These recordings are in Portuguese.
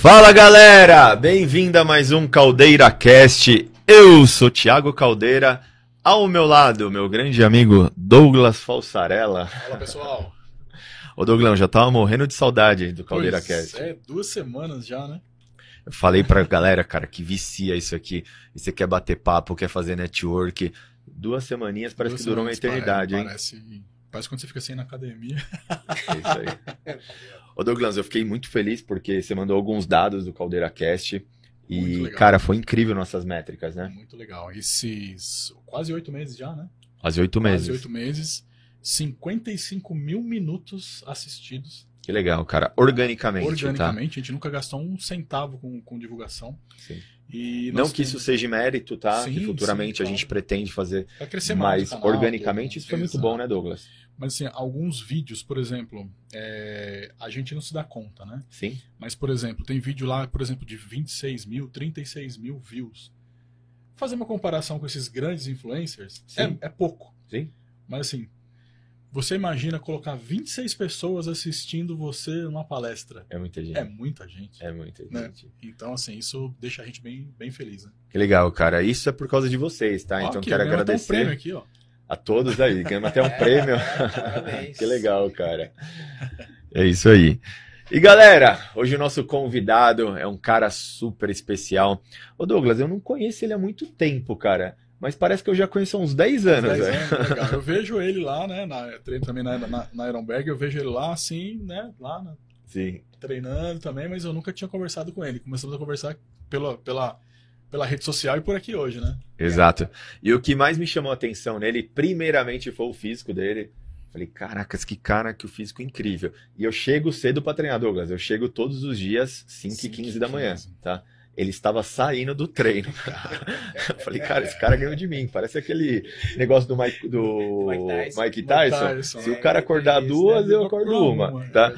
Fala galera, bem-vindo a mais um Caldeira Cast. Eu sou Thiago Caldeira, ao meu lado, meu grande amigo Douglas Falsarella. Fala pessoal. Ô Douglas, já tava morrendo de saudade do Caldeira Pois Cast. É, duas semanas já, né? Eu falei pra galera, cara, que vicia isso aqui. E você quer bater papo, quer fazer network. Duas semaninhas parece Duas que durou uma eternidade, hein? Parece, parece quando você fica assim na academia. É isso aí. Ô Douglas, eu fiquei muito feliz porque você mandou alguns dados do Caldeira Cast. E, cara, foi incrível nossas métricas, né? Muito legal. Esses quase oito meses já, né? Quase oito meses. Quase oito meses. 55 mil minutos assistidos. Que legal, cara. Organicamente, tá? organicamente. A gente nunca gastou um centavo com, com divulgação. Sim. E Não que isso seja mérito, tá? Sim, que futuramente sim, a gente pretende fazer Vai crescer mais. mas canal, organicamente tudo. isso foi muito bom, né, Douglas? Mas assim, alguns vídeos, por exemplo, é, a gente não se dá conta, né? Sim. Mas, por exemplo, tem vídeo lá, por exemplo, de 26 mil, 36 mil views. Fazer uma comparação com esses grandes influencers Sim. é, é pouco. Sim. Mas assim, você imagina colocar 26 pessoas assistindo você numa palestra. É muita gente. É muita gente. É muita Né? gente. Então, assim, isso deixa a gente bem, bem feliz, né? Que legal, cara. Isso é por causa de vocês, tá? Ó, então aqui, quero até um agradecer prêmio aqui, ó. A todos aí. Ganhamos até um prêmio. parabéns. que legal, cara. É isso aí. E galera, hoje o nosso convidado é um cara super especial. Ô Douglas, eu não conheço ele há muito tempo, cara. Mas parece que eu já conheço há uns 10 anos, 10 velho. anos, legal. Eu vejo ele lá, né? Na, treino também na, na, na Ironberg, eu vejo ele lá, assim, né? Lá na, Sim. treinando também, mas eu nunca tinha conversado com ele. Começamos a conversar pela, pela, pela rede social e por aqui hoje, né? Exato. E o que mais me chamou a atenção nele, primeiramente, foi o físico dele. Falei, caracas, que cara, que o físico incrível. E eu chego cedo pra treinar, Douglas. Eu chego todos os dias, 5 e 15 da manhã, 5h15. tá? Ele estava saindo do treino. Eu Falei, cara, esse cara ganhou de mim. Parece aquele negócio do Mike, do Mike Tyson. Mike Tyson. Tyson, Se é, o cara acordar isso, duas, né? eu acordo uma, é tá?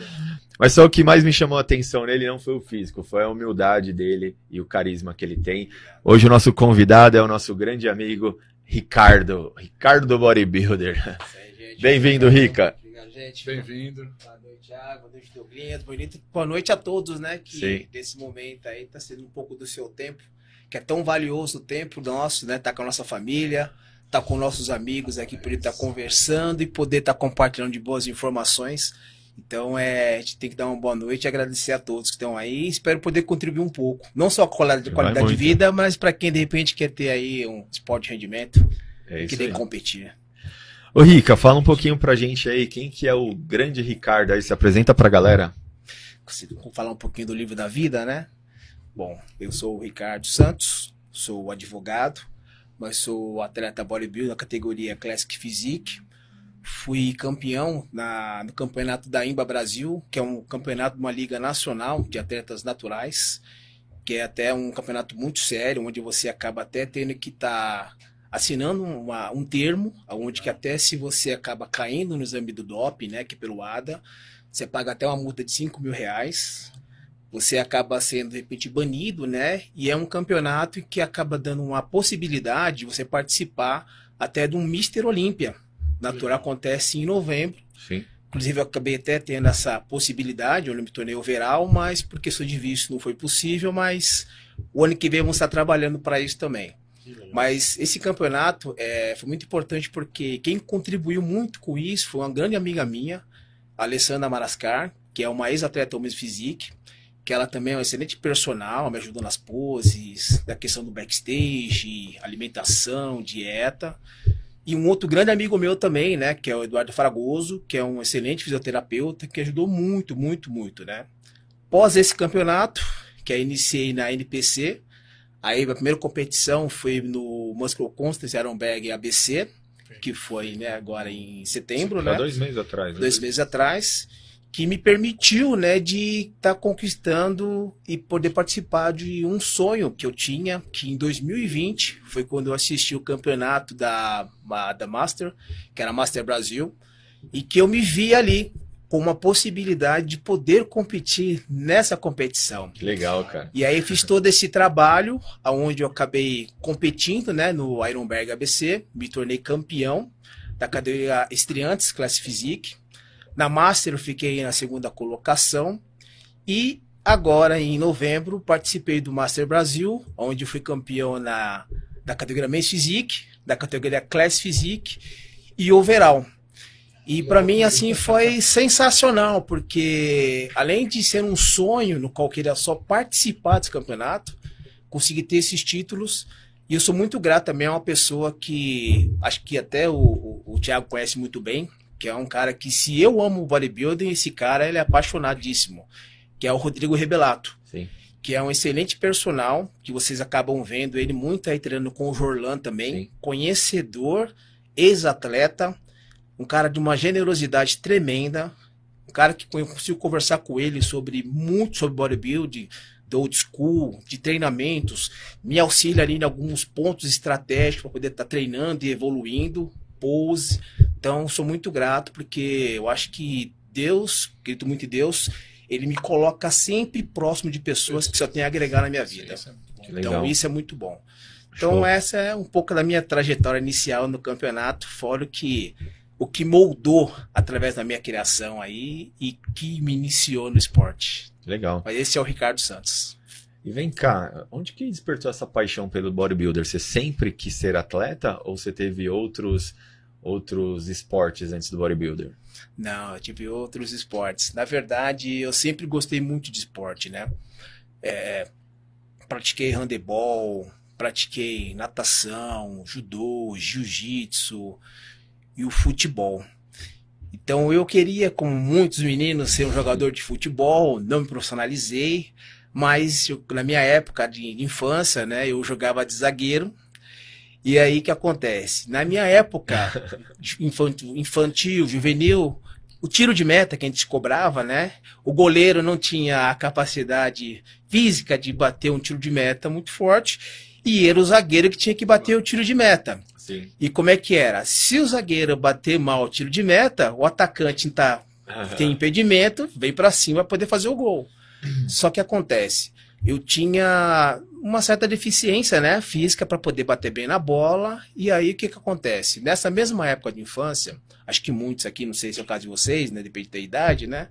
Mas só o que mais me chamou a atenção nele não foi o físico, foi a humildade dele e o carisma que ele tem. Hoje o nosso convidado é o nosso grande amigo Ricardo, Ricardo do Bodybuilder. Bem-vindo. Rica. Obrigado, gente. Bem-vindo. Boa noite, Thiago. Boa noite, Douglas. Bonito. Boa noite a todos, né? Que Sim. nesse momento aí tá sendo um pouco do seu tempo, que é tão valioso o tempo nosso, né? Tá com a nossa família, tá com nossos amigos aqui, poder estar conversando e poder estar compartilhando de boas informações. Então, é, a gente tem que dar uma boa noite e agradecer a todos que estão aí. Espero poder contribuir um pouco. Não só com a qualidade, de vida, mas para quem de repente quer ter aí um esporte de rendimento, É isso querer aí. competir. Ô Rica, fala um pouquinho pra gente aí, quem que é o grande Ricardo aí? Se apresenta pra galera. Consigo falar um pouquinho do livro da vida, né? Bom, eu sou o Ricardo Santos, sou advogado, mas sou atleta bodybuilder na categoria Classic Physique. Fui campeão na, no campeonato da IMBA Brasil, que é um campeonato de uma liga nacional de atletas naturais, que é até um campeonato muito sério, onde você acaba até tendo que estar assinando uma- um termo, onde que até se você acaba caindo no exame do doping, né, que é pelo ADA, você paga até uma multa de 5 mil reais. Você acaba sendo, de repente, banido, né? E é um campeonato que acaba dando uma possibilidade de você participar até de um Mister Olímpia. Natural acontece em novembro. Sim. Inclusive, eu acabei até tendo essa possibilidade, eu me tornei overall, mas por questão de visto não foi possível, mas o ano que vem vamos estar trabalhando para isso também. Mas esse campeonato é, foi muito importante porque quem contribuiu muito com isso foi uma grande amiga minha, Alessandra Marascar, que é uma ex-atleta Homens Physique, que ela também é uma excelente personal, me ajudou nas poses, na questão do backstage, alimentação, dieta. E um outro grande amigo meu também, né, que é o Eduardo Fragoso, que é um excelente fisioterapeuta, que ajudou muito, muito, muito, né. Pós esse campeonato, que aí iniciei na NPC, aí a primeira competição foi no Muscle Constance Ironberg ABC, que foi, né, agora em setembro, Há né dois meses atrás. né? dois meses atrás, que me permitiu, né, de estar conquistando e poder participar de um sonho que eu tinha, que em 2020 foi quando eu assisti o campeonato da, da Master, que era Master Brasil, e que eu me vi ali com uma possibilidade de poder competir nessa competição. Que legal, cara. E aí fiz todo esse trabalho, aonde eu acabei competindo, né, no Ironberg ABC, me tornei campeão da categoria Estreantes Classe Physique. Na Master eu fiquei na segunda colocação e agora, em novembro, participei do Master Brasil, onde fui campeão na, da categoria Men's Physique, da categoria Class Physique e Overall. E para mim, assim, foi sensacional, porque além de ser um sonho no qual eu queria só participar desse campeonato, consegui ter esses títulos. E eu sou muito grato também a uma pessoa que acho que até o, o, o Thiago conhece muito bem, que é um cara que, se eu amo bodybuilding, esse cara ele é apaixonadíssimo, que é o Rodrigo Rebelato. Sim. Que é um excelente personal, que vocês acabam vendo ele muito aí treinando com o Jorlan também, Sim. conhecedor, ex-atleta, um cara de uma generosidade tremenda, um cara que eu consigo conversar com ele sobre muito sobre bodybuilding, do old school, de treinamentos, me auxilia ali em alguns pontos estratégicos para poder estar treinando e evoluindo, pose. Então, sou muito grato porque eu acho que Deus, acredito muito em Deus, ele me coloca sempre próximo de pessoas que só tem a agregar na minha vida. Isso é muito bom. Então, isso é muito bom. Então, Show. essa é um pouco da minha trajetória inicial no campeonato, fora o que o que moldou através da minha criação aí e que me iniciou no esporte. Legal. Mas esse é o Ricardo Santos. E vem cá, onde que despertou essa paixão pelo bodybuilder? Você sempre quis ser atleta ou você teve outros outros esportes antes do bodybuilder? Não, eu tive outros esportes. Na verdade, eu sempre gostei muito de esporte, né? É, pratiquei handebol, pratiquei natação, judô, jiu-jitsu e o futebol. Então eu queria, como muitos meninos, ser um jogador de futebol, não me profissionalizei, mas eu- na minha época de infância, né, eu jogava de zagueiro. E aí que acontece? Na minha época infantil, infantil, juvenil, o tiro de meta que a gente cobrava, né? O goleiro não tinha a capacidade física de bater um tiro de meta muito forte, e era o zagueiro que tinha que bater o tiro de meta. Sim. E como é que era? Se o zagueiro bater mal o tiro de meta, o atacante tá, tem impedimento, vem pra cima para poder fazer o gol. Só que acontece, eu tinha uma certa deficiência, né, física para poder bater bem na bola. E aí o que que acontece? Nessa mesma época de infância, acho que muitos aqui, não sei se é o caso de vocês, né, depende da idade, né?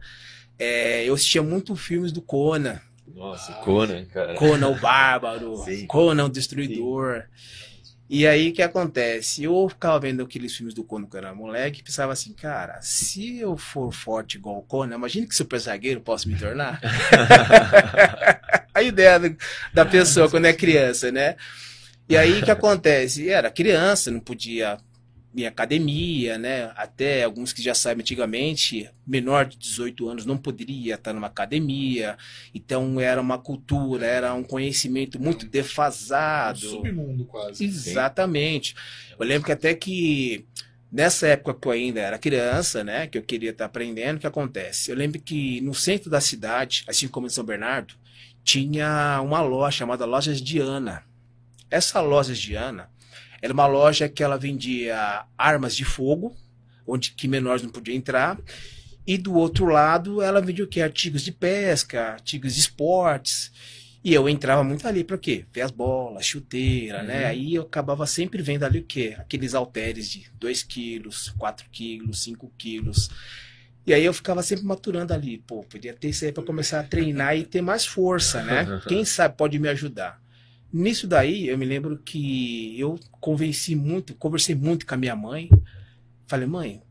é, eu assistia muito filmes do Conan. Nossa, Conan, cara. Conan o Bárbaro, Sim. Conan o Destruidor. E aí o que acontece? Eu ficava vendo aqueles filmes do Conan quando eu era moleque e pensava assim, cara, se eu for forte igual o Conan, imagina que super zagueiro posso me tornar. a ideia do- da pessoa quando é criança, né? E aí o que acontece? Era criança, não podia ir em academia, né? Até alguns que já sabem antigamente, menor de 18 anos não poderia estar numa academia. Então era uma cultura, era um conhecimento muito Um defasado. submundo quase. Exatamente. Eu lembro que até que nessa época que eu ainda era criança, né, que eu queria estar aprendendo, o que acontece? Eu lembro que no centro da cidade, assim como em São Bernardo, tinha uma loja chamada Lojas Diana. Essa Lojas Diana era uma loja que ela vendia armas de fogo, onde que menores não podiam entrar, e do outro lado ela vendia o quê? Artigos de pesca, artigos de esportes. E eu entrava muito ali para quê? Ver as bolas, chuteira, né? Uhum. Aí eu acabava sempre vendo ali o quê? Aqueles halteres de 2 quilos, 4 quilos, 5 quilos. E aí eu ficava sempre maturando ali. Pô, podia ter isso aí para começar a treinar e ter mais força, né? Quem sabe pode me ajudar. Nisso daí, eu me lembro que eu convenci muito, conversei muito com a minha mãe. Falei, mãe,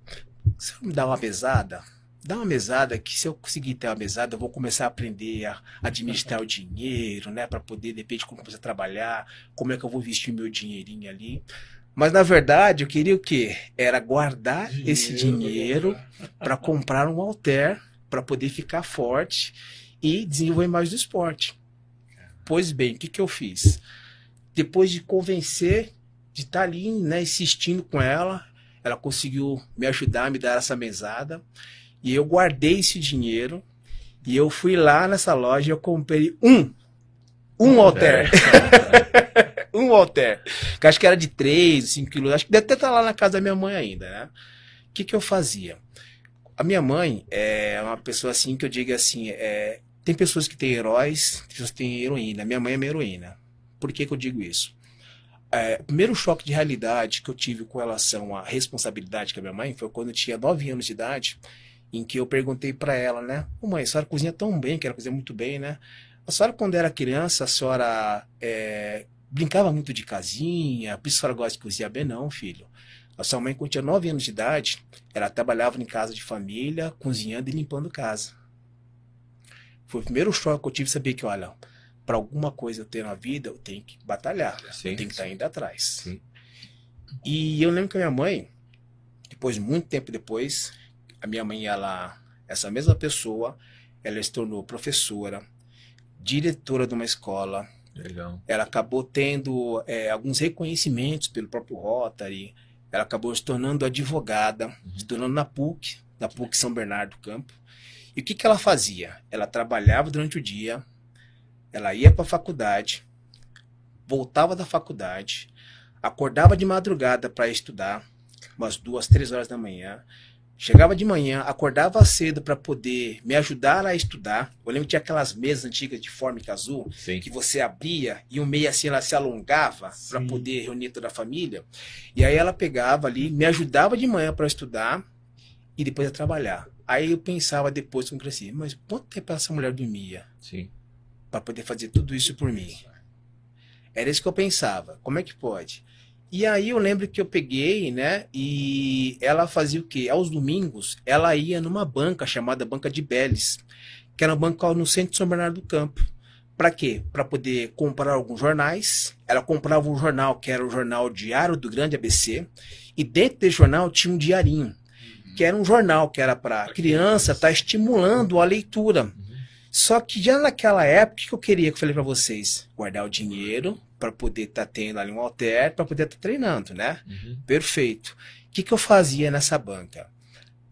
você me dá uma mesada? Dá uma mesada que se eu conseguir ter uma mesada, eu vou começar a aprender a administrar o dinheiro, né? Para poder, de repente, começar a trabalhar, como é que eu vou vestir meu dinheirinho ali. Mas na verdade, eu queria o quê? Era guardar esse dinheiro para comprar um halter para poder ficar forte e desenvolver mais do esporte. Pois bem, o que, que eu fiz? Depois de convencer, de estar ali, né, insistindo com ela, ela conseguiu me ajudar, me dar essa mesada. E eu guardei esse dinheiro. E eu fui lá nessa loja e eu comprei um. Um halter. Um halter. Que acho que era de 3, 5 quilos. Acho que deve até estar lá na casa da minha mãe ainda, né? O que, que eu fazia? A minha mãe é uma pessoa assim que eu digo assim, é, tem pessoas que têm heróis, pessoas que têm heroína. Minha mãe é minha heroína. Por que, que eu digo isso? É, o primeiro choque de realidade que eu tive com relação à responsabilidade com a minha mãe foi quando eu tinha 9 anos de idade em que eu perguntei para ela, né? Ô mãe, a senhora cozinha tão bem, que ela cozinha muito bem, né? A senhora, quando era criança, a senhora é, brincava muito de casinha, por isso a senhora gosta de cozinhar bem? Não, filho. A sua mãe, quando tinha 9 anos de idade, ela trabalhava em casa de família, cozinhando e limpando casa. Foi o primeiro choque que eu tive saber que, olha, para alguma coisa eu ter na vida, eu tenho que batalhar, sim, eu tenho que estar indo atrás. Sim. E eu lembro que a minha mãe, depois, muito tempo depois, a minha mãe, ela, essa mesma pessoa, ela se tornou professora, diretora de uma escola. Legal. Ela acabou tendo é, alguns reconhecimentos pelo próprio Rotary. Ela acabou se tornando advogada, uhum. se tornando na PUC, na PUC São Bernardo do Campo. E o que, que ela fazia? Ela trabalhava durante o dia, ela ia para a faculdade, voltava da faculdade, acordava de madrugada para estudar, umas duas, três horas da manhã, Chegava de manhã, acordava cedo para poder me ajudar a estudar. Eu lembro que tinha aquelas mesas antigas de fórmica azul Sim. que você abria e o meio assim ela se alongava para poder reunir toda a família. E aí ela pegava ali, me ajudava de manhã para estudar e depois a trabalhar. Aí eu pensava depois quando cresci, mas quanto tempo essa mulher dormia? Para poder fazer tudo isso por mim. Era isso que eu pensava. Como é que pode? E aí eu lembro que eu peguei, né? E ela fazia o quê? Aos domingos, ela ia numa banca chamada Banca de Beles, que era uma banca no centro de São Bernardo do Campo. Para quê? Para poder comprar alguns jornais. Ela comprava um jornal que era o jornal Diário do Grande ABC. E dentro desse jornal tinha um diarinho, que era um jornal que era para criança estar tá estimulando a leitura. Uhum. Só que já naquela época, o que eu queria que eu falei para vocês? Guardar o dinheiro para poder estar tá tendo ali um alter, para poder estar tá treinando, né? Uhum. Perfeito. O que, que eu fazia nessa banca?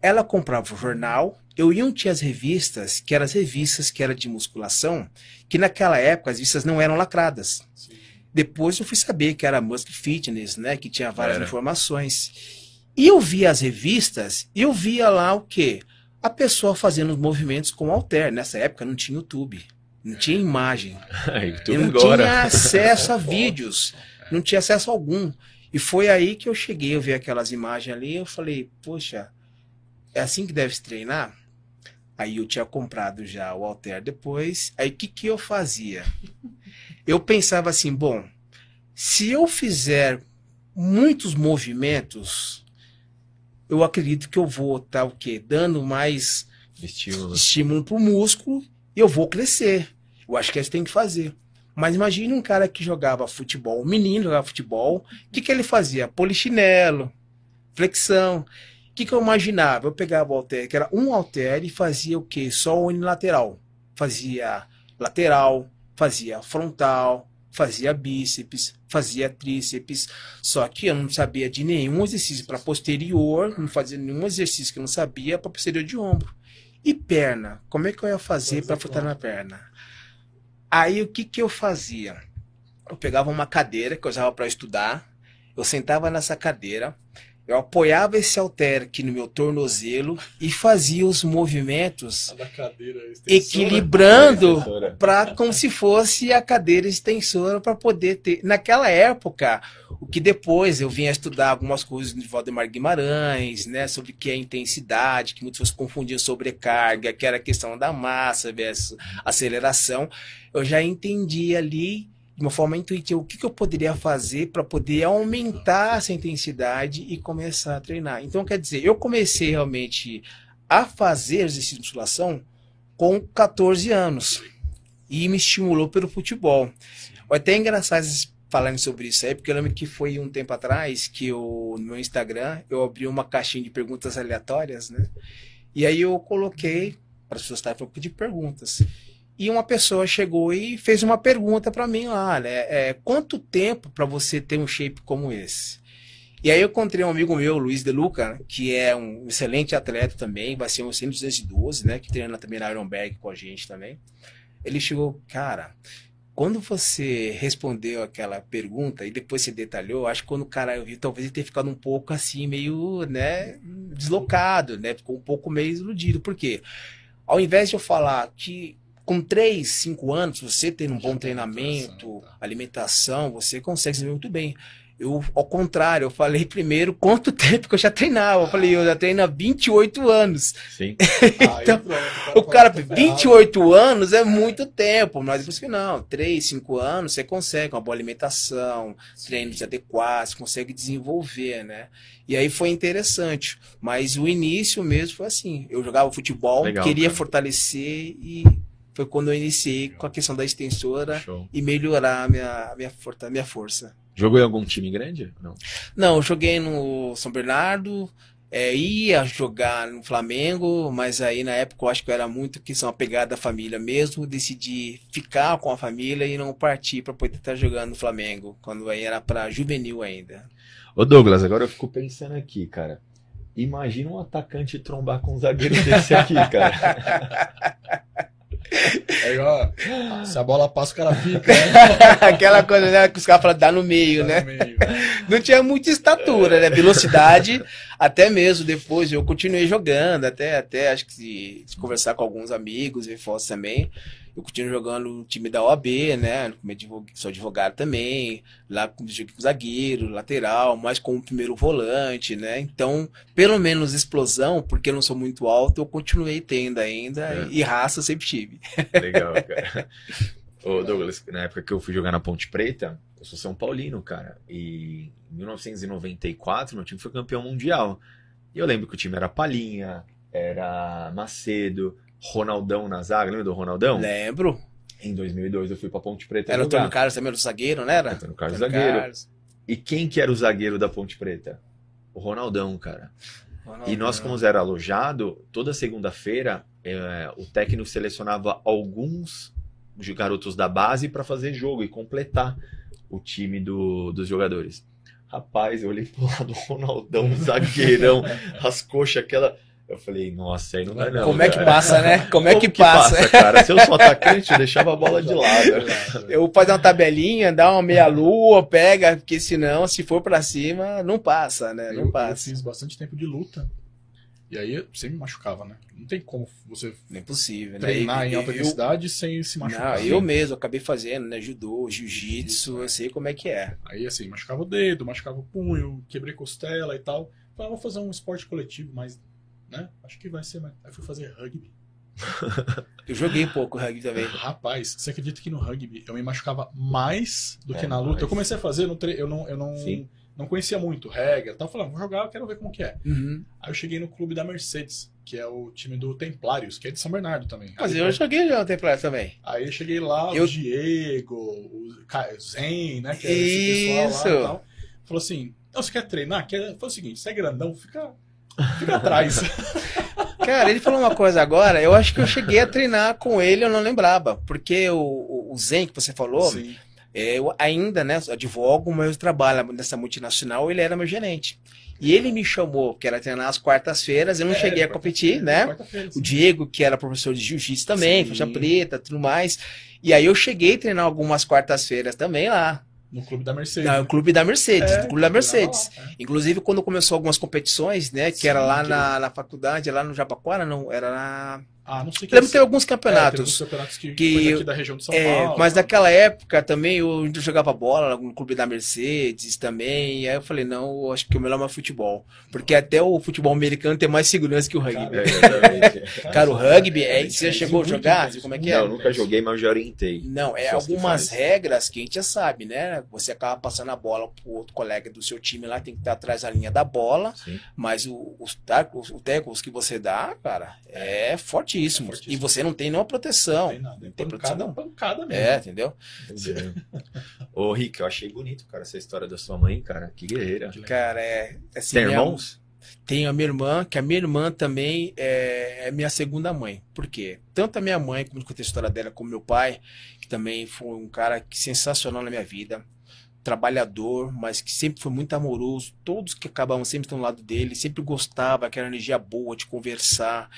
Ela comprava o jornal, eu ia tinha as revistas, que eram as revistas que eram de musculação, que naquela época as revistas não eram lacradas. Sim. Depois eu fui saber que era Muscle Fitness, né? Que tinha várias era. informações. E eu via as revistas, eu via lá o quê? A pessoa fazendo os movimentos com o alter. Nessa época não tinha YouTube. Não tinha imagem. eu não agora. tinha acesso a vídeos. Não tinha acesso algum. E foi aí que eu cheguei, eu vi aquelas imagens ali, eu falei, poxa, é assim que deve se treinar? Aí eu tinha comprado já o Alter depois. Aí o que, que eu fazia? Eu pensava assim, bom, se eu fizer muitos movimentos, eu acredito que eu vou estar tá, o quê? Dando mais estímulo, estímulo para o músculo eu vou crescer. Eu acho que é isso que tem que fazer. Mas imagine um cara que jogava futebol, um menino jogava futebol, o que, que ele fazia? Polichinelo, flexão. O que, que eu imaginava? Eu pegava o halter, que era um halter, e fazia o quê? Só o unilateral. Fazia lateral, fazia frontal, fazia bíceps, fazia tríceps. Só que eu não sabia de nenhum exercício para posterior, não fazia nenhum exercício que eu não sabia para posterior de ombro. E perna? Como é que eu ia fazer para botar na perna? Aí o que, que eu fazia? Eu pegava uma cadeira que eu usava para estudar, eu sentava nessa cadeira, eu apoiava esse halter aqui no meu tornozelo e fazia os movimentos equilibrando para como se fosse a cadeira extensora para poder ter. Naquela época, o que depois eu vinha estudar algumas coisas de Valdemar Guimarães, né, sobre o que é intensidade, que muitas pessoas confundiam sobrecarga, que era a questão da massa versus aceleração. Eu já entendi ali de uma forma intuitiva, o que, que eu poderia fazer para poder aumentar essa intensidade e começar a treinar. Então, quer dizer, eu comecei realmente a fazer exercício de musculação com 14 anos e me estimulou pelo futebol. É até engraçado falarem sobre isso aí, porque eu lembro que foi um tempo atrás que eu, no meu Instagram eu abri uma caixinha de perguntas aleatórias, né? E aí eu coloquei para as pessoas estarem de perguntas. E uma pessoa chegou e fez uma pergunta para mim lá, né? É, quanto tempo para você ter um shape como esse? E aí eu encontrei um amigo meu, Luiz De Luca, que é um excelente atleta também, vai ser um 212, né? Que treina também na Ironberg com a gente também. Ele chegou, cara, quando você respondeu aquela pergunta e depois se detalhou, acho que quando o cara eu vi, talvez ele tenha ficado um pouco assim, meio, né, deslocado, né? Ficou um pouco meio iludido. Por quê? Ao invés de eu falar que com 3, 5 anos, você tendo um bom treinamento, tá. alimentação, você consegue se ver muito bem. Eu, ao contrário, eu falei primeiro quanto tempo que eu já treinava. Eu falei, eu já treino há 28 anos. Sim. então, o cara, 28 anos é muito tempo, mas depois que não, 3, 5 anos você consegue uma boa alimentação, treinos adequados, consegue desenvolver, né? E aí foi interessante. Mas o início mesmo foi assim: eu jogava futebol, Legal, queria cara. fortalecer e foi quando eu iniciei com a questão da extensora Show. e melhorar a minha, minha, forta- minha força. Jogou em algum time grande? Não. Não, eu joguei no São Bernardo, é, ia jogar no Flamengo, mas aí na época eu acho que eu era muito questão apegada à família mesmo, decidi ficar com a família e não partir para poder estar jogando no Flamengo, quando aí era para juvenil ainda. Ô Douglas, agora eu fico pensando aqui, cara. Imagina um atacante trombar com um zagueiro desse aqui, cara. É igual, se a bola passa, o cara fica, né? Aquela coisa né, que os caras falam, dá no meio, Tá né? no meio. Não tinha muita estatura, né? Velocidade, até mesmo depois eu continuei jogando, até, até acho que se, se conversar com alguns amigos e fosse também. Eu continuo jogando no time da OAB, né? Sou advogado também, lá com joguei com zagueiro, lateral, mais como primeiro volante, né? Então, pelo menos explosão, porque eu não sou muito alto, eu continuei tendo ainda É. e raça sempre tive. Legal, cara. Ô Douglas, na época que eu fui jogar na Ponte Preta, eu sou São Paulino, cara. E em 1994, meu time foi campeão mundial. E eu lembro que o time era Palinha, era Macedo, Ronaldão na zaga. Lembra do Ronaldão? Lembro. Em 2002 eu fui pra Ponte Preta Era o. Antônio Carlos também, era o zagueiro, não era? Antônio Carlos Antônio zagueiro. Carlos. E quem que era o zagueiro da Ponte Preta? O Ronaldão, cara. E nós, Ronaldão. como era alojado, toda segunda-feira eh, o técnico selecionava alguns garotos da base para fazer jogo e completar o time do- dos jogadores. Rapaz, eu olhei pro lado do Ronaldão, zagueirão, as coxas, aquela. Eu falei, nossa, aí não dá não. Como é que cara. passa, né? Como é que passa? cara? Se eu sou atacante, eu deixava a bola de lado. Eu fazer uma tabelinha, dar uma meia lua, pega, porque senão, se for pra cima, não passa, né? Eu, Não eu passa. fiz bastante tempo de luta. E aí você me machucava, né? Não tem como você Não é possível, né? treinar em Eu- alta eu- intensidade sem se machucar. Não, eu mesmo acabei fazendo, né? Judô, jiu-jitsu, eu sei como é que é. Aí assim, machucava o dedo, machucava o punho, quebrei costela e tal. Falei, ah, vou fazer um esporte coletivo, mas, né? Acho que vai ser mais. Aí fui fazer rugby. Eu joguei um pouco rugby também. Rapaz, você acredita que no rugby eu me machucava mais do É, que na luta? mais. Eu comecei a fazer, eu não, tre- eu não, eu não, Sim. não conhecia muito regra, tal. Falei, ah, vou jogar, eu quero ver como que é. Uhum. Aí eu cheguei no clube da Mercedes, que é o time do Templários, que é de São Bernardo também. Mas aí, eu joguei já um Templário também. aí eu cheguei lá, Eu- o Diego, o Zen, né? Que era esse pessoal lá Isso. e tal. Falou assim: "Não, você quer treinar? Quer... Foi o seguinte, você é grandão, fica, fica atrás. Cara, ele falou uma coisa agora, eu acho que eu cheguei a treinar com ele, eu não lembrava. Porque o, o, Zen que você falou, Sim. É, eu ainda, né, advogo, mas eu trabalho nessa multinacional, ele era meu gerente. E ele me chamou, que era treinar às quartas-feiras, eu não É, cheguei a competir, né? O. Diego, que era professor de jiu-jitsu também, Sim. faixa preta, tudo mais. E aí eu cheguei a treinar algumas quartas-feiras também lá, No clube da Mercedes. no clube da Mercedes, É, clube da Mercedes. lá, é. Inclusive, quando começou algumas competições, né, que Sim, era lá que- na, na faculdade, lá no Jabaquara, não, era na... Ah, não sei que Lembro que teve alguns É, teve campeonatos. uns campeonatos que, que- da região de São É, Paulo. mas né? naquela época também eu jogava bola no clube da Mercedes também. E aí eu falei, não, eu acho que o melhor é mais futebol. Porque até o futebol americano tem mais segurança que o rugby. É, exatamente. Cara, o rugby, é, é, você já é chegou a jogar? Como é que Não, é? eu nunca joguei, mas eu já orientei. Não, é que algumas fazem. regras que a gente já sabe, né? Você acaba passando a bola pro outro colega do seu time lá, tem que estar atrás da linha da bola. Sim. Mas o, os tacos, o tackles que você dá, cara, é É fortíssimo. E você não tem nenhuma proteção. Não tem nada. Não É tem pancada, proteção. pancada mesmo. É, entendeu? Ô, Rick, eu achei bonito, cara, essa história da sua mãe, cara. Que guerreira. Cara, é. Assim, Tem irmãos? Tenho a minha irmã, que a minha irmã também é, é minha segunda mãe. Por quê? Tanto a minha mãe, como eu contei a história dela, como meu pai, que também foi um cara sensacional na minha vida. Trabalhador, mas que sempre foi muito amoroso. Todos que acabavam sempre estão do lado dele, sempre gostava, aquela energia boa de conversar.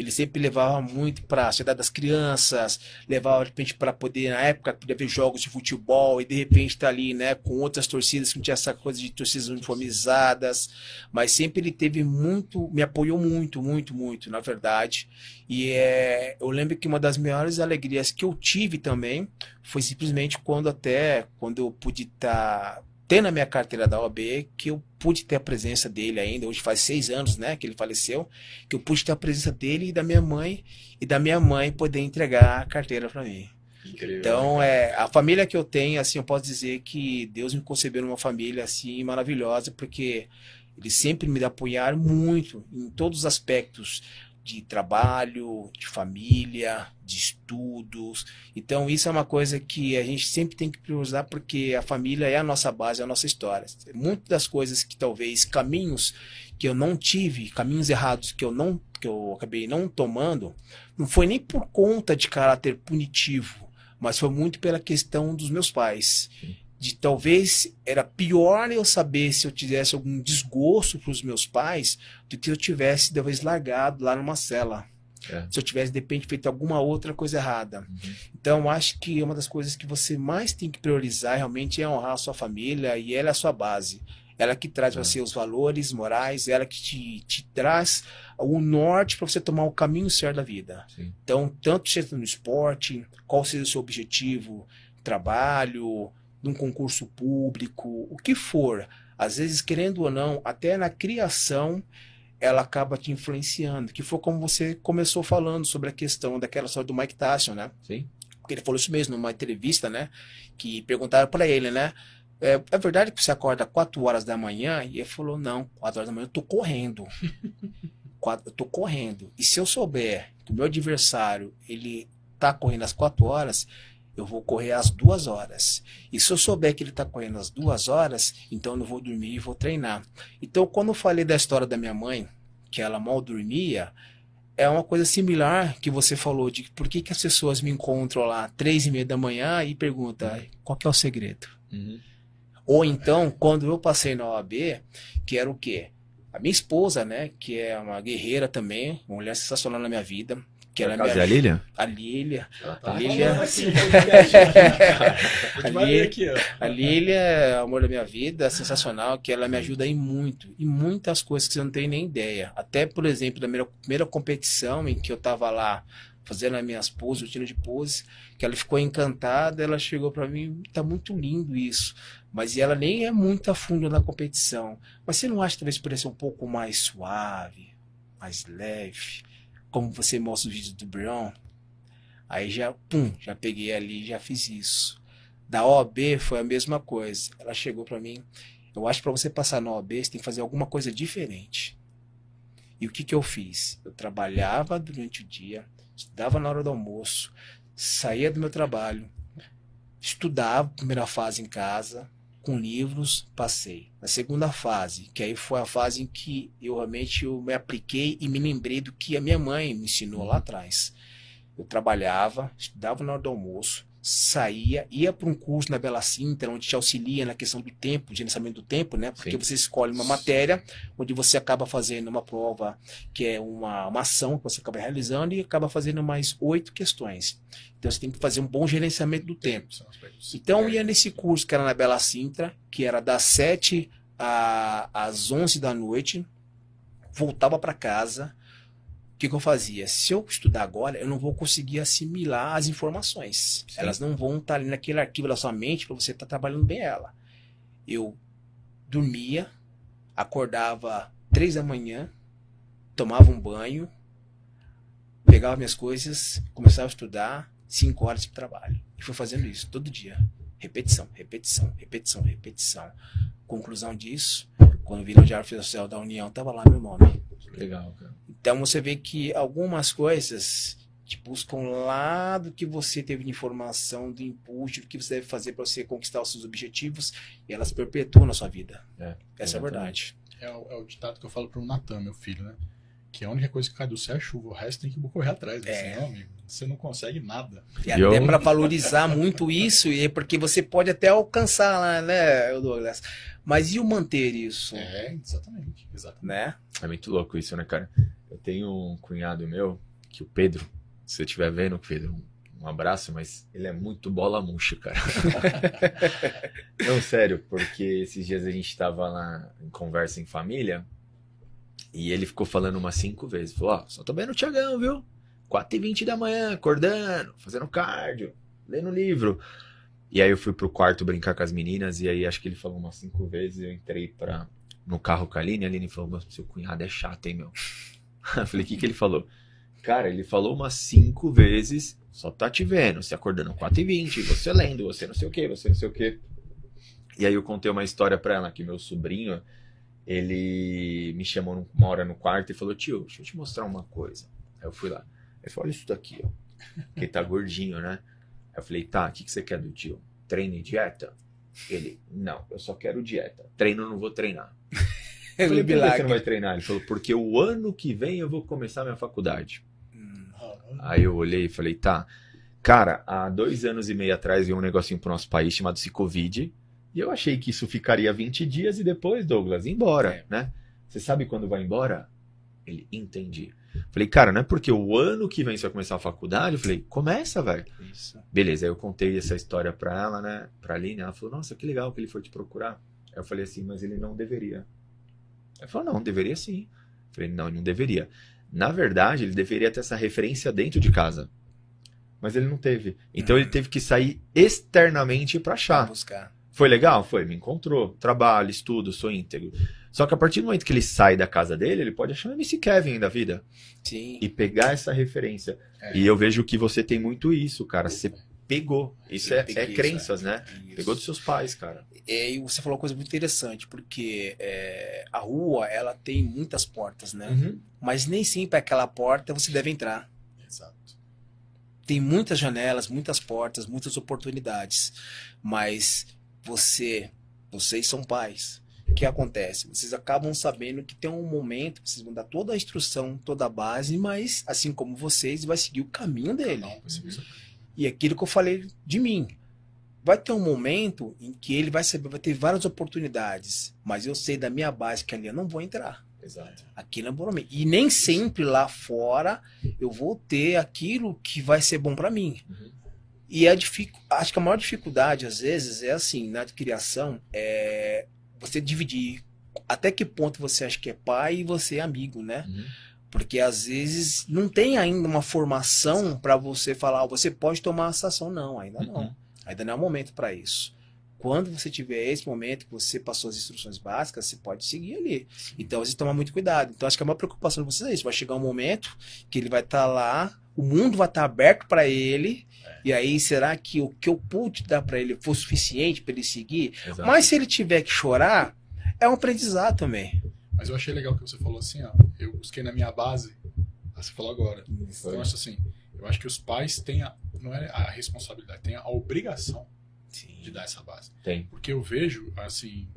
Ele sempre levava muito para a cidade das crianças, levava de repente para poder, na época, podia ver jogos de futebol e de repente tá ali, né, com outras torcidas que não tinha essa coisa de torcidas uniformizadas mas sempre ele teve muito, me apoiou muito, muito, muito, na verdade. E é, eu lembro que uma das maiores alegrias que eu tive também foi simplesmente quando até quando eu pude estar ter na minha carteira da OAB que eu pude ter a presença dele ainda, hoje faz seis anos, né, que ele faleceu, que eu pude ter a presença dele e da minha mãe, e da minha mãe poder entregar a carteira para mim. Incrível. Então, é, a família que eu tenho, assim, eu posso dizer que Deus me concebeu numa família, assim, maravilhosa, porque eles sempre me apoiaram muito em todos os aspectos de trabalho, de família, de estudos. Então, isso é uma coisa que a gente sempre tem que priorizar, porque a família é a nossa base, é a nossa história. Muitas das coisas que talvez caminhos que eu não tive, caminhos errados que eu não que eu acabei não tomando, não foi nem por conta de caráter punitivo, mas foi muito pela questão dos meus pais. De talvez era pior eu saber se eu tivesse algum desgosto para os meus pais do que eu tivesse talvez largado lá numa cela. É. Se eu tivesse, de repente, feito alguma outra coisa errada. Uhum. Então, acho que uma das coisas que você mais tem que priorizar realmente é honrar a sua família e ela é a sua base. Ela que traz para É. você os valores morais, ela que te, te traz o norte para você tomar o caminho certo da vida. Sim. Então, tanto seja no esporte, qual seja o seu objetivo, trabalho, num concurso público, o que for. Às vezes, querendo ou não, até na criação, ela acaba te influenciando. Que foi como você começou falando sobre a questão daquela história do Mike Tyson, né? Sim. Porque ele falou isso mesmo numa entrevista, né? Que perguntaram para ele, né? É, é verdade que você acorda 4 horas da manhã? E ele falou, não, 4 horas da manhã eu tô correndo. Quatro- eu tô correndo. E se eu souber que o meu adversário, ele tá correndo às 4 horas, eu vou correr às 2 horas. E se eu souber que ele tá correndo às 2 horas, então eu não vou dormir e vou treinar. Então, quando eu falei da história da minha mãe, que ela mal dormia, é uma coisa similar que você falou de por que, que as pessoas me encontram lá três e meia da manhã e perguntam qual que é o segredo. Uhum. Ou então, quando eu passei na OAB, que era o quê? A minha esposa, né, que é uma guerreira também, uma mulher sensacional na minha vida, que ela Por da Lília? a Lília. Ela A tá. Lília, Aqui, no podcast, aqui. A aqui, a Lília é o amor da minha vida, sensacional, que ela me ajuda em muito, em muitas coisas que você não tem nem ideia. Até, por exemplo, da minha primeira competição em que eu tava lá fazendo as minhas poses, o tiro de pose, que ela ficou encantada, ela chegou para mim, tá muito lindo isso. Mas ela nem é muito a fundo na competição. Mas você não acha que talvez poderia ser um pouco mais suave, mais leve, como você mostra os vídeos do Brion? Aí já, pum, já peguei ali já fiz isso. Da OAB foi a mesma coisa. Ela chegou para mim, eu acho que para você passar na OAB, você tem que fazer alguma coisa diferente. E o que que eu fiz? Eu trabalhava durante o dia, estudava na hora do almoço, saía do meu trabalho, estudava primeira fase em casa, com livros, passei. Na segunda fase, que aí foi a fase em que eu realmente eu me apliquei e me lembrei do que a minha mãe me ensinou lá atrás. Eu trabalhava, estudava na hora do almoço, saía, ia para um curso na Bela Sintra, onde te auxilia na questão do tempo, gerenciamento do tempo, né? Porque Sim. você escolhe uma matéria onde você acaba fazendo uma prova que é uma, uma ação que você acaba realizando e acaba fazendo mais oito questões. Então você tem que fazer um bom gerenciamento do tempo. Então eu ia nesse curso que era na Bela Sintra, que era das 7 a- às 11 da noite, voltava para casa. O que, que eu fazia? Se eu estudar agora, eu não vou conseguir assimilar as informações. Sim. Elas não vão estar ali naquele arquivo da sua mente para você estar trabalhando bem ela. Eu dormia, acordava três da manhã, tomava um banho, pegava minhas coisas, começava a estudar, cinco horas de trabalho. E fui fazendo isso todo dia. Repetição, repetição, repetição, repetição. Conclusão disso, quando vi no Diário Oficial da União, estava lá meu nome. Legal, cara. Então você vê que algumas coisas te buscam lá do que você teve de informação, do impulso, do que você deve fazer para você conquistar os seus objetivos, e elas perpetuam na sua vida. É, Essa é a verdade. É o, é o ditado que eu falo pro Natan, meu filho, né? Que a única coisa que cai do céu é chuva, o resto tem que correr atrás. né? É. Senão, amigo, você não consegue nada. E Eu- até para valorizar muito isso, e é porque você pode até alcançar lá, né, Douglas? Mas e o manter isso? É, exatamente. Exatamente. Né? É muito louco isso, né, cara? Eu tenho um cunhado meu, que o Pedro, se você estiver vendo, Pedro, um abraço, mas ele é muito bola murcha, cara. Não, sério, porque esses dias a gente tava lá em conversa em família e ele ficou falando umas cinco vezes. Falou, ó, só tô vendo o Tiagão, viu? 4h20 da manhã, acordando, fazendo cardio, lendo livro. E aí eu fui pro quarto brincar com as meninas, e aí acho que ele falou umas cinco vezes, eu entrei pra, no carro com a Aline, e a Aline falou, "Meu, seu cunhado é chato, hein, meu? Eu falei, o que que ele falou? Cara, ele falou umas cinco vezes, só tá te vendo, se acordando 4h20, você lendo, você não sei o que, você não sei o que. E aí eu contei uma história pra ela, que meu sobrinho, ele me chamou uma hora no quarto e falou, tio, deixa eu te mostrar uma coisa. Aí eu fui lá. Ele falou, olha isso daqui, ó. Que tá gordinho, né? Aí eu falei, tá, o que, que você quer do tio? Treino e dieta? Ele, não, eu só quero dieta. Treino não vou treinar. Eu falei, por que você não vai treinar? Ele falou, porque o ano que vem eu vou começar minha faculdade. Hum, Aí eu olhei e falei, tá. Cara, há dois anos e meio atrás veio um negocinho pro nosso país chamado-se Covid. E eu achei que isso ficaria 20 dias e depois, Douglas, embora, É. né? Você sabe quando vai embora? Ele, entendi. Falei, cara, não é porque o ano que vem você vai começar a faculdade? Eu falei, começa, velho. Beleza, aí eu contei essa história pra ela, né? Pra Aline. Ela falou, nossa, que legal que ele foi te procurar. Aí eu falei assim, mas ele não deveria. Ela falou, não, deveria sim. Eu falei, não, ele não deveria. Na verdade, ele deveria ter essa referência dentro de casa. Mas ele não teve. Então ele teve que sair externamente pra Pra achar. buscar. Foi legal? Foi, me encontrou. Trabalho, estudo, sou íntegro. Só que a partir do momento que ele sai da casa dele, ele pode achar um MC Kevin da vida. Sim. E pegar essa referência. É. E eu vejo que você tem muito isso, cara. Você pegou. Isso é, peguei é isso, crenças, né? Isso. Pegou dos seus pais, cara. É, e você falou uma coisa muito interessante, porque é, a rua, ela tem muitas portas, né? Uhum. Mas nem sempre aquela porta você deve entrar. Exato. Tem muitas janelas, muitas portas, muitas oportunidades. Mas você, vocês são pais. O que acontece? Vocês acabam sabendo que tem um momento, vocês vão dar toda a instrução, toda a base, mas assim como vocês, vai seguir o caminho dele. Não, isso. E aquilo que eu falei de mim. Vai ter um momento em que ele vai saber, vai ter várias oportunidades, mas eu sei da minha base que ali eu não vou entrar. Exato. Aqui não é bom pra mim. E nem sempre lá fora eu vou ter aquilo que vai ser bom pra mim. Uhum. E a dificu... acho que a maior dificuldade, às vezes, é assim, na criação, é você dividir até que ponto você acha que é pai e você é amigo, né? Uhum. Porque às vezes não tem ainda uma formação para você falar, "Ah, você pode tomar essa ação. Não, ainda não. Uhum. Ainda não é o momento para isso. Quando você tiver esse momento que você passou as instruções básicas, você pode seguir ali. Então, você tomar muito cuidado. Então, acho que a maior preocupação de vocês é isso. Vai chegar um momento que ele vai estar lá, o mundo vai estar aberto para ele. E aí, será que o que eu pude dar para ele foi suficiente para ele seguir? Exato. Mas se ele tiver que chorar, é um aprendizado também. Mas eu achei legal que você falou assim, ó. Eu busquei na minha base. Ah, Você falou agora. Então, eu acho assim, eu acho que os pais têm a, não é a responsabilidade, têm a obrigação de dar essa base. Tem. Porque eu vejo, assim,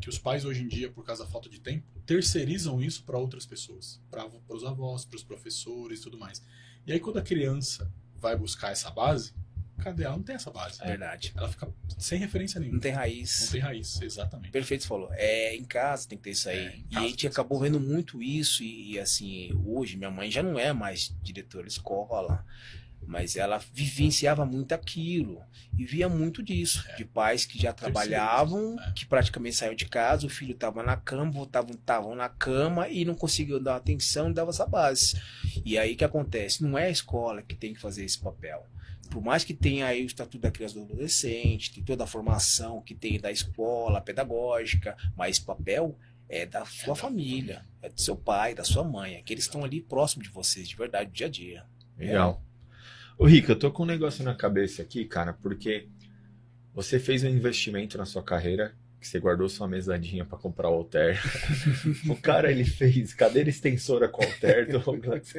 que os pais hoje em dia, por causa da falta de tempo, terceirizam isso para outras pessoas, para os avós, para os professores e tudo mais. E aí quando a criança vai buscar essa base, cadê ela? Não tem essa base. É verdade. Ela fica sem referência nenhuma. Não tem raiz. Não tem raiz, exatamente. Perfeito, você falou. É, em casa tem que ter isso aí. É, e a gente acabou vendo muito isso. E, assim, hoje minha mãe já não é mais diretora de escola. Mas ela vivenciava muito aquilo. E via muito disso. É. De pais que já trabalhavam, É. que praticamente saíam de casa, o filho estava na cama, voltavam estavam na cama e não conseguiam dar atenção e dava essa base. E aí o que acontece? Não é a escola que tem que fazer esse papel. Por mais que tenha aí o Estatuto da Criança e do Adolescente, tem toda a formação que tem da escola pedagógica, mas papel é da sua família, é do seu pai, da sua mãe, é que eles estão ali próximo de vocês, de verdade, dia a dia. Legal. Ô, Rica, eu tô com um negócio na cabeça aqui, cara, porque você fez um investimento na sua carreira, que você guardou sua mesadinha pra comprar o Alter. o cara, ele fez cadeira extensora com Alter. Douglas.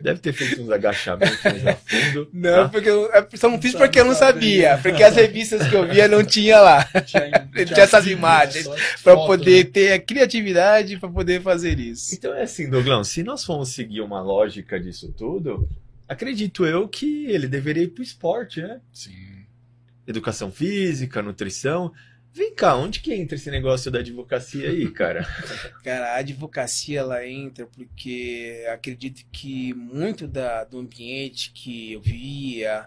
Deve ter feito uns agachamentos a fundo. Não, tá? porque eu, é, só não fiz porque eu não sabia. porque as revistas que eu via não tinha lá, Tinha, tinha essas vídeo, imagens para poder né? ter a criatividade para poder fazer isso. Então é assim, Douglão, se nós formos seguir uma lógica disso tudo, acredito eu que ele deveria ir pro esporte, né? Sim. Educação física, nutrição. Vem cá, onde que entra esse negócio da advocacia aí, cara? Cara, a advocacia ela entra porque acredito que muito da, do ambiente que eu via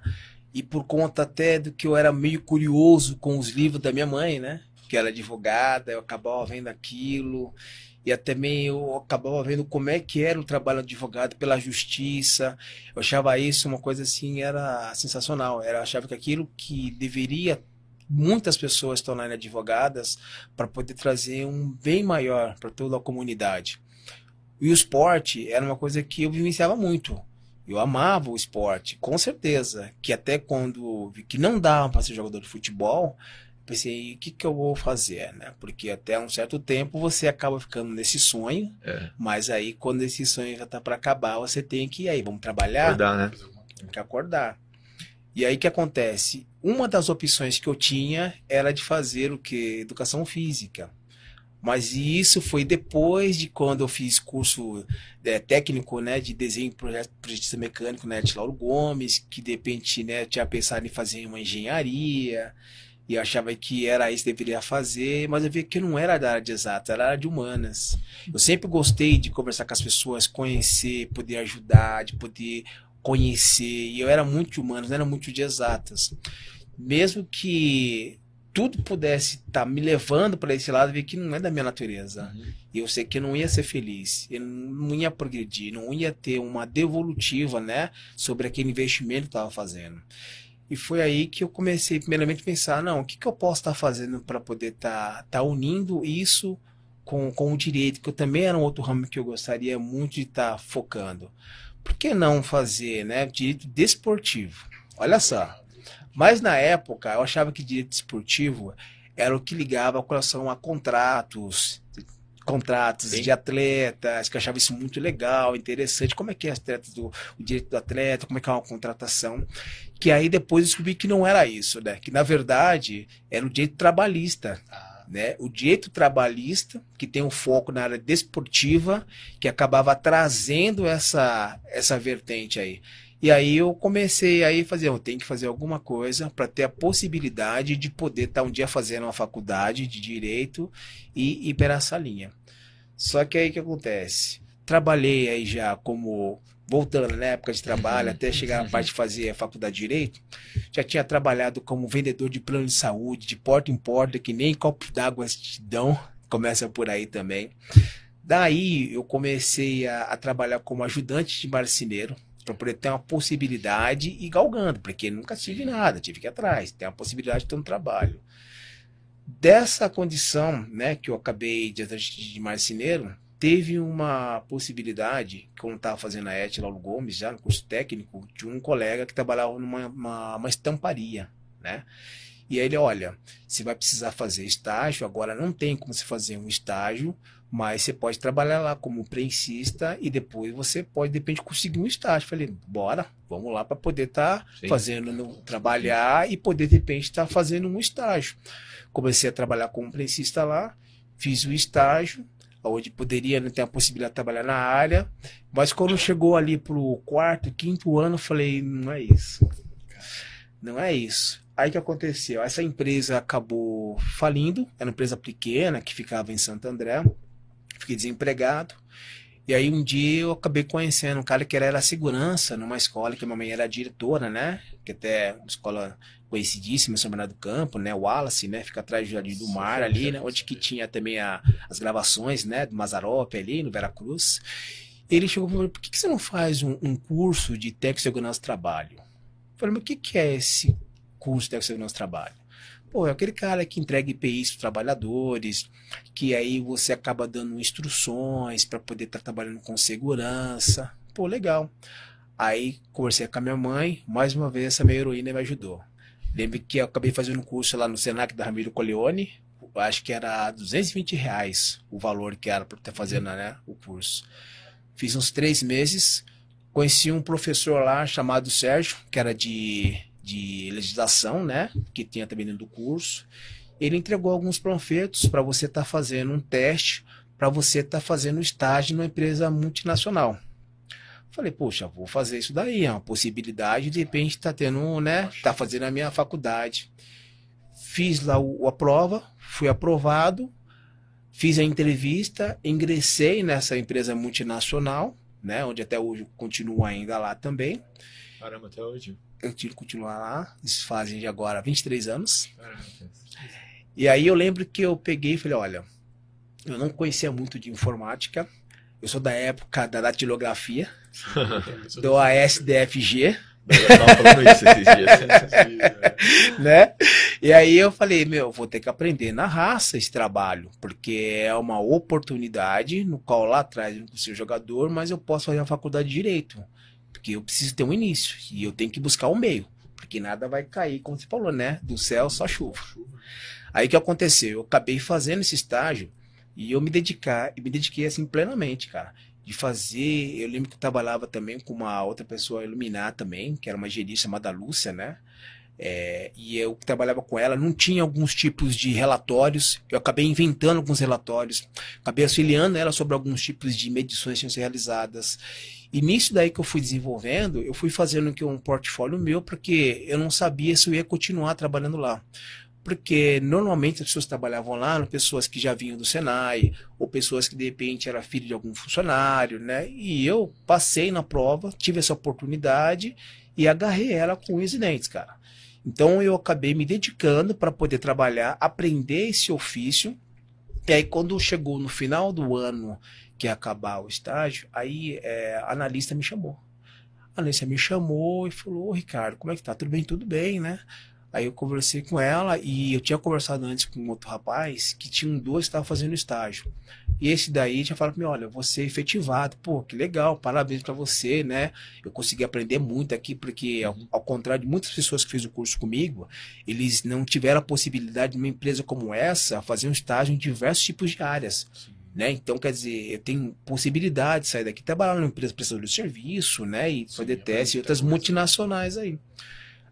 e por conta até do que eu era meio curioso com os livros da minha mãe, né? Que ela é advogada, eu acabava vendo aquilo e também eu acabava vendo como é que era o trabalho do advogado pela justiça. Eu achava isso uma coisa assim, era sensacional. Era, achava que aquilo que deveria muitas pessoas tornarem advogadas para poder trazer um bem maior para toda a comunidade. E o esporte era uma coisa que eu vivenciava muito. Eu amava o esporte, com certeza. Que até quando vi que não dava para ser jogador de futebol, pensei, o que, que eu vou fazer, né? Porque até um certo tempo você acaba ficando nesse sonho, é. mas aí quando esse sonho já tá para acabar, você tem que ir aí, vamos trabalhar. Acordar, né? Tem que acordar. E aí que acontece? Uma das opções que eu tinha era de fazer o que? Educação física. Mas isso foi depois de quando eu fiz curso é, técnico né, de desenho projeto, projetista mecânico na né, Lauro Gomes, que de repente né, tinha pensado em fazer uma engenharia, e achava que era isso que deveria fazer, mas eu vi que não era da área de era da área de humanas. Eu sempre gostei de conversar com as pessoas, conhecer, poder ajudar, de poder conhecer, e eu era muito de humanas, não era muito de exatas. Mesmo que tudo pudesse estar tá me levando para esse lado, vi que não é da minha natureza. Uhum. Eu sei que eu não ia ser feliz, eu não ia progredir, não ia ter uma devolutiva, né, sobre aquele investimento que eu estava fazendo. E foi aí que eu comecei, primeiramente, a pensar: não, o que, que eu posso estar tá fazendo para poder estar tá, tá unindo isso com, com o direito, que eu também era um outro ramo que eu gostaria muito de estar tá focando. Por que não fazer né, direito desportivo? Olha só. Mas na época, eu achava que direito desportivo era o que ligava com relação a contratos, contratos Sim. de atletas, que eu achava isso muito legal, interessante. Como é que é atletas do, o direito do atleta, como é que é uma contratação. Que aí depois descobri que não era isso, né? Que na verdade era o direito trabalhista. Ah. Né? O direito trabalhista, que tem um foco na área desportiva, que acabava trazendo essa, essa vertente aí. E aí eu comecei aí a fazer, eu tenho que fazer alguma coisa para ter a possibilidade de poder estar tá um dia fazendo uma faculdade de direito e ir para essa linha. Só que aí que acontece? Trabalhei aí já como voltando na né, época de trabalho, até chegar na parte de fazer a faculdade de Direito, já tinha trabalhado como vendedor de plano de saúde, de porta em porta, que nem copo d'água te dão, começa por aí também. Daí eu comecei a, a trabalhar como ajudante de marceneiro, para poder ter uma possibilidade e galgando, porque nunca tive nada, tive que ir atrás, ter uma possibilidade de ter um trabalho. Dessa condição, né, que eu acabei de, de marceneiro, teve uma possibilidade, eu estava fazendo a ET Gomes, já no curso técnico, de um colega que trabalhava numa uma, uma estamparia, né? E aí ele, olha, você vai precisar fazer estágio, agora não tem como você fazer um estágio, mas você pode trabalhar lá como prensista e depois você pode, de repente, conseguir um estágio. Falei, bora, vamos lá para poder estar tá fazendo, no, trabalhar e poder, de repente, estar tá fazendo um estágio. Comecei a trabalhar como prensista lá, fiz o estágio, onde poderia não né, ter a possibilidade de trabalhar na área, mas quando chegou ali pro quarto, quinto ano, falei, não é isso. Não é isso. Aí que aconteceu? Essa empresa acabou falindo, era uma empresa pequena que ficava em Santo André fiquei desempregado. E aí um dia eu acabei conhecendo um cara que era, segurança numa escola que a mamãe era diretora, né? Que até uma escola conhecidíssima, São Bernardo do Campo, né? O Wallace, né? Fica atrás do Jardim do Mar ali, né? Onde que tinha também a, as gravações, né? Do Mazarope ali, no Veracruz. Ele chegou e falou, por que, que você não faz um, um curso de técnico de segurança do trabalho? Eu falei, mas o que, que é esse curso de técnico de segurança do trabalho? Pô, é aquele cara que entrega IPIs para trabalhadores, que aí você acaba dando instruções para poder estar tá trabalhando com segurança. Pô, legal. Aí conversei com a minha mãe, mais uma vez essa minha heroína me ajudou. Lembro que eu acabei fazendo um curso lá no Senac da Ramiro Coleone, acho que era 220 reais o valor que era para estar fazendo né, o curso. Fiz uns três meses, conheci um professor lá chamado Sérgio, que era de de legislação, né, que tinha também dentro do curso. Ele entregou alguns panfletos para você estar tá fazendo um teste, para você estar tá fazendo estágio numa empresa multinacional. Falei, poxa, vou fazer isso daí, é uma possibilidade, de repente tá tendo, né, tá fazendo a minha faculdade. Fiz lá o, a prova, fui aprovado, fiz a entrevista, ingressei nessa empresa multinacional, né, onde até hoje continuo ainda lá também. Caramba, até hoje eu tiro continuar lá. Isso fazem agora 23 anos. E aí eu lembro que eu peguei e falei, olha, Eu não conhecia muito de informática. Eu sou da época da datilografia, do ASDFG. Né? E aí eu falei, meu, vou ter que aprender na raça esse trabalho, porque é uma oportunidade no qual lá atrás eu não consigo jogador, mas eu posso fazer a faculdade de direito, porque eu preciso ter um início e eu tenho que buscar um meio, porque nada vai cair, como você falou, né? Do céu só chuva. Aí o que aconteceu? Eu acabei fazendo esse estágio e eu me dedicar, e me dediquei assim plenamente, cara de fazer. Eu lembro que eu trabalhava também com uma outra pessoa iluminar também, que era uma gerista chamada Lúcia, né? É, e eu trabalhava com ela, não tinha alguns tipos de relatórios, eu acabei inventando alguns relatórios, acabei auxiliando ela sobre alguns tipos de medições que tinham sido realizadas. E nisso daí que eu fui desenvolvendo, eu fui fazendo aqui um portfólio meu, porque eu não sabia se eu ia continuar trabalhando lá porque normalmente as pessoas que trabalhavam lá eram pessoas que já vinham do Senai, ou pessoas que de repente era filho de algum funcionário, né? E eu passei na prova, tive essa oportunidade e agarrei ela com os dentes, cara. Então eu acabei me dedicando para poder trabalhar, aprender esse ofício. E aí quando chegou no final do ano que ia acabar o estágio, aí é, a analista me chamou. A analista me chamou e falou, Ricardo, como é que tá? Tudo bem? Tudo bem, né? Aí eu conversei com ela e eu tinha conversado antes com outro rapaz que tinha um dois que estava fazendo estágio. E esse daí tinha falado para mim, olha, você é efetivado. Pô, que legal, parabéns para você, né? Eu consegui aprender muito aqui, porque ao, ao, contrário de muitas pessoas que fez o curso comigo, eles não tiveram a possibilidade de uma empresa como essa fazer um estágio em diversos tipos de áreas. Né? Então, quer dizer, eu tenho possibilidade de sair daqui, trabalhar numa empresa prestadora de serviço, né? E Sim, fazer teste e outras multinacionais aí.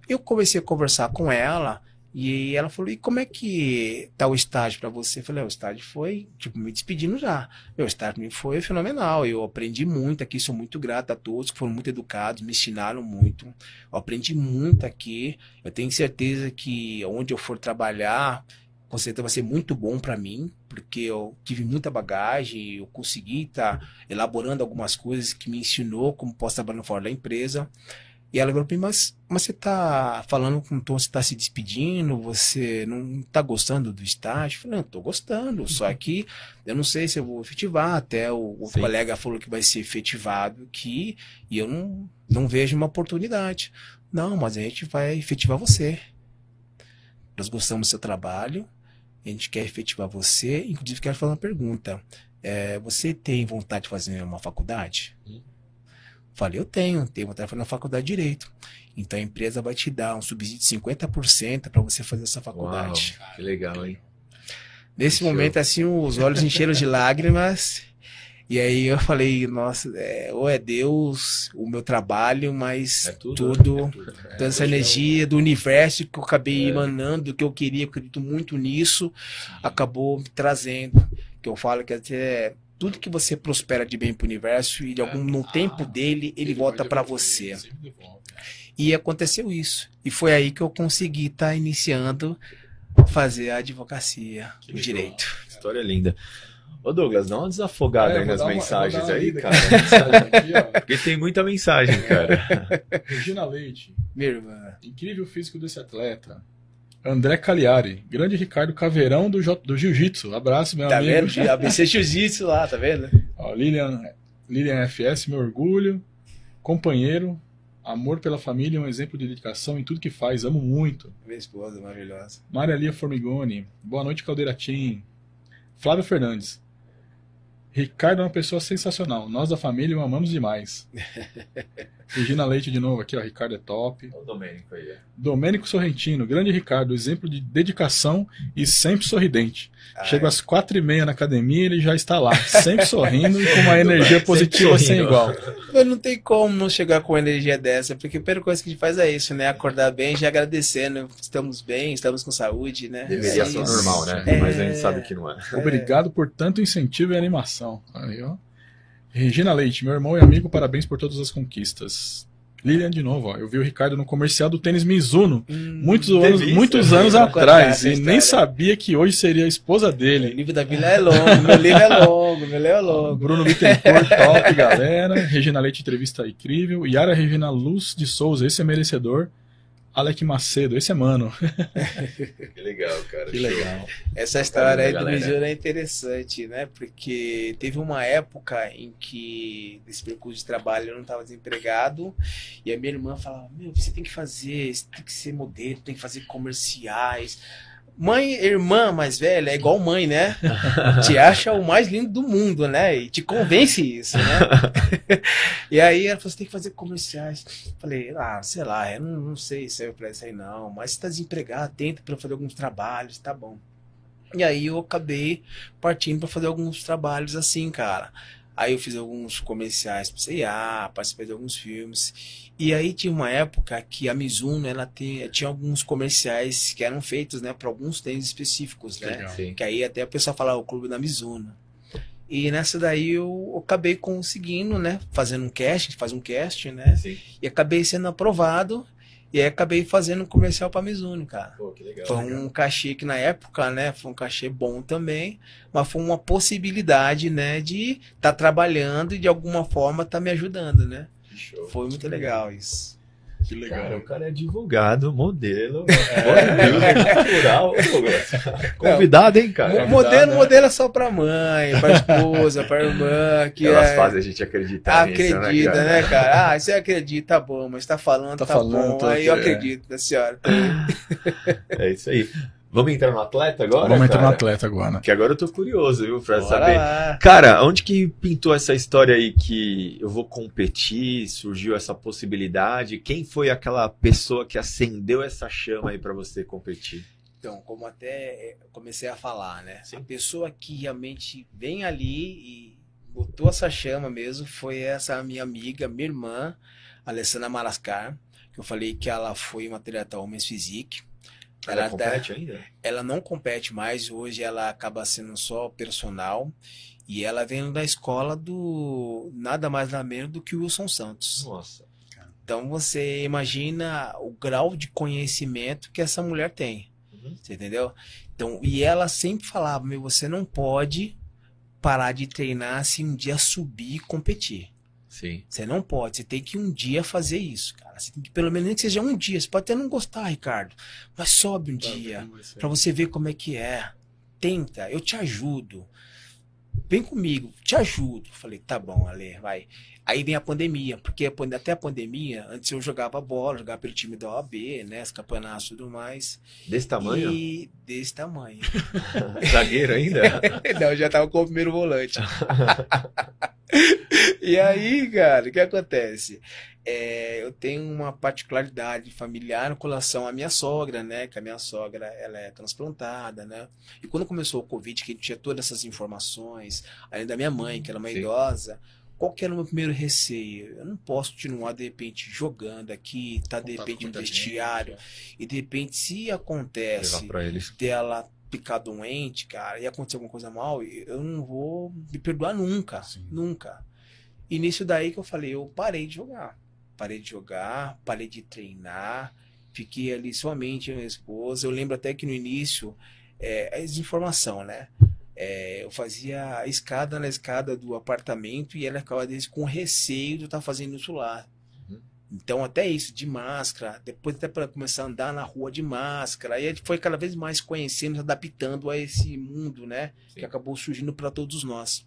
Eu comecei a conversar com ela e ela falou: "E como é que tá o estágio para você?" Eu falei: ah, "O estágio foi, tipo, me despedindo já. Meu estágio me foi fenomenal. Eu aprendi muito aqui, sou muito grato a todos que foram muito educados, me ensinaram muito. Eu aprendi muito aqui. Eu tenho certeza que onde eu for trabalhar, com certeza vai ser muito bom para mim, porque eu tive muita bagagem, eu consegui estar tá elaborando algumas coisas que me ensinou como posso trabalhar fora da empresa. E ela falou para mim, mas, mas você tá falando com o tom, você tá se despedindo, você não tá gostando do estágio? Eu falei, não, tô gostando, só que eu não sei se eu vou efetivar, até o, o colega falou que vai ser efetivado aqui, e eu não, não vejo uma oportunidade. Não, mas a gente vai efetivar você. Nós gostamos do seu trabalho, a gente quer efetivar você, inclusive quero fazer uma pergunta. É, você tem vontade de fazer uma faculdade? Hum. Falei, eu tenho, tenho vontade de fazer na faculdade de Direito. Então a empresa vai te dar um subsídio de 50% para você fazer essa faculdade. Uau, que legal, hein? Nesse momento, assim, os olhos encheram de lágrimas. E aí eu falei, nossa, é, ou é Deus, o meu trabalho, mas é tudo, tudo, é tudo. É, toda essa energia do universo que eu acabei é. emanando, do que eu queria, acredito muito nisso, Sim. acabou me trazendo. Que eu falo que até tudo que você prospera de bem para o universo e de algum no tempo dele ele, ele volta para você. E aconteceu isso. E foi aí que eu consegui estar tá iniciando fazer a advocacia, que o legal. direito. História linda. Ô Douglas, dá uma desafogada é, aí nas uma, mensagens aí, cara. Aqui, Porque tem muita mensagem, cara. Regina Leite. Minha irmã. Incrível físico desse atleta. André Cagliari, grande Ricardo Caveirão do, do Jiu-Jitsu. Abraço, meu tá amigo. Tá vendo? ABC Jiu-Jitsu lá, tá vendo? Ó, Lilian, Lilian FS, meu orgulho. Companheiro, amor pela família, um exemplo de dedicação em tudo que faz. Amo muito. Minha esposa maravilhosa. Maria Lia Formigoni. Boa noite, Caldeiratim. Flávio Fernandes. Ricardo é uma pessoa sensacional. Nós da família o amamos demais. Regina Leite de novo aqui, ó. Ricardo é top. O Domênico aí. É. Domênico Sorrentino, grande Ricardo, exemplo de dedicação e sempre sorridente. Ah, Chega é. às quatro e meia na academia ele já está lá, sempre sorrindo e com uma energia positiva sem igual. Mas não tem como não chegar com energia dessa, porque a primeira coisa que a gente faz é isso, né? Acordar bem, já agradecendo. Estamos bem, estamos com saúde, né? Deveria ser normal, né? É... Mas a gente sabe que não é. Obrigado por tanto incentivo e animação. Aí, ó. Regina Leite, meu irmão e amigo, parabéns por todas as conquistas. Lilian de novo, ó. Eu vi o Ricardo no comercial do tênis Mizuno hum, muitos anos, muitos anos atrás e nem sabia que hoje seria a esposa dele. O livro da Vila é longo, meu livro é longo, meu livro é longo. Bruno Bittencourt, top, galera. Regina Leite, entrevista incrível. Yara Regina Luz de Souza, esse é merecedor. Alec Macedo, esse é mano. que legal, cara. Que legal. Essa história aí do Mizuno é interessante, né? Porque teve uma época em que, nesse percurso de trabalho, eu não estava desempregado e a minha irmã falava: Meu, você tem que fazer, você tem que ser modelo, tem que fazer comerciais. Mãe, irmã mais velha é igual mãe, né? te acha o mais lindo do mundo, né? E te convence isso, né? e aí ela falou: você tem que fazer comerciais. Falei, ah, sei lá, eu não, não sei se é pra isso aí não, mas você tá desempregado, tenta para fazer alguns trabalhos, tá bom. E aí eu acabei partindo para fazer alguns trabalhos assim, cara. Aí eu fiz alguns comerciais para CIA, participei de alguns filmes. E aí tinha uma época que a Mizuno ela tinha, tinha alguns comerciais que eram feitos, né, para alguns tênis específicos, né? Que aí até a pessoa falava o clube da Mizuno. E nessa daí eu acabei conseguindo, né, fazendo um cast, faz um cast, né? Sim. E acabei sendo aprovado e aí acabei fazendo um comercial pra Mizuno, cara. Pô, que legal. Foi legal. um cachê que na época, né, foi um cachê bom também, mas foi uma possibilidade, né, de estar tá trabalhando e de alguma forma tá me ajudando, né? Foi muito legal isso. Que legal. Cara, o cara é advogado, modelo, é. natural. Convidado, hein, cara? Modelo, modelo é só pra mãe, pra esposa, pra irmã. Que Elas é... fazem a gente acreditar Acredita, nisso, né, cara? né, cara? Ah, você acredita, tá bom, mas tá falando, tá, tá falando, bom, aí eu acredito na senhora. É isso aí. Vamos entrar no atleta agora? Vamos entrar no atleta agora. Que agora eu tô curioso, viu, pra Bora saber. Lá. Cara, onde que pintou essa história aí que eu vou competir, surgiu essa possibilidade? Quem foi aquela pessoa que acendeu essa chama aí para você competir? Então, como até comecei a falar, né? Sim. A pessoa que realmente vem ali e botou essa chama mesmo foi essa minha amiga, minha irmã, Alessandra Marascar, que eu falei que ela foi uma atleta Homens Physique ela, ela compete dá, ainda? Ela não compete mais, hoje ela acaba sendo só personal. E ela vem da escola do nada mais nada menos do que o Wilson Santos. Nossa. Então você imagina o grau de conhecimento que essa mulher tem. Uhum. Você entendeu? Então, e ela sempre falava: meu, você não pode parar de treinar se um dia subir e competir. Sim. Você não pode, você tem que um dia fazer isso, cara. Você tem que, pelo menos que seja um dia. Você pode até não gostar, Ricardo, mas sobe um tá, dia para você ver como é que é. Tenta, eu te ajudo. Vem comigo, te ajudo. Falei, tá bom, Ale, vai. Aí vem a pandemia, porque até a pandemia, antes eu jogava bola, jogava pelo time da OAB, né, os campeonatos e tudo mais. Desse tamanho? E desse tamanho. Zagueiro ainda? não, eu já tava com o primeiro volante. e aí, cara, o que acontece? É, eu tenho uma particularidade familiar com relação à minha sogra, né? Que a minha sogra ela é transplantada, né? E quando começou o Covid, que a gente tinha todas essas informações, além da minha mãe, que era uma Sim. idosa, qual que era o meu primeiro receio? Eu não posso continuar, de repente, jogando aqui, tá de repente no vestiário, gente, e de repente, se acontece dela ficar doente, cara, e acontecer alguma coisa mal, eu não vou me perdoar nunca. Sim. Nunca. E nisso daí que eu falei, eu parei de jogar. Parei de jogar, parei de treinar, fiquei ali somente a minha esposa. Eu lembro até que no início, é, a desinformação, né? É, eu fazia a escada na escada do apartamento e ela ficava com receio de eu estar fazendo isso lá. Então, até isso, de máscara, depois até para começar a andar na rua de máscara, aí a gente foi cada vez mais conhecendo, adaptando a esse mundo, né? Sim. Que acabou surgindo para todos nós.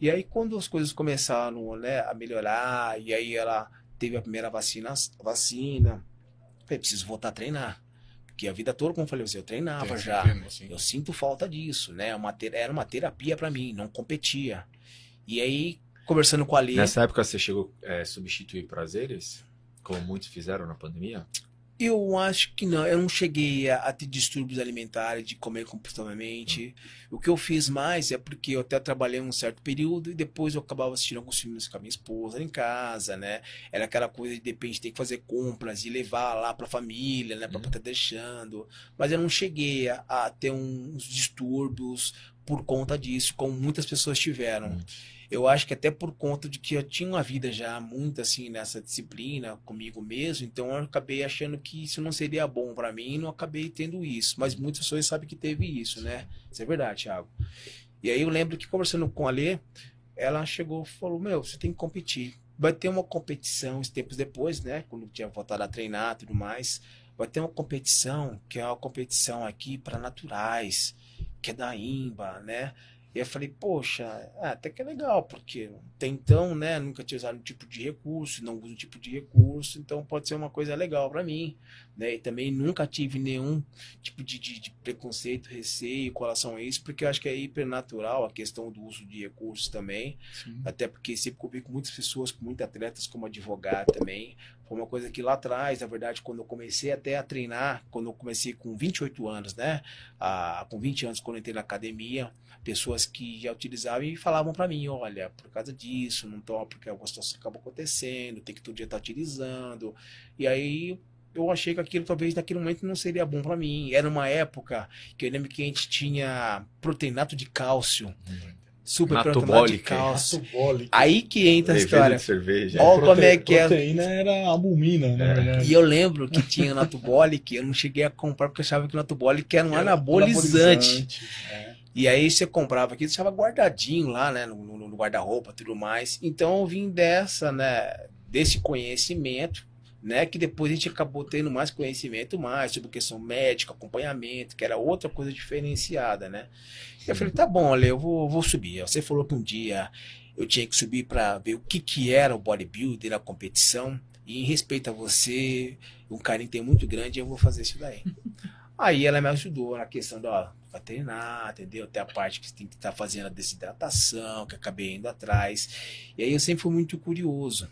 E aí, quando as coisas começaram né, a melhorar, e aí ela teve a primeira vacina, vacina, eu preciso voltar a treinar. Porque a vida toda, como eu falei, eu treinava já. Assim. Eu sinto falta disso, né? Uma, era uma terapia para mim, não competia. E aí, conversando com a Lia. Nessa época você chegou a é, substituir prazeres? Como muitos fizeram na pandemia? Eu acho que não. Eu não cheguei a, a ter distúrbios alimentares, de comer compulsivamente. O que eu fiz mais é porque eu até trabalhei um certo período e depois eu acabava assistindo alguns filmes com a minha esposa em casa, né? Era aquela coisa de, de repente, ter que fazer compras e levar lá pra família, né? Pra uhum. estar deixando. Mas eu não cheguei a, a ter uns distúrbios por conta disso, como muitas pessoas tiveram. Uhum. Eu acho que até por conta de que eu tinha uma vida já muito assim nessa disciplina comigo mesmo, então eu acabei achando que isso não seria bom para mim e não acabei tendo isso. Mas muitas pessoas sabem que teve isso, né? Isso é verdade, Thiago. E aí eu lembro que conversando com a Lê, ela chegou e falou: Meu, você tem que competir. vai ter uma competição uns tempos depois, né? Quando tinha voltado a treinar e tudo mais. Vai ter uma competição, que é uma competição aqui para naturais, que é da IMBA, né? E eu falei, poxa, é, até que é legal, porque até então, né, nunca tinha usado um tipo de recurso, não uso um tipo de recurso, então pode ser uma coisa legal para mim, né? E também nunca tive nenhum tipo de, de, de, preconceito, receio com relação a isso, porque eu acho que é hipernatural a questão do uso de recursos também, Sim. até porque sempre convivi com muitas pessoas, com muitos atletas como advogado também, foi uma coisa que lá atrás, na verdade, quando eu comecei até a treinar, quando eu comecei com 28 anos, né? Ah, com 20 anos, quando eu entrei na academia, pessoas que já utilizavam e falavam para mim, olha, por causa disso, não toma porque alguma situação acabou acontecendo, tem que todo dia estar tá utilizando. E aí eu achei que aquilo talvez naquele momento não seria bom para mim. Era uma época que eu lembro que a gente tinha proteinato de cálcio. Super proteinato de cálcio. Aí que entra a história. cerveja. Olha como é que é. proteína era albumina, né? É. E eu lembro que tinha natobolic, eu não cheguei a comprar porque eu achava que o natobolic era um era anabolizante. anabolizante. É. E aí você comprava aqui, deixava guardadinho lá, né, no, no, no guarda-roupa, tudo mais. Então eu vim dessa, né, desse conhecimento, né, que depois a gente acabou tendo mais conhecimento mais sobre questão médica, acompanhamento, que era outra coisa diferenciada, né. E eu falei, tá bom, olha, eu vou, vou subir. Você falou que um dia eu tinha que subir para ver o que que era o bodybuilder, a competição. E em respeito a você, um carinho tem muito grande, eu vou fazer isso daí. Aí ela me ajudou na questão ó, vai treinar, entendeu? Até a parte que você tem que estar tá fazendo a desidratação, que acabei indo atrás. E aí eu sempre fui muito curioso.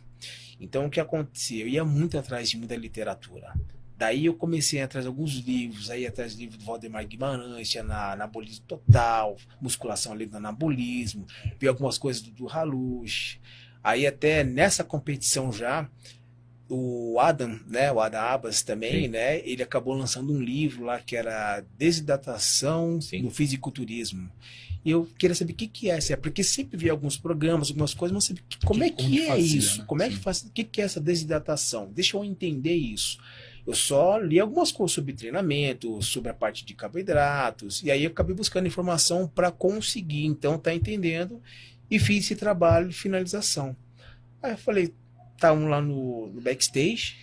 Então o que acontecia? Eu ia muito atrás de muita literatura. Daí eu comecei a trazer alguns livros, aí atrás do livro do Valdemar Guimarães, tinha na anabolismo total, musculação ali no anabolismo, vi algumas coisas do, do Halush. Aí até nessa competição já, o Adam, né, o Adam Abbas também, Sim. né, ele acabou lançando um livro lá que era Desidratação Sim. no Fisiculturismo. E eu queria saber o que, que é, é porque sempre vi alguns programas, algumas coisas, mas saber como que, é que é fazia, isso, né? como Sim. é que faz, o que, que é essa desidratação? Deixa eu entender isso. Eu só li algumas coisas sobre treinamento, sobre a parte de carboidratos, e aí eu acabei buscando informação para conseguir, então, tá entendendo, e fiz esse trabalho de finalização. Aí eu falei, estavam lá no, no, backstage,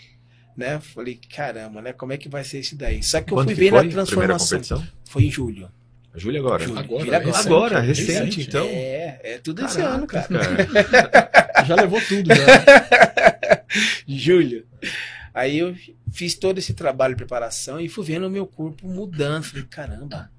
né? Falei, caramba, né? Como é que vai ser isso daí? Só que eu Quando fui ver na transformação. Foi em julho. Julho agora. Julho. Agora, julho agora, agora, recente, recente, então. É, é tudo Caraca, esse ano, cara. cara. já levou tudo, já. julho. Aí eu fiz todo esse trabalho de preparação e fui vendo o meu corpo mudando. Falei, caramba,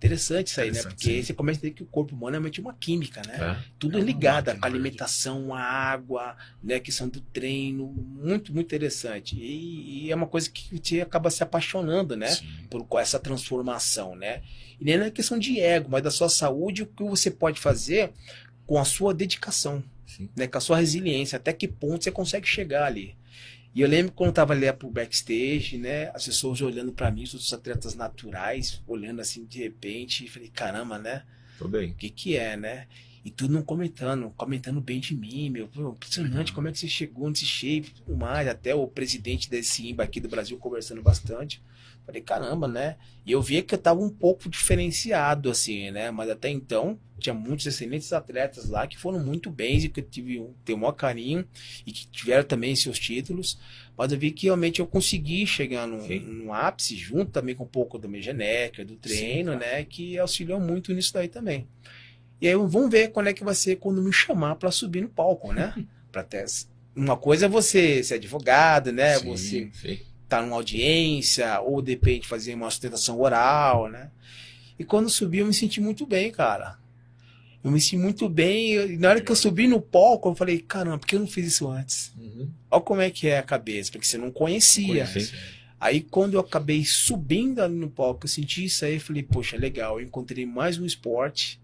Interessante isso aí, né? Porque sim. você começa a entender que o corpo humano é realmente uma química, né? É. Tudo é ligado, a alimentação, a água, né? A questão do treino, muito, muito interessante. E, e é uma coisa que você acaba se apaixonando, né? Sim. Por essa transformação, né? E nem é questão de ego, mas da sua saúde, o que você pode fazer com a sua dedicação, sim. né? Com a sua resiliência, até que ponto você consegue chegar ali. E eu lembro quando eu tava ali pro backstage, né? As pessoas olhando para mim, os atletas naturais, olhando assim de repente, e falei, caramba, né? Tô bem. O que que é, né? E tudo não comentando, comentando bem de mim, meu. Impressionante uhum. como é que você chegou nesse shape e tudo mais. Até o presidente desse IMBA aqui do Brasil conversando bastante. Falei, caramba, né? E eu via que eu tava um pouco diferenciado, assim, né? Mas até então, tinha muitos excelentes atletas lá que foram muito bens e que eu tive tenho o maior carinho e que tiveram também seus títulos. Mas eu vi que realmente eu consegui chegar no, ápice, junto também com um pouco da minha genética, do treino, Sim, né? Que auxiliou muito nisso daí também. E aí vamos ver quando é que vai ser quando me chamar para subir no palco, né? para ter uma coisa é você ser advogado, né? Sim, você sim estar tá numa audiência, ou de repente fazer uma sustentação oral, né? E quando subi, eu me senti muito bem, cara. Eu me senti muito bem. E na hora que eu subi no palco, eu falei, caramba, por que eu não fiz isso antes? Uhum. Olha como é que é a cabeça, porque você não conhecia. Aí quando eu acabei subindo ali no palco, eu senti isso aí, eu falei, poxa, legal, eu encontrei mais um esporte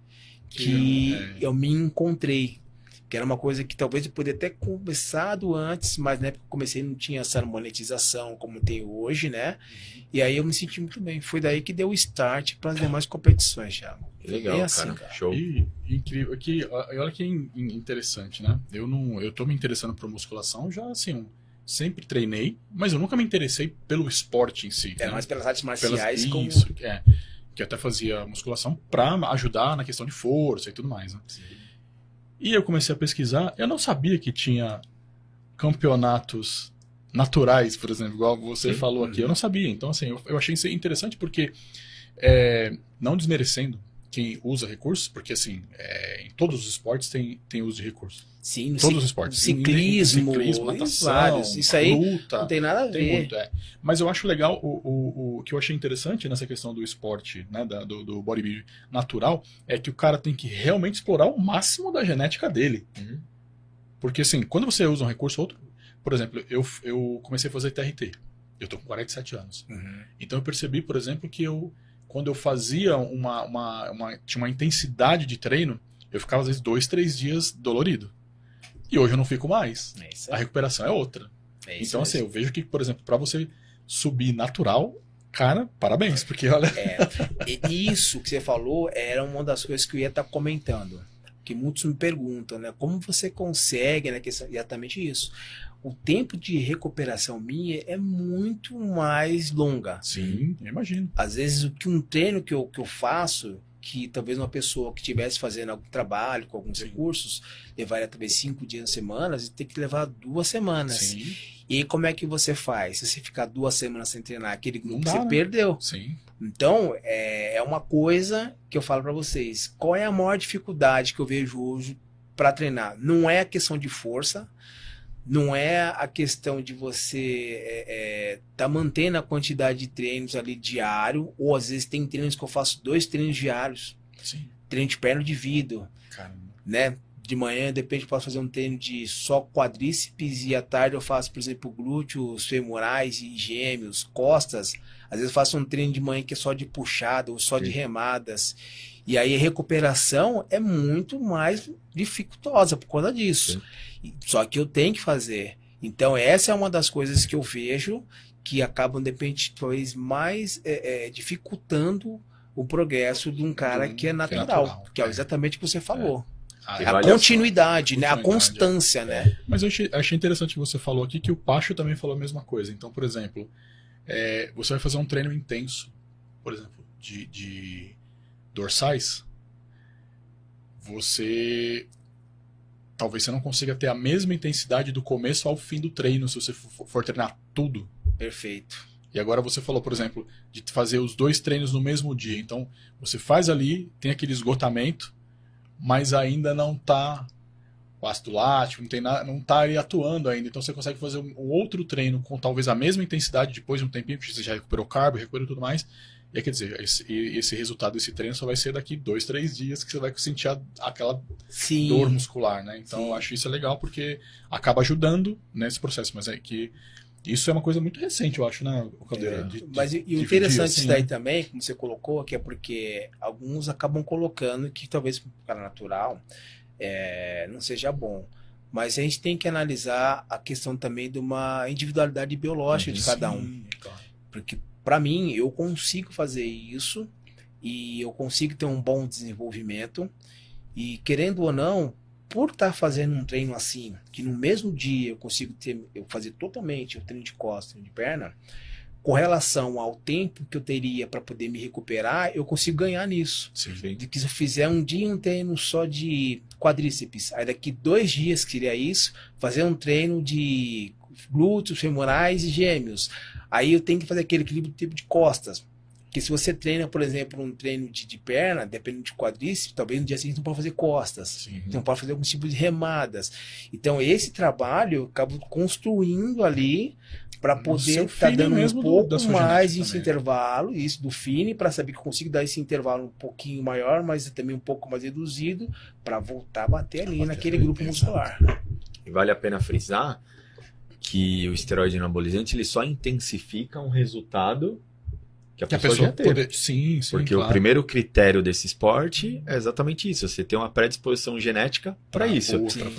que é. eu me encontrei que era uma coisa que talvez eu poderia ter começado antes, mas na época que eu comecei não tinha essa monetização como tem hoje, né? Uhum. E aí eu me senti muito bem. Foi daí que deu o start para as demais competições, Thiago. Legal, assim, cara. Show. E, incrível. Que, olha que interessante, né? Eu não, eu tô me interessando por musculação já assim, sempre treinei, mas eu nunca me interessei pelo esporte em si. É, né? mais pelas artes marciais pelas, como... Isso, é. Que eu até fazia musculação para ajudar na questão de força e tudo mais, né? Sim. E eu comecei a pesquisar, eu não sabia que tinha campeonatos naturais, por exemplo, igual você Sim. falou aqui. Eu não sabia. Então, assim, eu, eu achei isso interessante porque, é, não desmerecendo quem usa recursos, porque, assim, é, em todos os esportes tem, tem uso de recursos. Sim, Todos os esportes. Ciclismo, ciclismo natação, vários. Isso aí luta. não tem nada a Tem ver. muito, é. Mas eu acho legal, o, o, o que eu achei interessante nessa questão do esporte, né, da- do, do bodybuilding natural, é que o cara tem que realmente explorar o máximo da genética dele. Uhum. Porque, assim, quando você usa um recurso outro, por exemplo, eu, eu comecei a fazer TRT. Eu tô com 47 anos. Uhum. Então eu percebi, por exemplo, que eu, quando eu fazia uma, uma, uma- tinha uma intensidade de treino, eu ficava às vezes dois, três dias dolorido. E hoje eu não fico mais. É A recuperação é outra. É isso Então, assim, mesmo. eu vejo que, por exemplo, para você subir natural, cara, parabéns, porque olha. É, e isso que você falou era uma das coisas que eu ia estar comentando. Que muitos me perguntam, né? Como você consegue, né? Que é exatamente isso. O tempo de recuperação minha é muito mais longa. Sim, imagino. Às vezes, o que um treino que eu, que eu faço, que talvez uma pessoa que estivesse fazendo algum trabalho com alguns Sim. recursos, levaria talvez cinco dias, semanas, e tem que levar duas semanas. Sim, E como é que você faz? Se você ficar duas semanas sem treinar aquele grupo, dá, você né? perdeu. sim. Então, é, é uma coisa que eu falo pra vocês. Qual é a maior dificuldade que eu vejo hoje pra treinar? Não é a questão de força, não é a questão de você é, é, tá mantendo a quantidade de treinos ali diário, ou às vezes tem treinos que eu faço dois treinos diários, Sim. treino de perna de vidro, Caramba. né? De manhã, de repente, eu posso fazer um treino de só quadríceps e à tarde eu faço, por exemplo, glúteos, femorais e gêmeos, costas. Às vezes eu faço um treino de manhã que é só de puxada ou só de Sim. remadas. E aí a recuperação é muito mais dificultosa por conta disso. E- Só que eu tenho que fazer. Então essa é uma das coisas que eu vejo que acabam, de repente, talvez mais é, é, dificultando o progresso de um cara Do- que é que é natural. natural, Que é é. exatamente o que você falou. Ah, é. A continuidade, né? A constância, né? Mas eu achei, achei interessante que você falou aqui que o Pacho também falou a mesma coisa. Então, por exemplo, é, você vai fazer um treino intenso, por exemplo, de, de dorsais, você talvez você não consiga ter a mesma intensidade do começo ao fim do treino se você for, for treinar tudo. Perfeito. E agora você falou, por exemplo, de fazer os dois treinos no mesmo dia. Então, você faz ali, tem aquele esgotamento, mas ainda não tá o ácido lático, não, tem na, não tá ali atuando ainda. Então, você consegue fazer um, um outro treino com talvez a mesma intensidade depois de um tempinho, porque você já recuperou carbo, recuperou tudo mais. E aí, quer dizer, esse, esse resultado desse treino só vai ser daqui dois, três dias que você vai sentir a- aquela Sim. dor muscular, né? Então Sim. eu acho isso legal porque acaba ajudando nesse processo, mas é que isso é uma coisa muito recente, eu acho, né, o Caldeira? É. De- de- Mas e, o interessante assim, disso daí né? também, como você colocou, que é porque alguns acabam colocando que talvez para natural é, não seja bom. Mas a gente tem que analisar a questão também de uma individualidade biológica de cada um. Sim, claro. Porque, para mim, eu consigo fazer isso e eu consigo ter um bom desenvolvimento. E, querendo ou não, por estar fazendo um treino assim, que no mesmo dia eu consigo ter, eu fazer totalmente o treino de costas, treino de perna, com relação ao tempo que eu teria para poder me recuperar, eu consigo ganhar nisso. Sim. De que se eu fizer um dia um treino só de quadríceps, aí daqui dois dias, que seria isso, fazer um treino de glúteos, femorais e gêmeos. Aí eu tenho que fazer aquele equilíbrio do tipo de costas. Porque se você treina, por exemplo, um treino de, de perna, dependendo de quadríceps, talvez no dia seguinte não pode fazer costas. Sim. Não pode fazer algum tipo de remadas. Então, esse trabalho eu acabo construindo ali para poder estar feeling dando um do- pouco sua mais esse também. intervalo, isso do fine, para saber que eu consigo dar esse intervalo um pouquinho maior, mas também um pouco mais reduzido, para voltar a bater ali bater naquele grupo muscular. E vale a pena frisar que o esteroide anabolizante ele só intensifica um resultado que a Que a pessoa, pessoa já teve. poder... Sim, sim, Porque o claro. primeiro critério desse esporte é exatamente isso. Você tem uma predisposição genética para isso.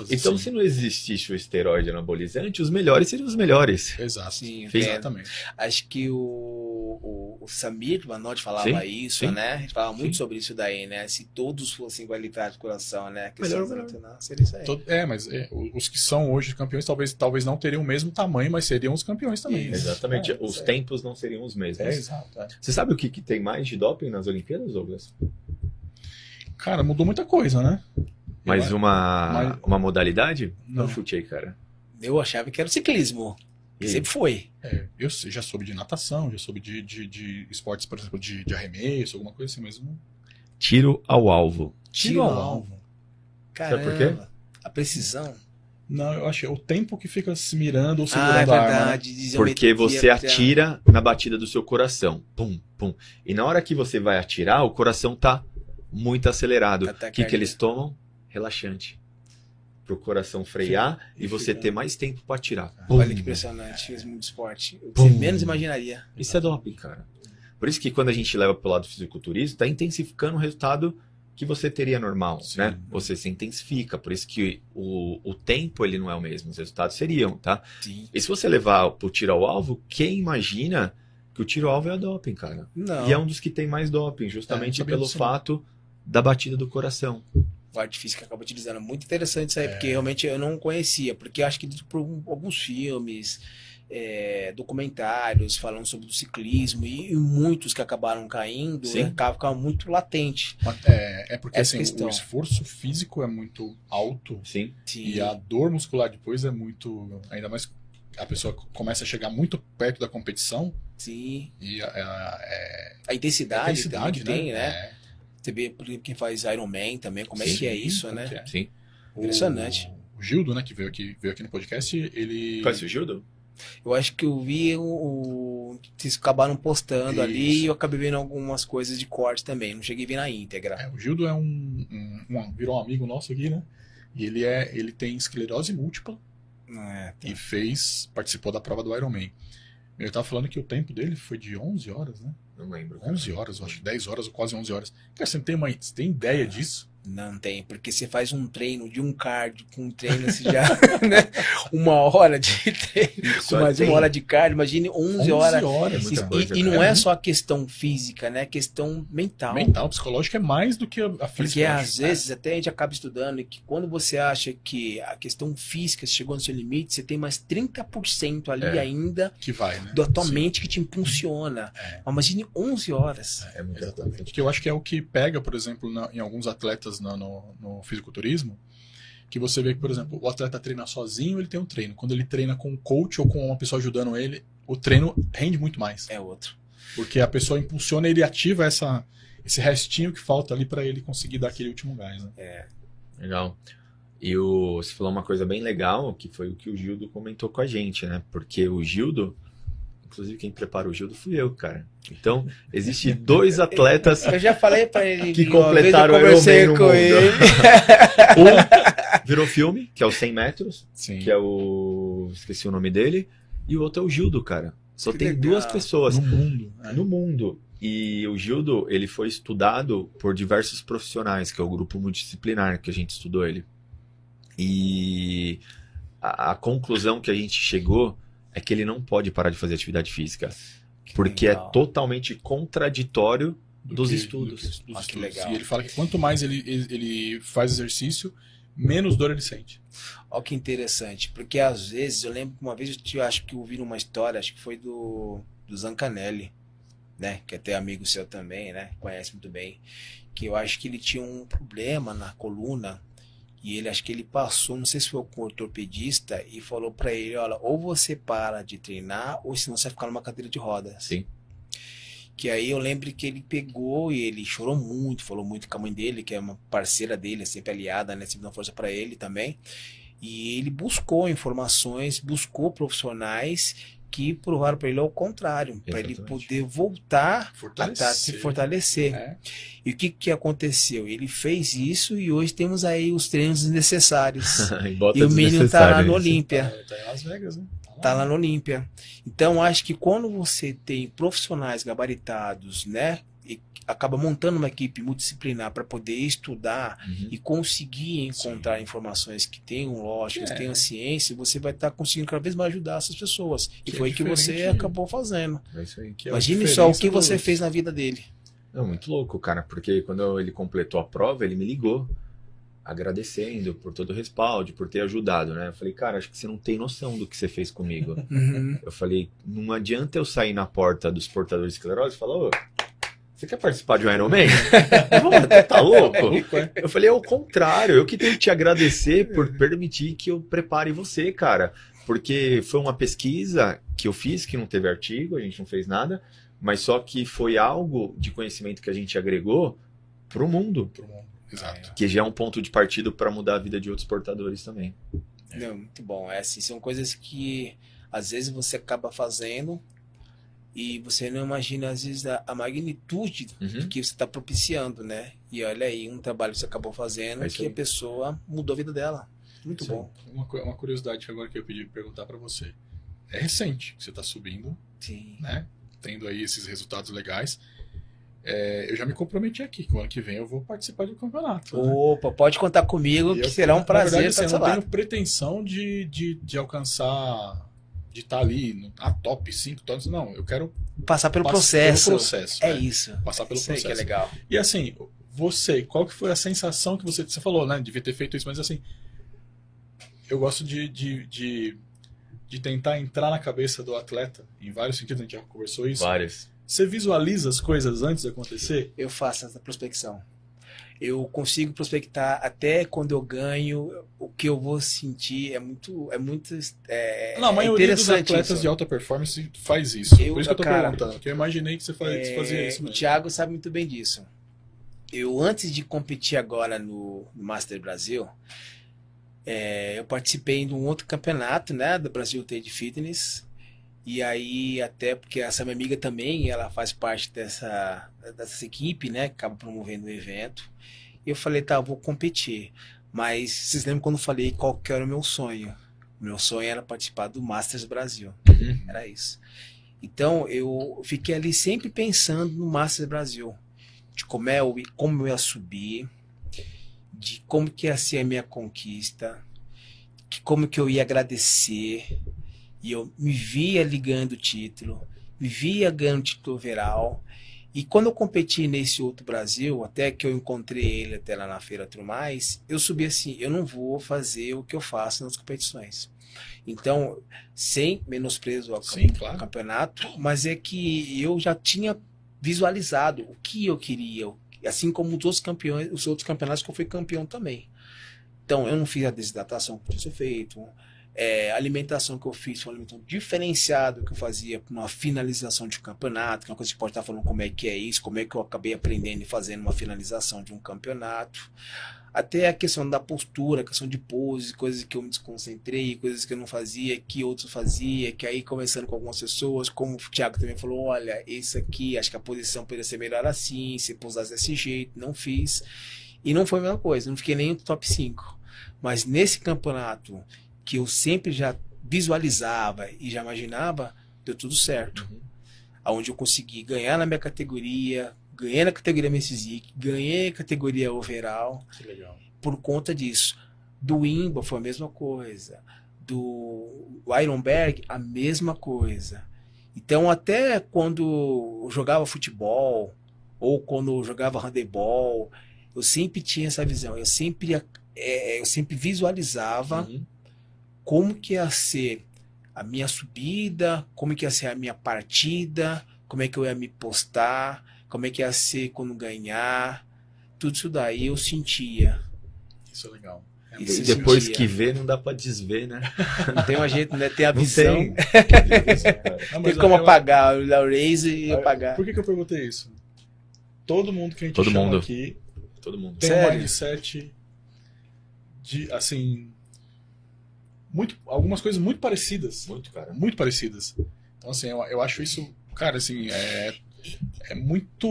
Então, sim. se não existisse o esteroide anabolizante, os melhores seriam os melhores. Exato. Sim, Sim. é, Exatamente. acho que o, o, o Samir Manotti falava Sim, isso, sim. né? A gente falava muito Sim. sobre isso daí, né? Se todos fossem igualitários de coração, né? A Melhor, questão melhor. não, seria isso aí. Todo- É, mas é, os que são hoje campeões talvez, talvez não teriam o mesmo tamanho, mas seriam os campeões também. Isso. Exatamente. É, os tempos não seriam os mesmos. É, exato. é. Você sabe o que, que tem mais de doping nas Olimpíadas, Douglas? Cara, mudou muita coisa, né? Mais uma, mas- uma modalidade? Não. um chute aí, cara. Eu achava que era o ciclismo. E? Sempre foi. É, eu já soube de natação, já soube de, de, de esportes, por exemplo, de, de arremesso, alguma coisa assim, mas não Tiro ao alvo. tiro ao alvo. Caramba. Sabe por quê? A precisão. Não, eu achei o tempo que fica se mirando ou Ah, segurando é a arma. né? verdade. Porque você atira na batida do seu coração. Pum, pum. E na hora que você vai atirar, o coração tá muito acelerado. O que, que eles tomam? Relaxante. Pro coração frear Sim, e e você ter mais tempo pra atirar. Olha Pum. que impressionante. Fez muito esporte. Você menos imaginaria. Isso é doping, cara. Por isso que quando a gente leva pro lado fisiculturista, tá intensificando o resultado que você teria normal, Sim. né? Você se intensifica, por isso que o, o tempo ele não é o mesmo, os resultados seriam, tá? Sim. E se você levar pro tiro ao alvo, quem imagina que o tiro ao alvo é doping, cara? Não. E é um dos que tem mais doping, justamente É, pelo fato da batida do coração. Artifício que acaba utilizando. Muito interessante isso aí, É. porque realmente eu não conhecia. Porque eu acho que por um- alguns filmes, é, documentários falando sobre o ciclismo e, e muitos que acabaram caindo, Sim. né, ficando muito latente. É, é porque assim, questão. o esforço físico é muito alto Sim. e a dor muscular depois é muito. Ainda mais a pessoa começa a chegar muito perto da competição Sim. e a, a- é, A intensidade, a intensidade, que tem, né? É. Você vê, por exemplo, quem faz Iron Man também, como é Sim, que é isso, né? é. Sim. Impressionante. O, o Gildo, né, que veio aqui, veio aqui no podcast, ele. Conhece o Gildo? Eu acho que eu vi o, o vocês acabaram postando ali Isso. e eu acabei vendo algumas coisas de corte também. Não cheguei a ver na íntegra. É, o Gildo é um, um- um- virou um amigo nosso aqui, né? E ele é, ele tem esclerose múltipla É, e fez, participou da prova do Ironman. Ele tava falando que o tempo dele foi de 11 horas, né? Não lembro. cara. 11 horas, eu acho, 10 horas ou quase 11 horas. Cara, você não tem, uma, você tem ideia disso? Não tem, porque você faz um treino de um cardio com um treino você já, né? Uma hora de treino, Só mais tem uma hora de cardio, imagine 11, horas. horas. muita E- coisa, e, não é só a questão física, né? É questão mental. Mental, psicológico é mais do que a a física. Porque às acho. vezes até a gente acaba estudando que quando você acha que a questão física chegou no seu limite, você tem mais 30% ali É. ainda que vai, né? da tua Sim. mente que te impulsiona. É. Imagine 11 horas. É coisa. Exatamente. Que eu acho que é o que pega, por exemplo, na- em alguns atletas na- no, no fisiculturismo, que você vê que, por exemplo, o atleta treina sozinho, ele tem um treino. Quando ele treina com um coach ou com uma pessoa ajudando ele, o treino rende muito mais. É outro. Porque a pessoa impulsiona, ele ativa essa, esse restinho que falta ali pra ele conseguir dar aquele último gás. Né? Legal. E o, você falou uma coisa bem legal, que foi o que o Gildo comentou com a gente, né? Porque o Gildo, inclusive quem preparou o Gildo fui eu, cara. Então, existe dois atletas Eu já falei pra ele Que completaram eu o conversei Ironman no com mundo. ele. Um virou filme, que é o 100 metros, Sim. que é o. Esqueci o nome dele. E o outro é o Gildo, cara. Só Que tem legal. duas pessoas No mundo. né? no mundo. E o Gildo, ele foi estudado por diversos profissionais, que é o grupo multidisciplinar que a gente estudou ele. E a, a conclusão que a gente chegou é que ele não pode parar de fazer atividade física, porque legal. é totalmente contraditório do dos que- estudos. do que- dos Ah, que estudos. legal. E ele fala que quanto mais ele, ele faz exercício, menos dor ele sente. Olha que interessante, porque às vezes eu lembro que uma vez eu te- acho que eu ouvi uma história, acho que foi do, do Zancanelli, né? Que é até amigo seu também, né? Conhece muito bem. Que eu acho que ele tinha um problema na coluna e ele acho que ele passou, não sei se foi com o ortopedista e falou pra ele, olha, ou você para de treinar ou senão você vai ficar numa cadeira de rodas. Sim. Que aí eu lembro que ele pegou e ele chorou muito, falou muito com a mãe dele, que é uma parceira dele, é sempre aliada, né? Sempre dá força pra ele também. E ele buscou informações, buscou profissionais que provaram para ele ao contrário, para ele poder voltar a Fortalecer. se fortalecer. É. E o que, que aconteceu? Ele fez isso e hoje temos aí os treinos desnecessários. e e o menino tá lá no. Olímpia. Tá, tá em Las Vegas, né? Tá lá no Olímpia. Então, acho que quando você tem profissionais gabaritados, né? E acaba montando uma equipe multidisciplinar para poder estudar Uhum. e conseguir encontrar informações que tenham lógica, que É. tenham ciência, você vai estar conseguindo cada vez mais ajudar essas pessoas. E Que é foi o que você diferente- acabou fazendo. É isso aí. Que é Imagine só o que você fez na vida dele. Não, muito louco, cara, porque quando ele completou a prova, ele me ligou agradecendo por todo o respaldo, por ter ajudado, né? Eu falei, cara, acho que você não tem noção do que você fez comigo. Uhum. Eu falei, não adianta eu sair na porta dos portadores de esclerose e falar, ô, Você quer participar de um Ironman? Você tá louco? Eu falei, é o contrário. Eu que tenho que te agradecer por permitir que eu prepare você, cara. Porque foi uma pesquisa que eu fiz, que não teve artigo, a gente não fez nada, mas só que foi algo de conhecimento que a gente agregou pro mundo. Pro mundo. Exato. Que já é um ponto de partido para mudar a vida de outros portadores também. Não, muito bom. É assim, são coisas que às vezes você acaba fazendo e você não imagina, às vezes, a, a magnitude Uhum. do que você está propiciando, né? E olha aí, um trabalho que você acabou fazendo É que aí. a pessoa mudou a vida dela. Muito bom. Uma, uma curiosidade que agora que eu pedi perguntar pra você. É recente que você tá subindo, Sim. né? Tendo aí esses resultados legais. É, eu já me comprometi aqui, que o ano que vem eu vou participar do campeonato. né? Opa, pode contar comigo, E que eu- será um na prazer verdade, estar assim, do eu não lado. tenho pretensão de, de, de alcançar, de estar ali no- na top 5 tonos. Não, eu quero Passar pelo passar processo. pelo processo. É né? isso. Passar pelo Isso aí que é processo. legal. E assim, você, qual que foi a sensação que você. Você falou, né? Devia ter feito isso, mas assim. Eu gosto de, de, de, de tentar entrar na cabeça do atleta, em vários sentidos, a gente já conversou isso. Várias. Você visualiza as coisas antes de acontecer? Eu faço essa prospecção. Eu consigo prospectar até quando eu ganho, o que eu vou sentir é muito, é muito é, Não, a é maioria dos interessante atletas isso. de alta performance faz isso. Eu- Por isso que eu tô cara, perguntando, que eu imaginei que você faz- É, fazia isso o mesmo. Thiago sabe muito bem disso. Eu, antes de competir agora no, no Master Brasil, é, eu participei de um outro campeonato, né, do Brasil Trade Fitness. E aí, até porque essa minha amiga também, ela faz parte dessa, dessa equipe, né, que acaba promovendo o evento. E eu falei, tá, eu vou competir. Mas vocês lembram quando eu falei qual que era o meu sonho? O meu sonho era participar do Masters Brasil. Uhum. Era isso. Então eu fiquei ali sempre pensando no Masters Brasil, de como, é, como eu ia subir, de como que ia ser a minha conquista, que como que eu ia agradecer. E eu me via ligando o título, me via ganhando o título overall. E quando eu competi nesse outro Brasil, até que eu encontrei ele até lá na feira e tudo mais, eu subi assim, eu não vou fazer o que eu faço nas competições. Então, sem menosprezo ao Sim, campe- claro. campeonato, mas é que eu já tinha visualizado o que eu queria, assim como os outros campeões, os outros campeonatos que eu fui campeão também. Então, eu não fiz a desidratação que ser feito, é, a alimentação que eu fiz foi uma alimentação diferenciada que eu fazia para uma finalização de um campeonato, que é uma coisa que pode estar falando como é que é isso, como é que eu acabei aprendendo e fazendo uma finalização de um campeonato. Até a questão da postura, a questão de pose, coisas que eu me desconcentrei, coisas que eu não fazia, que outros fazia, que aí conversando com algumas pessoas, como o Thiago também falou, olha, esse aqui, acho que a posição poderia ser melhor assim, se pousasse desse jeito, não fiz. E não foi a mesma coisa, não fiquei nem no top 5. Mas nesse campeonato, que eu sempre já visualizava e já imaginava, deu tudo certo. Uhum. Onde eu consegui ganhar na minha categoria, ganhei na categoria Messizic, ganhei categoria overall Que legal. por conta disso. Do Imba foi a mesma coisa. Do Ironberg, a mesma coisa. Então, até quando eu jogava futebol, ou quando eu jogava handebol, eu sempre tinha essa visão. Eu sempre, é, eu sempre visualizava Uhum. Como que ia ser a minha subida, como que ia ser a minha partida, como é que eu ia me postar, como é que ia ser quando ganhar. Tudo isso daí eu sentia. Isso é legal. É Isso E depois sentia. que vê, não dá pra desver, né? Não tem um jeito, né? Tem a Não visão. tem. Não, Tem como eu- apagar o Lauraze e apagar. Por que, que eu perguntei isso? Todo mundo que a gente Todo chama mundo. aqui Todo mundo. tem um Sério? mindset de, assim, muito, algumas coisas muito parecidas. Muito, cara. Muito parecidas. Então, assim, eu, eu acho isso, cara, assim, é, é muito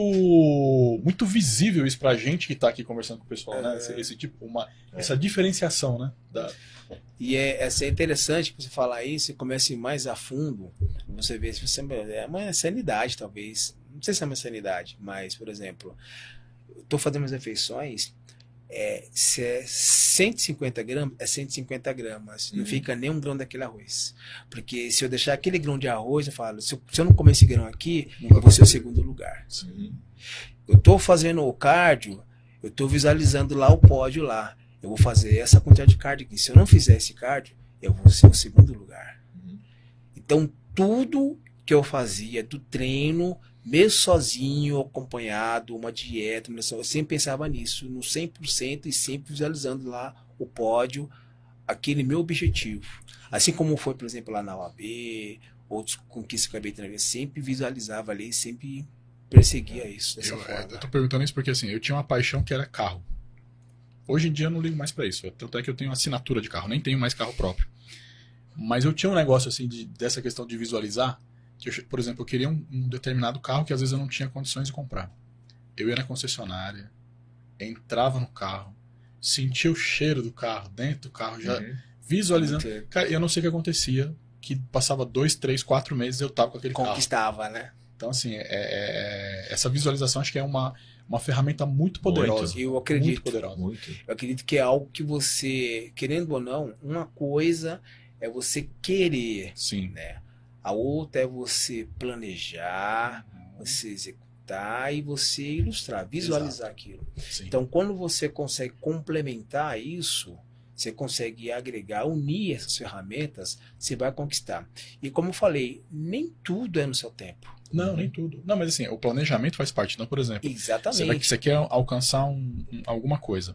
muito visível isso pra gente que tá aqui conversando com o pessoal, né? É. Esse, esse tipo, uma, essa diferenciação, né? Da, E é, é ser interessante que você falar isso e comece mais a fundo. Você vê se você é uma sanidade, talvez. Não sei se é uma sanidade, mas, por exemplo, eu tô fazendo minhas refeições. É, se é 150 gramas, é 150 gramas. Não Uhum. fica nem um grão daquele arroz. Porque se eu deixar aquele grão de arroz, eu falo, se eu, se eu não comer esse grão aqui, eu vou ser o segundo lugar. Uhum. Eu tô fazendo o cardio, eu tô visualizando lá o pódio lá. Eu vou fazer essa quantidade de cardio aqui. Se eu não fizer esse cardio, eu vou ser o segundo lugar. Uhum. Então, tudo que eu fazia do treino mesmo sozinho, acompanhado, uma dieta, eu sempre pensava nisso, no 100% e sempre visualizando lá o pódio, aquele meu objetivo. Assim como foi, por exemplo, lá na OAB, outros conquistas que eu acabei tendo, sempre visualizava ali, sempre perseguia isso dessa Eu, é, forma. eu tô perguntando isso porque assim, eu tinha uma paixão que era carro. Hoje em dia eu não ligo mais pra isso. Tanto é que eu tenho assinatura de carro, nem tenho mais carro próprio. Mas eu tinha um negócio assim de, dessa questão de visualizar. Eu, por exemplo, eu queria um, um determinado carro que às vezes eu não tinha condições de comprar. Eu ia na concessionária, entrava no carro, sentia o cheiro do carro dentro do carro, já Uhum. visualizando. Muito- Cara, eu não sei o que acontecia, que passava dois, três, quatro meses eu tava com aquele carro. Conquistava, né? Então, assim, é- é- essa visualização acho que é uma, uma ferramenta muito poderosa. Eu Muito acredito. poderosa. Muito. Eu acredito que é algo que você, querendo ou não, uma coisa é você querer, Sim. né? A outra é você planejar, você executar e você ilustrar, visualizar aquilo. Sim. Então, quando você consegue complementar isso, você consegue agregar, unir essas ferramentas, você vai conquistar. E como eu falei, nem tudo é no seu tempo. Não, nem tudo. Não, mas assim, o planejamento faz parte. Então, por exemplo, você, vai, Exatamente. você quer alcançar um- um- alguma coisa.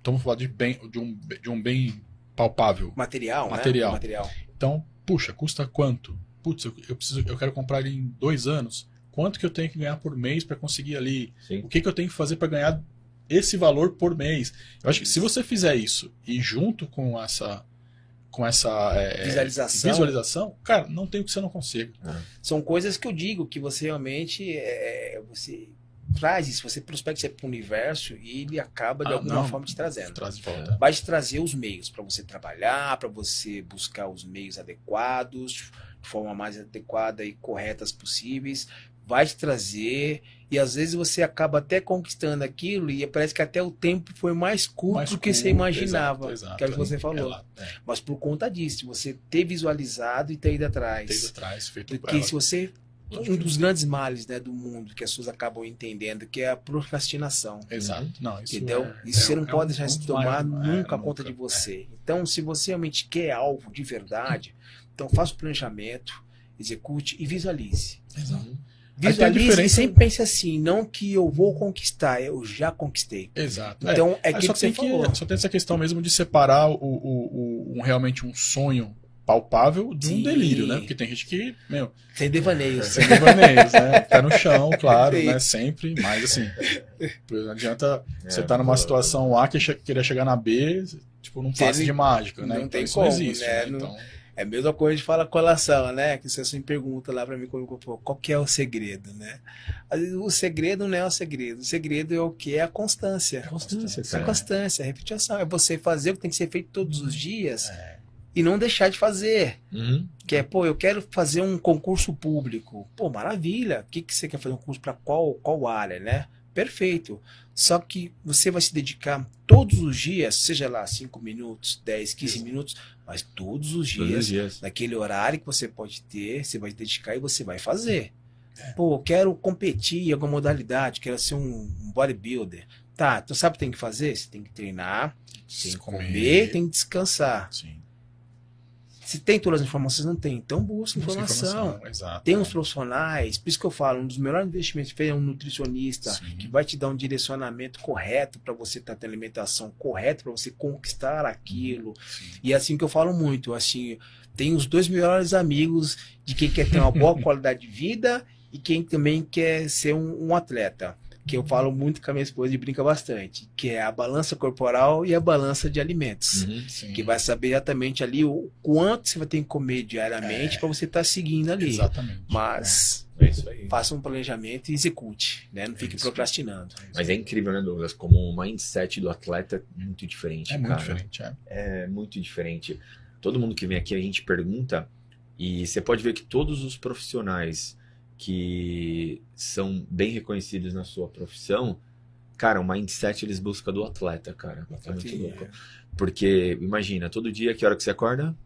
Então, vamos falar de, bem, de, um, de um bem palpável. Material, Material. né? Material. Então, puxa, custa quanto? Putz, eu, eu preciso, eu quero comprar ele em dois anos. Quanto que eu tenho que ganhar por mês para conseguir ali? Sim. O que, que eu tenho que fazer para ganhar esse valor por mês? Eu acho que se você fizer isso e junto com essa com essa é, Visualização. visualização, cara, não tem o que você não consiga. São coisas que eu digo que você realmente é, você traz isso, você prospecta isso para o universo e ele acaba de Ah, alguma não. forma te trazendo. Traz de volta. Vai te trazer os meios para você trabalhar, para você buscar os meios adequados, de forma mais adequada e corretas possíveis. Vai te trazer e às vezes você acaba até conquistando aquilo e parece que até o tempo foi mais curto Mais do que você curto, imaginava, exato, exato. que é o que você É falou. lá, é, Mas por conta disso, você ter visualizado e ter ido atrás. atrás, feito Porque ela- se você. Um dos grandes males né, do mundo que as pessoas acabam entendendo, que é a procrastinação. Exato. Não, isso entendeu? é- Isso é- você não é pode um se tomar é, nunca conta de nunca, você. Então, se você realmente quer algo de verdade, então faça o planejamento, execute e visualize. é. Exato. A Visualize e diferença- sempre pense assim, não que eu vou conquistar, eu já conquistei. Exato. Então, é Aí aquilo só que você tem que, falou. só tem essa questão mesmo de separar o, o, o- um, realmente um sonho palpável de um delírio, né? Porque tem gente que, meu, Sem devaneios. sem devaneios, né? Pé no chão, claro, Sim. né? Sempre, mas assim, não adianta você É, tá numa pô. situação A que querer chegar na B, tipo, num passe Tem- de mágica, né? não então tem isso como, não existe, né? né? Não- Então, É a mesma coisa de falar colação, né? Que você sempre pergunta lá pra mim quando eu falo, qual que é o segredo, né? Vezes o segredo não é o segredo. O segredo é o que? É a constância. Constância, É a constância, a repetição. É você fazer o que tem que ser feito todos os dias é, e não deixar de fazer. Uhum. Que é, pô, eu quero fazer um concurso público. Pô, maravilha. O que, que você quer fazer um curso para qual, qual área, né? Perfeito. Só que você vai se dedicar todos os dias, seja lá 5 minutos, 10, 15 Isso. minutos, mas todos os Todos dias, os dias. naquele horário que você pode ter, você vai se dedicar e você vai fazer. É. Pô, eu quero competir em alguma modalidade, quero ser um bodybuilder. Tá, tu sabe o que tem que fazer? Você tem que treinar, tem que comer, tem que descansar. Sim. Se tem todas as informações, não tem. Então busca Busca informação. Exato. Tem uns profissionais, por isso que eu falo, um dos melhores investimentos é um nutricionista Sim. que vai te dar um direcionamento correto para você estar tendo alimentação correta, para você conquistar aquilo. Sim. E é assim que eu falo muito, assim, tem os dois melhores amigos de quem quer ter uma boa qualidade de vida e quem também quer ser um, um atleta. Que eu falo muito com a minha esposa e brinca bastante, que é a balança corporal e a balança de alimentos. Uhum. Que vai saber exatamente ali o quanto você vai ter que comer diariamente para você estar seguindo ali. Exatamente. Mas É isso aí. faça um planejamento e execute, né? Não fique isso. procrastinando. É. Mas é incrível, né, Douglas? Como o mindset do atleta é muito diferente, É muito cara. diferente, é. É muito diferente. Todo mundo que vem aqui a gente pergunta e você pode ver que todos os profissionais que são bem reconhecidos na sua profissão, cara, o mindset eles buscam do atleta, cara. É muito louco. Porque, imagina, todo dia, que hora que você acorda?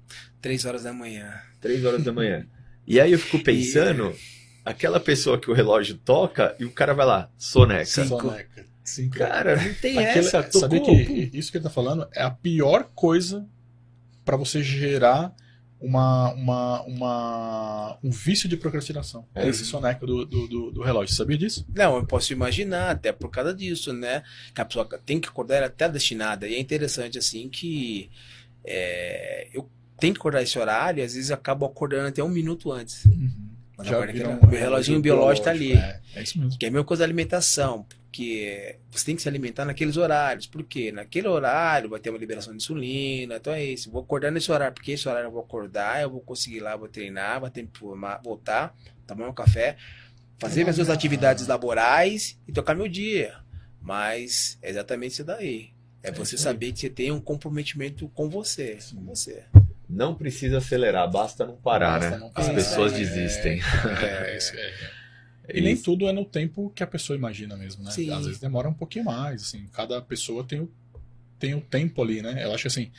Três horas da manhã. Três horas da manhã. E aí eu fico pensando, aquela pessoa que o relógio toca e o cara vai lá, soneca. Cinco. Soneca. Cinco. Cara, não tem Aquele- essa. Tocou, Sabe que isso que ele tá falando é a pior coisa pra você gerar uma, uma, uma, um vício de procrastinação. É. Esse soneca do, do, do, do relógio. Sabia disso? Não, eu posso imaginar, até por causa disso, né? Que a pessoa tem que acordar até destinada. E é interessante, assim, que é, eu tenho que acordar esse horário e às vezes eu acabo acordando até um minuto antes. Mas Já que um meu reloginho biológico tá ali. É, é isso mesmo. Que é a mesma coisa da alimentação, porque você tem que se alimentar naqueles horários. Por quê? Naquele horário vai ter uma liberação de insulina, então é isso. Vou acordar nesse horário, porque esse horário eu vou acordar, eu vou conseguir ir lá, vou treinar, vou ter voltar, tomar um café, fazer minhas suas atividades laborais e tocar meu dia. Mas é exatamente isso daí. É É você saber que você tem um comprometimento com você. Sim. Com você. Não precisa acelerar, basta não parar, Basta né? não As parar. pessoas É, desistem. É, isso, é. E nem tudo é no tempo que a pessoa imagina mesmo, né? Sim. Às vezes demora um pouquinho mais, assim. Cada pessoa tem o, tem o tempo ali, né? Eu acho que, assim,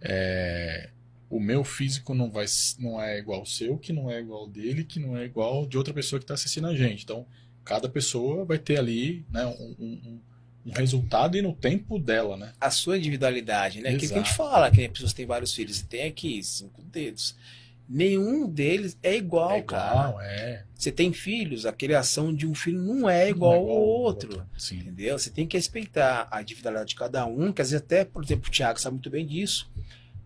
é, o meu físico não, vai, não é igual ao seu, que não é igual ao dele, que não é igual ao de outra pessoa que está assistindo a gente. Então, cada pessoa vai ter ali né, um, um- um- um resultado e no tempo dela, né? a sua individualidade, né? Aquilo que a gente Exato. fala, que as pessoas têm vários filhos e tem aqui cinco dedos. Nenhum deles é igual, é cara. igual, é. Você tem filhos, a criação de um filho não é igual Não é ao outro. Sim. Entendeu? Você tem que respeitar a individualidade de cada um, que às vezes até, por exemplo, o Thiago sabe muito bem disso.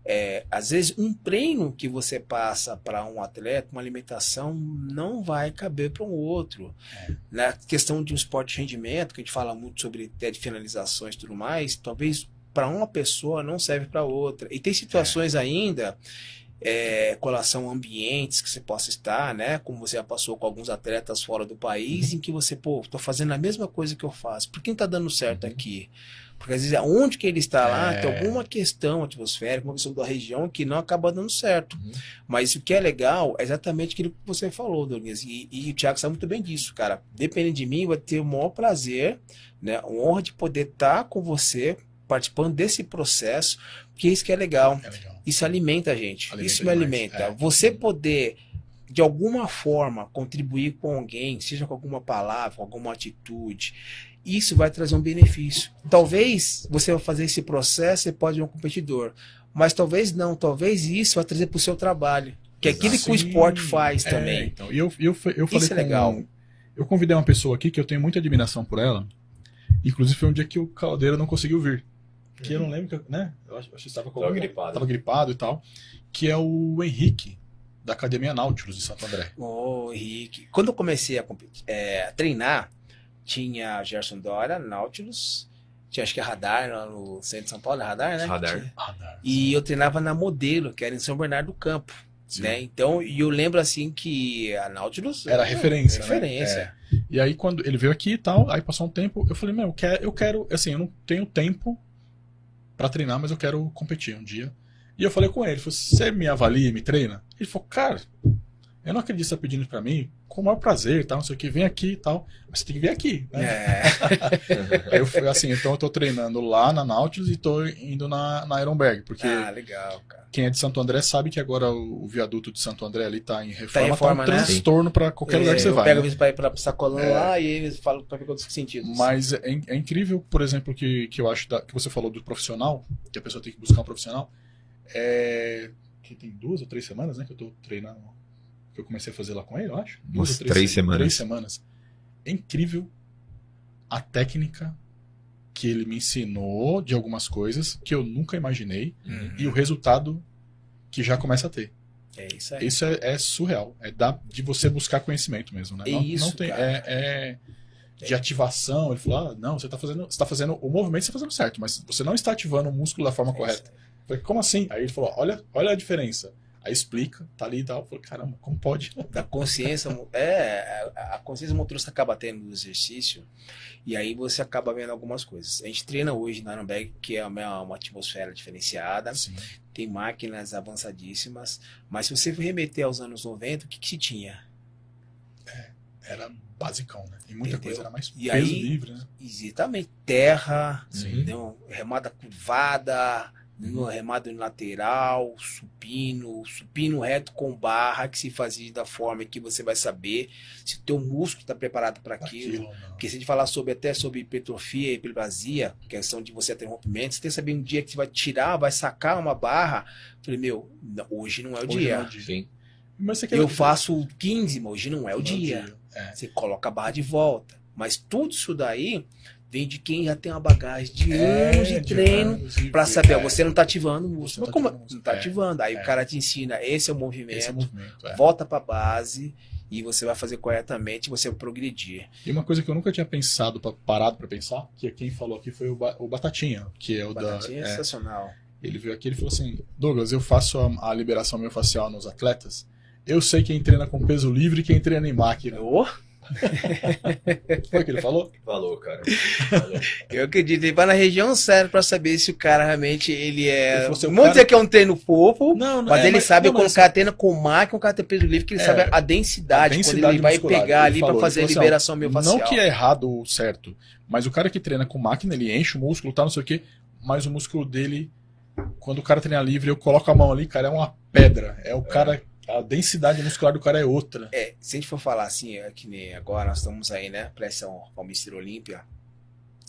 É, às vezes um treino que você passa para um atleta, uma alimentação, não vai caber para um outro. É. Na questão de um esporte de rendimento, que a gente fala muito sobre até de finalizações e tudo mais, talvez para uma pessoa não serve para outra. E tem situações ainda, é, colação ambientes que você possa estar, né? Como você já passou com alguns atletas fora do país, em que você, pô, tô fazendo a mesma coisa que eu faço. Por que não tá dando certo aqui? Porque às vezes onde que ele está lá, É. tem alguma questão atmosférica, uma questão da região que não acaba dando certo. Uhum. Mas o que é legal é exatamente aquilo que você falou, Douglas. E, e o Thiago sabe muito bem disso, cara. Dependendo de mim, vai ter o maior prazer, né? A honra de poder estar com você, participando desse processo, porque isso que é legal. É legal. Isso alimenta a gente. Alimenta isso me demais, alimenta. é. Você poder, de alguma forma, contribuir com alguém, seja com alguma palavra, com alguma atitude, isso vai trazer um benefício. Talvez você vai fazer esse processo e pode ir um competidor. Mas talvez não, talvez isso vai trazer para o seu trabalho. Que é aquilo que o esporte faz É, também. então, e eu, eu, eu falei Isso é com- legal. Eu convidei uma pessoa aqui que eu tenho muita admiração por ela. Inclusive foi um dia que o Caldeira não conseguiu vir. Que eu não lembro, que, eu- né? Eu acho, acho que estava com Tava gripado. Tava gripado e tal. Que é o Henrique, da Academia Nautilus de Santo André. Ô, Henrique. Quando eu comecei a, competir- é, a treinar, tinha Gerson Dora, Nautilus, tinha acho que a Radar lá no centro de São Paulo, a Radar, né? Radar. Não. E eu treinava na Modelo, que era em São Bernardo do Campo. Sim. Né? Então, e eu lembro assim que a Nautilus Era referência, né? referência. E aí, quando ele veio aqui e tal, aí passou um tempo, eu falei, meu, eu quero, eu quero assim, eu não tenho tempo pra treinar, mas eu quero competir um dia. E eu falei com ele, falei, você me avalia me treina? Ele falou, cara, eu não acredito que você tá pedindo pra mim, com o maior prazer, tal, não sei o que, vem aqui e tal, mas você tem que vir aqui, né? É. Aí eu fui assim, então eu tô treinando lá na Nautilus e tô indo na, na Ironberg, porque Ah, legal, cara. quem é de Santo André sabe que agora o, o viaduto de Santo André ali tá em reforma, reforma, tá um né? transtorno pra qualquer lugar que você eu vai. pego né? pra ir pra sacolão É. lá e eles falam pra ver quantos sentidos. Mas é, é incrível, por exemplo, que, que eu acho da- que você falou do profissional, que a pessoa tem que buscar um profissional. É, que tem duas ou três semanas, né, que eu tô treinando, que eu comecei a fazer lá com ele, eu acho. Duas Umas três se- semanas. Três semanas. É incrível a técnica que ele me ensinou de algumas coisas que eu nunca imaginei Uhum. e o resultado que já começa a ter. É isso aí. Isso é, é surreal. É da, de você buscar conhecimento mesmo, né? É não, isso, não tem, cara. é, é de ativação. Ele falou: ah, não, você está fazendo, você tá fazendo o movimento, você está fazendo certo, mas você não está ativando o músculo da forma É correta. Eu falei, como assim? Aí ele falou: olha, olha a diferença. Aí explica, tá ali e tal. Eu falei, caramba, como pode? da consciência é a a consciência motorista acaba tendo no exercício e aí você acaba vendo algumas coisas a gente treina hoje na Ironberg que é uma, uma atmosfera diferenciada Assim, tem máquinas avançadíssimas mas se você remeter aos anos 90 o que, que se tinha era basicão, né? E muita Entendeu? coisa era mais E peso aí- livre, né? exatamente terra Sim. remada curvada no remado lateral, supino, supino reto com barra, que se fazia da forma que você vai saber se o teu músculo está preparado para aquilo. Aquilo. Porque se a gente falar sobre até sobre hipertrofia e hiperplasia, questão de você ter rompimento, você tem que saber um dia que você vai tirar, vai sacar uma barra. Eu falei, meu, não, hoje não é o Hoje dia. não é o dia. Sim. Mas você quer Eu faço 15, mas hoje não é o Não dia. É. Você coloca a barra de volta. Mas tudo isso daí vem de quem já tem uma bagagem de anos de treino para saber, ó, é, você não tá ativando o músculo. Não tá como ativando não tá É, ativando? Aí é. o cara te ensina, esse é o movimento, Esse é o movimento. é. volta pra base e você vai fazer corretamente, você vai progredir. E uma coisa que eu nunca tinha pensado, pra- parado pra pensar, que quem falou aqui foi o, Ba- o Batatinha, que é o Batatinha da. é é, sensacional. ele veio aqui e falou assim: Douglas, eu faço a, a liberação miofascial nos atletas. Eu sei quem treina com peso livre e quem treina em máquina. Ô, Foi o que ele falou? Falou, cara. Falou. eu acredito, ele vai na região certa pra saber se o cara realmente ele é. falou assim, o Vamos cara- dizer que é um treino fofo, Não, não mas é, ele sabe não, quando mas o cara treina com máquina, o cara tem peso livre, que ele É, sabe a densidade, a quando densidade ele vai muscular. pegar Ele ali falou, pra ele fazer a assim, liberação miofascial. Não que é errado ou certo, mas o cara que treina com máquina, ele enche o músculo, tá, não sei o quê, mas o músculo dele, quando o cara treina livre, eu coloco a mão ali, cara, é uma pedra. É o cara, a densidade muscular do cara é outra. É, se a gente for falar assim, é que nem agora nós estamos aí, né? Pressão ao Mr. Olímpia.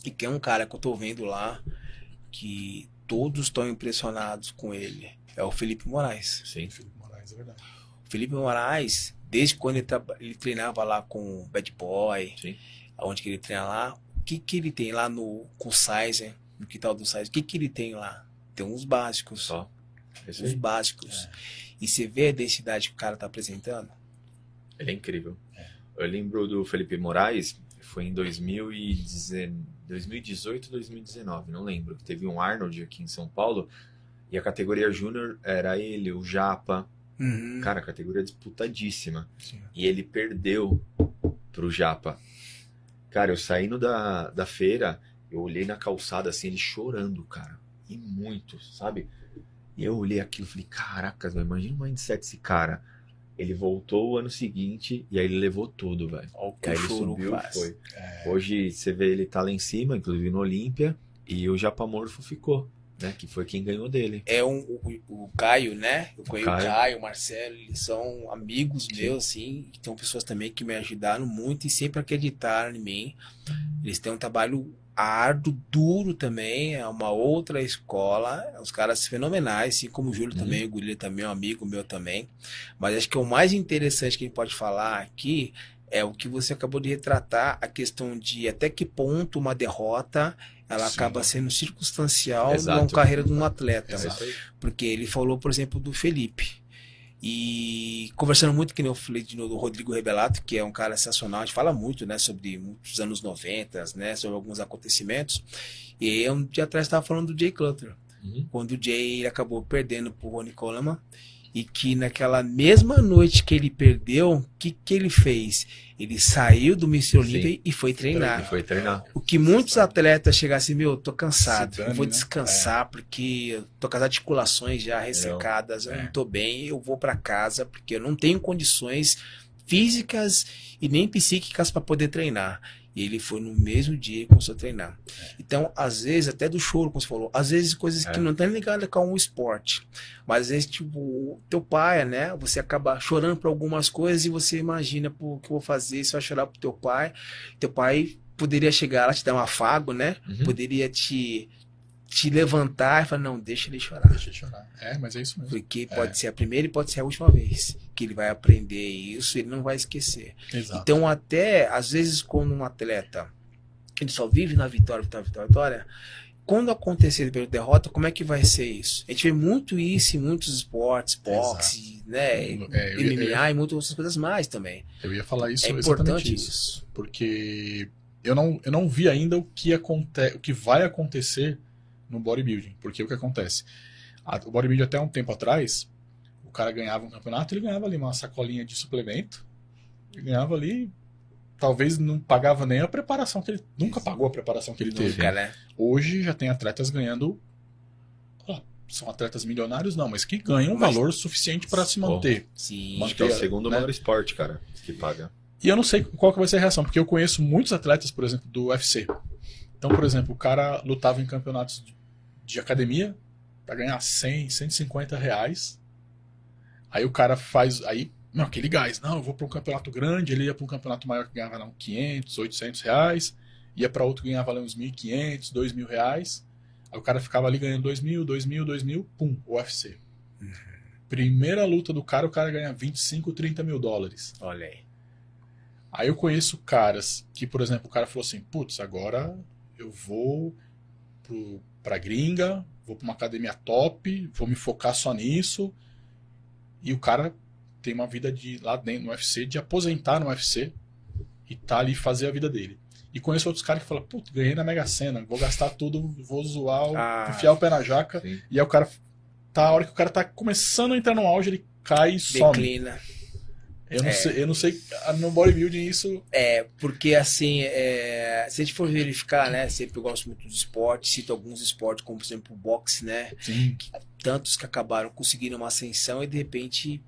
E que é um cara que eu tô vendo lá que todos estão impressionados com ele. É o Felipe Moraes. Sim. Felipe Moraes, é verdade. O Felipe Moraes, desde quando ele, ele treinava lá com o Bad Boy, Sim. aonde que ele treina lá, o que que ele tem lá no com o Sizer, no quintal do Sizer? O que que ele tem lá? Tem uns básicos. Só. Esse Uns aí. E você vê a densidade que o cara tá apresentando? Ele é incrível. É. Eu lembro do Felipe Moraes, foi em 2010 2018, 2019, não lembro. que Teve um Arnold aqui em São Paulo e a categoria Júnior era ele, o Japa. Uhum. Cara, categoria disputadíssima. Sim. E ele perdeu pro Japa. Cara, eu saindo da, da feira, eu olhei na calçada assim, ele chorando, cara. E muito, sabe? E eu olhei aquilo e falei, caracas, velho, imagina o mindset desse cara. Ele voltou o ano seguinte e aí ele levou tudo, velho. Olha o que aí ele subiu e foi. É, Hoje você vê ele tá lá em cima, inclusive no Olímpia, e o Japamorfo ficou, né? Que foi quem ganhou dele. É um, o, o Caio, né? Eu conheço o Caio. Caio, o Marcelo, eles são amigos Sim. meus, assim. Tem pessoas também que me ajudaram muito e sempre acreditaram em mim. Eles têm um trabalho árduo, duro também. É uma outra escola. Os caras fenomenais, assim como o Júlio Uhum. também, o Gurilha também, um amigo meu também. Mas acho que o mais interessante que a gente pode falar aqui é o que você acabou de retratar, a questão de até que ponto uma derrota ela Sim. acaba sendo circunstancial Exato. na carreira de um atleta. Exato. Porque ele falou, por exemplo, do Felipe. E conversando muito, que nem eu falei de novo, do Rodrigo Rebelato, que é um cara sensacional, a gente fala muito, né, sobre muitos anos 90, né, sobre alguns acontecimentos. E aí, um dia atrás estava falando do Jay Clutter, Uhum. quando o Jay acabou perdendo pro Ronnie Coleman, e que naquela mesma noite que ele perdeu, o que, que ele fez? Ele saiu do Mr. Olímpia e foi E treinar. foi treinar. O que muitos atletas chegassem, meu, tô cansado, dane, eu vou né? descansar porque eu tô com as articulações já ressecadas, eu É. não tô bem, eu vou pra casa porque eu não tenho condições físicas e nem psíquicas para poder treinar. E ele foi no mesmo dia que começou a treinar. Então, às vezes, até do choro, como você falou, às vezes coisas que É. não estão ligadas com o esporte. Mas às vezes, tipo, teu pai, né? Você acaba chorando por algumas coisas e você imagina, pô, o que eu vou fazer? Você vai chorar pro teu pai. Teu pai poderia chegar lá, te dar um afago, né? Uhum. Poderia te, te levantar e falar, não, deixa ele chorar. Deixa eu chorar. É, mas é isso mesmo. Porque É. pode ser a primeira e pode ser a última vez que ele vai aprender isso, ele não vai esquecer. Exato. Então, até às vezes, quando um atleta ele só vive na vitória, vitória, vitória, vitória, quando acontecer pela derrota, como é que vai ser isso? A gente vê muito isso em muitos esportes, boxe, né, É, eu, MMA e muitas outras coisas mais também. eu ia falar isso é importante isso. isso. Porque eu não, eu não vi ainda o que, aconte, o que vai acontecer no bodybuilding. Porque o que acontece? O bodybuilding até um tempo atrás, o cara ganhava um campeonato, ele ganhava ali uma sacolinha de suplemento. Ele ganhava ali, talvez não pagava nem a preparação que ele. Nunca pagou a preparação que ele teve. Nunca, né? Hoje já tem atletas ganhando. São atletas milionários, não, mas que ganham um Mas- valor suficiente para se manter. Sim. Acho que é o Manter, segundo né? maior esporte, cara, que paga. E eu não sei qual que vai ser a reação, porque eu conheço muitos atletas, por exemplo, do UFC. Então, por exemplo, o cara lutava em campeonatos de- de academia, pra ganhar 100, 150 reais. Aí o cara faz. Aí, não, aquele gás. Não, eu vou pra um campeonato grande. Ele ia pra um campeonato maior que ganhava não, 500, 800 reais. Ia pra outro que ganhava ali uns 1.500, 2.000 reais. Aí o cara ficava ali ganhando 2.000, 2.000, 2.000, pum, UFC. Primeira luta do cara, o cara ganha 25, 30 mil dólares. Olha aí. Aí eu conheço caras que, por exemplo, o cara falou assim: putz, agora eu vou pro, pra gringa, vou pra uma academia top, vou me focar só nisso. E o cara tem uma vida de lá dentro no UFC, de aposentar no UFC e tá ali fazer a vida dele. E conheço outros caras que falam: putz, ganhei na Mega Sena, vou gastar tudo, vou zoar, Ah, enfiar o pé na jaca. Sim. E aí o cara, tá, a hora que o cara tá começando a entrar no auge, ele cai e some. Eu não, É. sei, eu não sei, no bodybuilding isso É, porque assim, é, se a gente for verificar, né? Sempre eu gosto muito dos esportes, cito alguns esportes, como por exemplo o boxe, né? sim, Tantos que acabaram conseguindo uma ascensão e de repente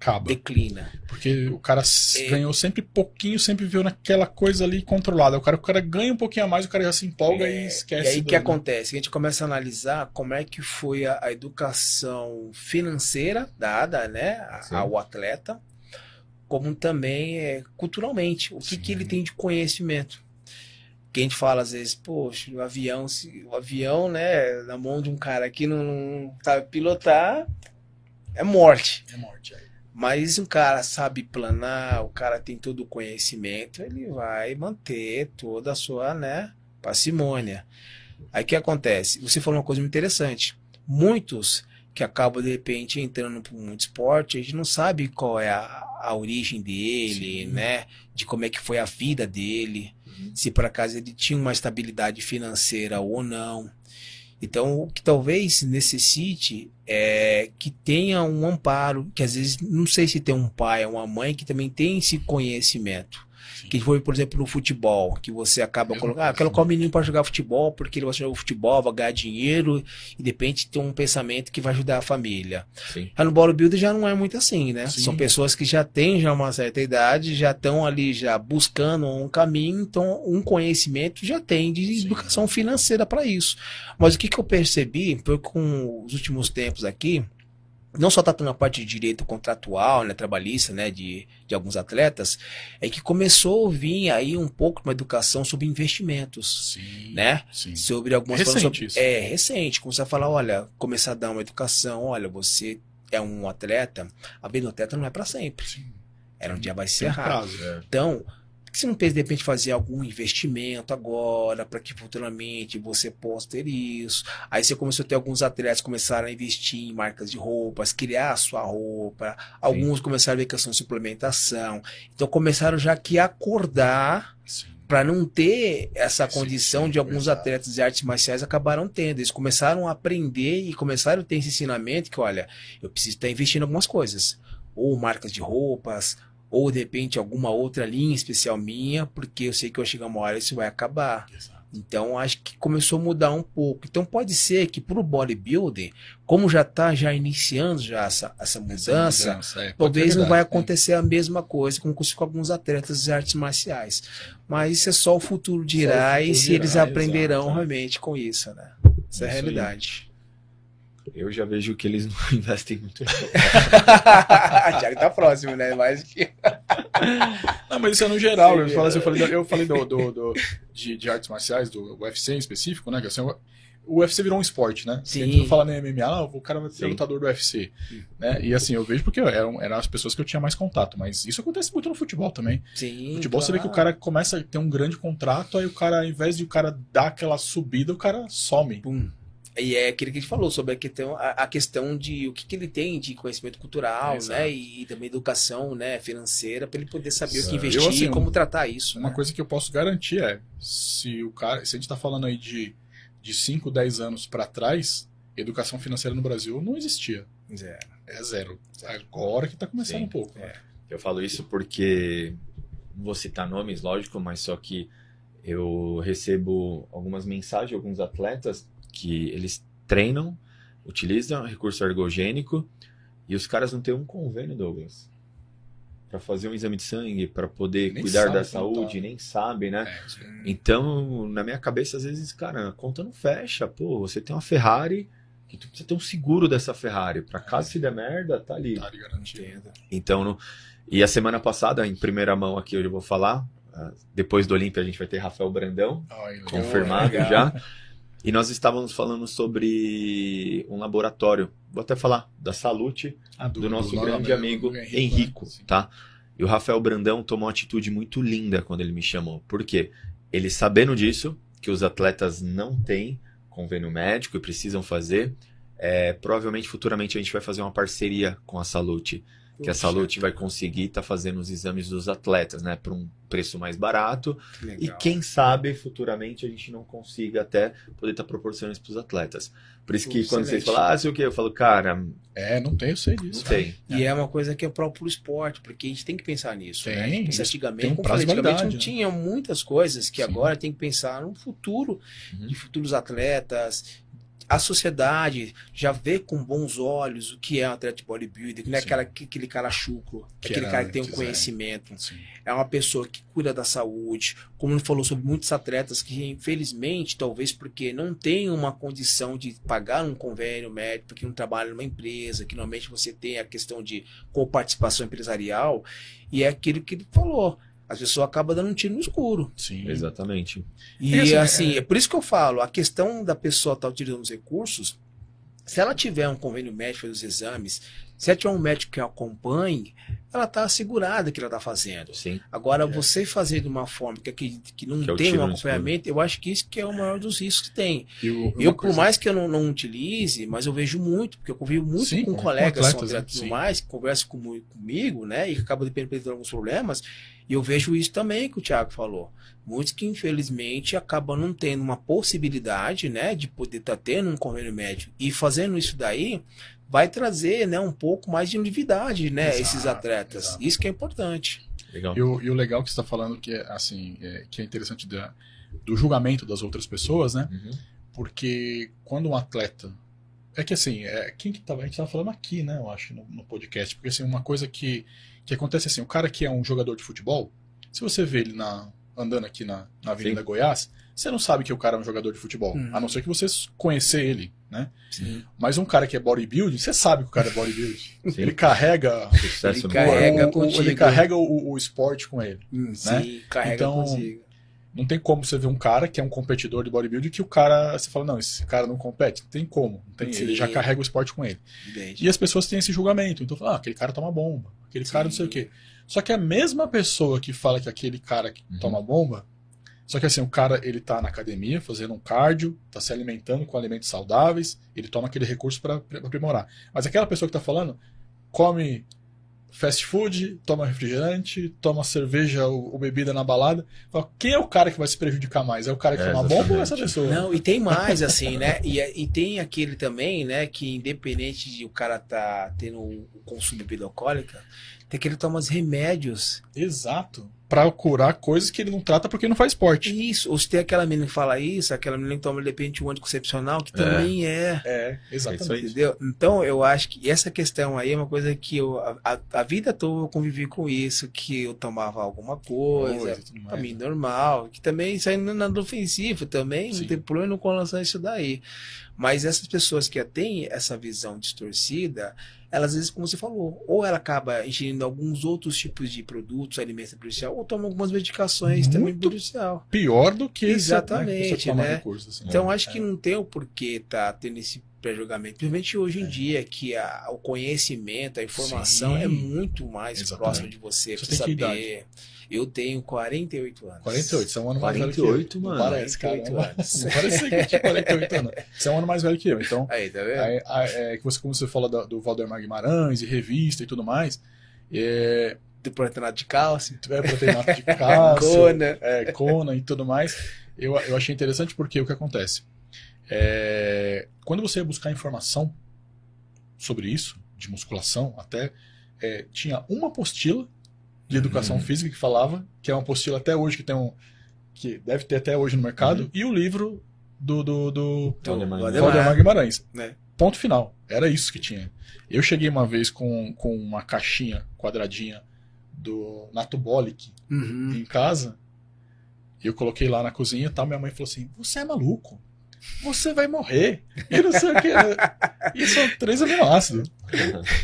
acaba. declina. Porque o cara É. ganhou sempre pouquinho, sempre viu naquela coisa ali controlada. O cara, o cara ganha um pouquinho a mais, o cara já se empolga É, e esquece. E aí o do- que acontece? A gente começa a analisar como é que foi a, a educação financeira dada, né, a- ao atleta, como também é, culturalmente, o que, Sim. que ele tem de conhecimento. Que a gente fala às vezes, poxa, o avião, se, o avião, né, na mão de um cara que não sabe pilotar, é morte. É morte. aí. Mas se um cara sabe planar, o cara tem todo o conhecimento, ele vai manter toda a sua, né, parcimônia. Aí o que acontece? Você falou uma coisa muito interessante. Muitos que acabam de repente entrando para muito esporte, a gente não sabe qual é a, a origem dele, Sim. né? De como é que foi a vida dele, Uhum. se por acaso ele tinha uma estabilidade financeira ou não. Então, o que talvez necessite é que tenha um amparo, que às vezes não sei se tem um pai ou uma mãe que também tem esse conhecimento. Que foi, por exemplo, no futebol, que você acaba Mesma colocando, ah, quero colocar o menino para jogar futebol, porque ele vai jogar futebol, vai ganhar dinheiro, e de repente tem um pensamento que vai ajudar a família. Sim. Já no bodybuilder já não é muito assim, né? Sim. São pessoas que já têm já uma certa idade, já estão ali já buscando um caminho, então um conhecimento já tem de Sim. educação financeira para isso. Mas o que, que eu percebi foi com os últimos tempos aqui, não só tratando a parte de direito contratual, né, trabalhista, né, de, de alguns atletas, é que começou a vir aí um pouco uma educação sobre investimentos, Sim. né? Sim. sobre algumas Recente falando sobre- isso. É, recente. Começar a falar, olha, começar a dar uma educação, olha, você é um atleta, a atleta não é para sempre. Sim. Era um dia vai ser errado. É. Então, por que você não pensa de repente fazer algum investimento agora, para que futuramente você possa ter isso? Aí você começou a ter alguns atletas que começaram a investir em marcas de roupas, criar a sua roupa, alguns começaram a ver questão de suplementação. Então começaram já que acordar Sim. para não ter essa Sim, condição sim, de alguns exato. atletas de artes marciais acabaram tendo. Eles começaram a aprender e começaram a ter esse ensinamento que, olha, eu preciso estar investindo em algumas coisas. Ou marcas de roupas, ou de repente alguma outra linha especial minha, porque eu sei que eu chegar uma hora isso vai acabar. Exato. Então acho que começou a mudar um pouco. Então pode ser que pro bodybuilding, como já está já iniciando já essa, essa mudança, mudança, é, Talvez não vai né? acontecer a mesma coisa como aconteceu com alguns atletas de artes marciais. Mas isso é só o futuro dirá e se eles aprenderão exato, é. realmente com isso, né? Essa é a Isso aí. Eu já vejo que eles não investem muito. Thiago tá próximo, né? Mais que. Não, mas isso é no geral. Sim, eu falei, assim, eu falei, do- eu falei do, do- do- de, de artes marciais, do UFC em específico, né? Que assim, o UFC virou um esporte, né? Sim. A gente não fala nem MMA, ah, o cara vai ser Sim. lutador do UFC. Né? E assim, eu vejo porque eram, eram as pessoas que eu tinha mais contato, mas isso acontece muito no futebol também. Sim. No futebol você vê que o cara começa a ter um grande contrato, aí o cara, ao invés de o cara dar aquela subida, o cara some. Pum. E é aquilo que a gente falou sobre a questão, a, a questão de o que, que ele tem de conhecimento cultural, Exato. né? E, também educação né, financeira, para ele poder saber o Exato. que investir Eu, assim, e como tratar isso. Uma né? coisa que eu posso garantir é, se o cara, se a gente tá falando aí de, de 5, 10 anos pra trás, educação financeira no Brasil não existia. É. É zero. Agora que tá começando Sim. um pouco. né? É. Eu falo isso porque não vou citar nomes, lógico, mas só que eu recebo algumas mensagens de alguns atletas que eles treinam, utilizam recurso ergogênico e os caras não têm um convênio, Douglas, para fazer um exame de sangue, para poder Nem cuidar da quanto saúde, tá. nem sabe, né? É. Então, na minha cabeça, às vezes, cara, a conta não fecha. Pô, você tem uma Ferrari, que tu precisa ter um seguro dessa Ferrari. Pra caso se der merda, tá ali. Tá ali garantido. Entendo. Então, no- e a semana passada, em primeira mão aqui, hoje eu vou falar. ah, Depois do Olímpia, a gente vai ter Rafael Brandão, Ai, confirmado legal. já. E nós estávamos falando sobre um laboratório. Vou até falar da Salute, Ah, do nosso do grande amigo né? Henrico, Sim. tá? E o Rafael Brandão tomou uma atitude muito linda quando ele me chamou. Por quê? Ele sabendo disso, que os atletas não têm convênio médico e precisam fazer, é, provavelmente futuramente a gente vai fazer uma parceria com a Salute. Que a Salute vai conseguir estar fazendo os exames dos atletas, né? Por um preço mais barato. legal. E quem sabe futuramente a gente não consiga até poder estar proporcionando isso para os atletas. Por isso que quando vocês falam, ah, sei o que, eu falo, cara, É, não tem, eu sei não disso. tem. E é uma coisa que é próprio pro esporte, porque a gente tem que pensar nisso. Tem, né? A gente pensa antigamente, tem um como falei, antigamente não né? tinha muitas coisas que Sim. agora tem que pensar no futuro Uhum. de futuros atletas. A sociedade já vê com bons olhos o que é um atleta de bodybuilding, que não é aquela, aquele cara chucro, Que aquele cara que tem um é. conhecimento. Sim. é uma pessoa que cuida da saúde, como ele falou sobre muitos atletas que, infelizmente, talvez porque não tem uma condição de pagar um convênio médico, porque não trabalha numa empresa, que normalmente você tem a questão de coparticipação empresarial, e é aquilo que ele falou. As pessoas acabam dando um tiro no escuro. Sim. Exatamente. E É assim, assim, é- é... por isso que eu falo, a questão da pessoa estar utilizando os recursos, se ela tiver um convênio médico fazer os exames, se ela tiver um médico que a acompanhe, ela está assegurada que ela está fazendo. Sim. Agora, É. você fazer de uma forma que, que, que não Que é tem um acompanhamento, eu acho que isso que é o maior dos riscos que tem. O- eu, por coisa- mais que eu não, não utilize, mas eu vejo muito, porque eu convivo muito Sim, com com colegas que são atletas, né? e mais, que conversam com- comigo, né? E que acabam dependendo de alguns problemas. E eu vejo isso também que o Thiago falou. Muitos que, infelizmente, acabam não tendo uma possibilidade, né, de poder estar tendo um convênio médico. E fazendo isso daí, vai trazer, né, um pouco mais de novidade, né, Exato, esses atletas. exato. Isso que é importante. Legal. E o, e o legal que você está falando que é assim, é, que é interessante da- do julgamento das outras pessoas, né? Uhum. Porque quando um atleta. É que assim, é, quem que tava, a gente tava falando aqui, né? Eu acho, no, no podcast. Porque assim, uma coisa que, que acontece assim, o cara que é um jogador de futebol, se você vê ele na, andando aqui na, na Avenida Sim. Goiás, você não sabe que o cara é um jogador de futebol. Uhum. A não ser que você conhecer ele, né? Sim. Mas um cara que é bodybuilding, você sabe que o cara é bodybuilding. Sim. Ele carrega. Sucesso Ele no carrega o- contigo. ele carrega o, o esporte com ele. Sim, carrega Então, consigo. Não tem como você ver um cara que é um competidor de bodybuilding que o cara. Você fala, não, esse cara não compete. Não tem como. Não tem, ele já carrega o esporte com ele. Entende? E as pessoas têm esse julgamento. Então, fala, ah, aquele cara toma bomba. Aquele cara não sei o quê. Só que a mesma pessoa que fala que aquele cara que Uhum. toma bomba. Só que assim, o cara ele tá na academia fazendo um cardio, tá se alimentando com alimentos saudáveis, ele toma aquele recurso para aprimorar. Mas aquela pessoa que tá falando come fast food, toma refrigerante, toma cerveja ou, ou bebida na balada. Fala, quem é o cara que vai se prejudicar mais? É o cara que É, toma bomba ou essa exatamente. pessoa? Não, e tem mais, assim, né? E, e tem aquele também, né? Que independente de o cara tá tendo o consumo de bebida alcoólica, tem aquele que toma os remédios. Exato. Pra curar coisas que ele não trata porque não faz esporte. Isso, ou se tem aquela menina que fala isso, aquela menina que toma de repente um anticoncepcional, que também é. É, aí. exatamente. Entendeu? Então, eu acho que essa questão aí é uma coisa que eu, a, a- vida toda eu convivi com isso, que eu tomava alguma coisa, Coisa pra mim normal, que também isso aí não é nada ofensivo também, Sim. não tem problema com relação a isso daí. Mas essas pessoas que têm essa visão distorcida, elas às vezes, como você falou, ou ela acaba ingerindo alguns outros tipos de produtos, alimentos prejudicial, ou toma algumas medicações também Muito prejudicial. Pior do que esse, Exatamente, né, que né? recurso, assim. Então, É. acho que não tem o porquê tá tendo esse pré-julgamento. Principalmente hoje em É. dia, que a- o conhecimento, a informação Sim. é muito mais Exatamente. próxima de você. Você saber. Eu tenho 48 anos. 48, você é um ano mais velho 48, que eu. mano. Não parece, cara. 48 anos. Não parece que tinha 48 anos. Você é um ano mais velho que eu. Então, Aí, tá vendo? aí, aí, é, que você, como você fala do, do Valdemar Guimarães e revista e tudo mais, é, Do proteinato de cálcio. é proteínato de cálcio, Cona. é, Kona e tudo mais. Eu, eu achei interessante porque o que acontece? É, quando você ia buscar informação sobre isso, de musculação, até é, tinha uma apostila de educação Uhum. física que falava, que é uma apostila até hoje que tem um. que deve ter até hoje no mercado, Uhum. e o livro do, do, do Valdemar. Valdemar. Valdemar Guimarães. Né? Ponto final. Era isso que tinha. Eu cheguei uma vez com, com uma caixinha quadradinha do Natubolic Uhum. em casa. E eu coloquei lá na cozinha e tal. Minha mãe falou assim: Você é maluco? Você vai morrer. E não sei o que. E são três aminoácidos.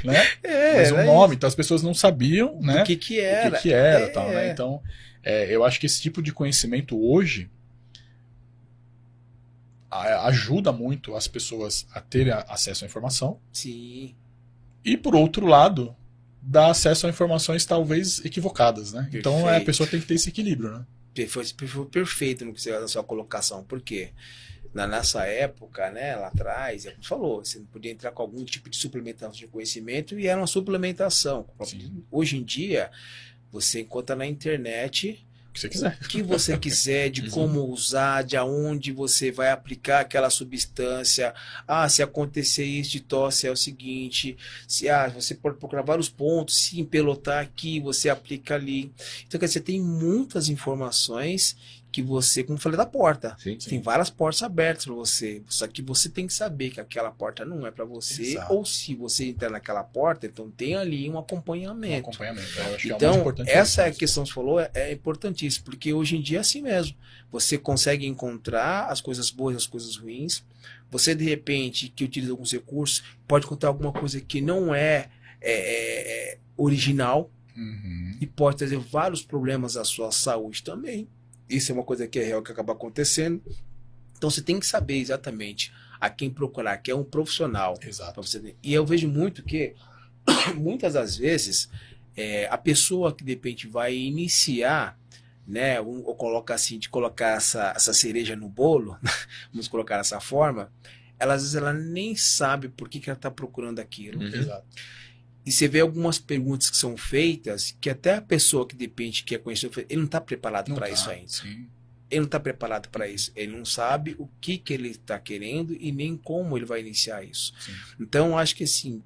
Né? É, Mas o era nome, então as pessoas não sabiam, isso. né? O que que o era? que, que era É. tal, né? Então, é, eu acho que esse tipo de conhecimento hoje a- ajuda muito as pessoas a terem a- acesso à informação Sim, e, por outro lado, dá acesso a informações talvez equivocadas, né? Então, é, a Perfeito. pessoa tem que ter esse equilíbrio, né? foi, foi perfeito no que você na sua colocação. Por quê? Na nossa época, né, lá atrás, é como falou, você não podia entrar com algum tipo de suplementação de conhecimento e era uma suplementação. Sim. Hoje em dia, você encontra na internet O que você quiser. o que você quiser, de Uhum. como usar, de aonde você vai aplicar aquela substância. Ah, se acontecer isso de tosse é o seguinte, se ah, você pode procurar vários pontos, se empelotar aqui, você aplica ali. Então, quer dizer, tem muitas informações que você, como eu falei da porta, Sim. tem várias portas abertas para você. Só que você tem que saber que aquela porta não é para você, Exato. ou se você entrar naquela porta, então tem ali um Um acompanhamento. acompanhamento. Eu acho que é Então, importante. essa é a questão que você falou é, é importantíssima, porque hoje em dia é assim mesmo. Você consegue encontrar as coisas boas e as coisas ruins. Você, de repente, que utiliza alguns recursos, pode encontrar alguma coisa que não é, é, é, é original Uhum. e pode trazer vários problemas à sua saúde também. Isso é uma coisa que é real que acaba acontecendo. Então você tem que saber exatamente a quem procurar, que é um profissional. Exato. Você- E eu vejo muito que, muitas das vezes, é, a pessoa que de repente vai iniciar, né, um, ou coloca assim, de colocar essa, essa cereja no bolo, vamos colocar dessa forma, ela, às vezes ela nem sabe por que, que ela está procurando aquilo. Uhum. Exato. E você vê algumas perguntas que são feitas que até a pessoa que de repente quer conhecer, ele não está preparado para tá, isso ainda. Sim. Ele não está preparado para isso. Ele não sabe o que, que ele está querendo e nem como ele vai iniciar isso. Sim. Então, acho que assim,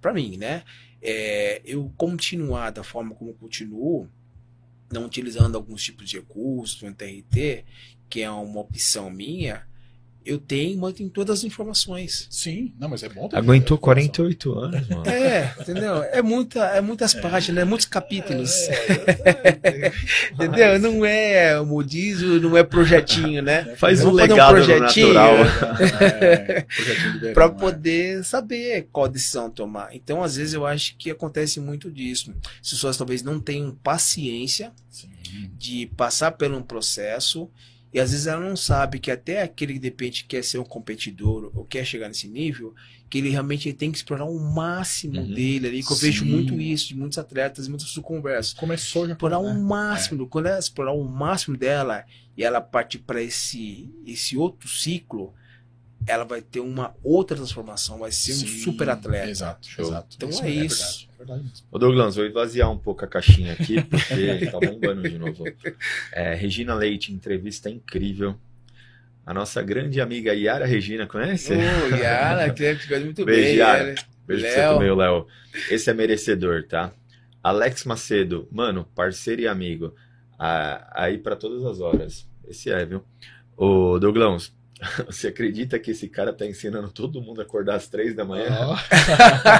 para mim, né? é, eu continuar da forma como continuo, não utilizando alguns tipos de recursos, um TRT, que é uma opção minha, eu tenho, mantenho todas as informações. Sim, não, mas é bom ter Aguentou informação. 48 anos, mano. É, entendeu? É, muita, é muitas páginas, é muitos capítulos. Entendeu? Não é modismo, não é projetinho, né? Faz um um legado no projetinho. natural. É, projetinho Para é. poder saber qual decisão tomar. Então, às vezes, eu acho que acontece muito disso. As pessoas talvez não tenham paciência Sim. de passar por um processo e às vezes ela não sabe que até aquele que de repente quer ser um competidor ou quer chegar nesse nível, que ele realmente tem que explorar o máximo Uhum. dele ali, que eu vejo Sim. muito isso de muitos atletas, muitas converso. Começou já. Explorar o né? máximo, quando ela explorar o máximo dela e ela partir para esse, esse outro ciclo, ela vai ter uma outra transformação, vai ser um Sim, super atleta. Exato, Show. exato. Então Isso é é isso. verdade, é verdade mesmo. Ô Douglas, vou esvaziar um pouco a caixinha aqui, porque tá bombando de novo. É, Regina Leite, entrevista incrível. A nossa grande amiga Yara Regina, conhece? Ô, Yara, que fez muito Beijo, bem. Yara. Yara. Beijo pra você Léo. também, Léo. Esse é merecedor, tá? Alex Macedo, mano, parceiro e amigo. Ah, aí pra todas as horas. Esse é, viu? Ô, Douglão, você acredita que esse cara tá ensinando todo mundo a acordar às três da manhã? Ó,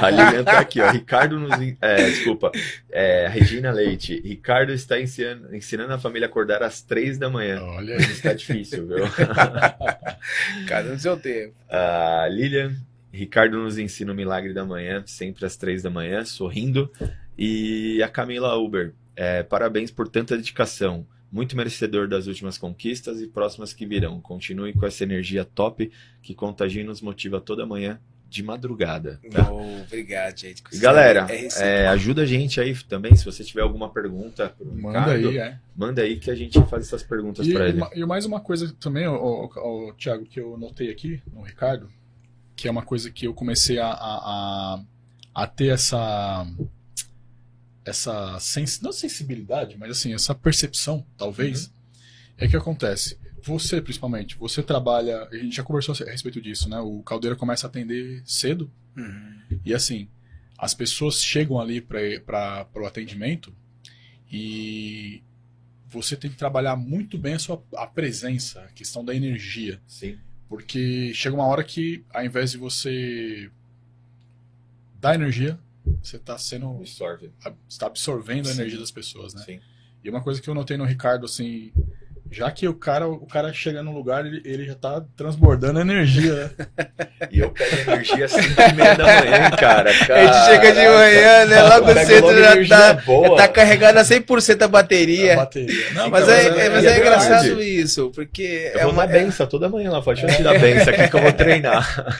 A Lilian tá aqui, ó. Ricardo nos. É, desculpa. É, Regina Leite. Ricardo está ensinando, ensinando a família a acordar às três da manhã. olha Isso está difícil, viu? Cada no seu tempo. A Lilian, Ricardo nos ensina o milagre da manhã, sempre às três da manhã, sorrindo. E a Camila Uber, é, parabéns por tanta dedicação. Muito merecedor das últimas conquistas e próximas que virão. Continue com essa energia top que contagia e nos motiva toda manhã de madrugada. Tá? Oh, obrigado, gente. E galera, É é, ajuda a gente aí também. Se você tiver alguma pergunta pro Manda Ricardo, aí, é. manda aí que a gente faz essas perguntas para ele. e mais uma coisa também, o, o, Thiago, que eu notei aqui no Ricardo, que é uma coisa que eu comecei a, a, a, a ter essa. Essa sens, não sensibilidade, mas assim, essa percepção, talvez, é que acontece. Você, principalmente, você trabalha. A gente já conversou a respeito disso, né? O Caldeira começa a atender cedo, Uhum. e assim, as pessoas chegam ali para o atendimento e você tem que trabalhar muito bem a sua a presença, a questão da energia. Sim. Porque chega uma hora que, ao invés de você dar energia, você está sendo. Absorve. está absorvendo a Sim. energia das pessoas, né? Sim. E uma coisa que eu notei no Ricardo, assim, Já que o cara, o cara chega no lugar, ele, ele já tá transbordando energia. né? E eu pego energia às 5 e meia da manhã, cara. A gente chega de manhã, né? Logo Pega cedo logo já tá, boa. já tá carregada a 100% a A bateria. bateria. Não, Mas então, é, é- mas é é engraçado isso, porque Eu é vou uma, na benção toda manhã lá, deixa eu te dar benção aqui que eu vou treinar.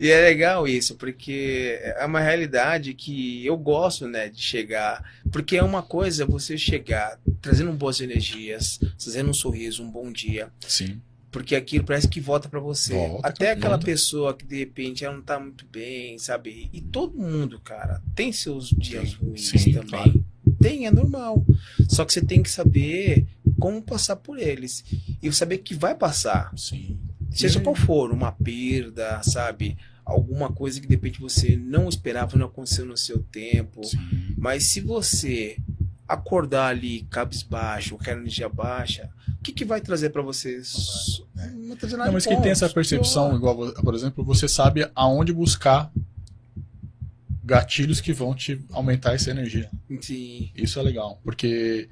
E é legal isso, porque é uma realidade que eu gosto, né, de chegar. Porque é uma coisa você chegar trazendo boas energias, trazendo um sorriso, um bom dia. Sim. Porque aquilo parece que volta pra você. Volta, Até aquela volta. pessoa que de repente ela não tá muito bem, sabe? E todo mundo, cara, tem seus dias ruins sim, também. claro. Tem, é normal. Só que você tem que saber como passar por eles. E saber que vai passar. Sim. Seja qual for, uma perda, sabe? Alguma coisa que de repente você não esperava, não aconteceu no seu tempo. Sim. Mas se você acordar ali cabisbaixo, com aquela energia baixa, o que, que vai trazer pra você? Não vai trazer nada Não, mas de que bom, tem essa percepção, igual, por exemplo, você sabe aonde buscar gatilhos que vão te aumentar essa energia. Sim. Isso é legal, porque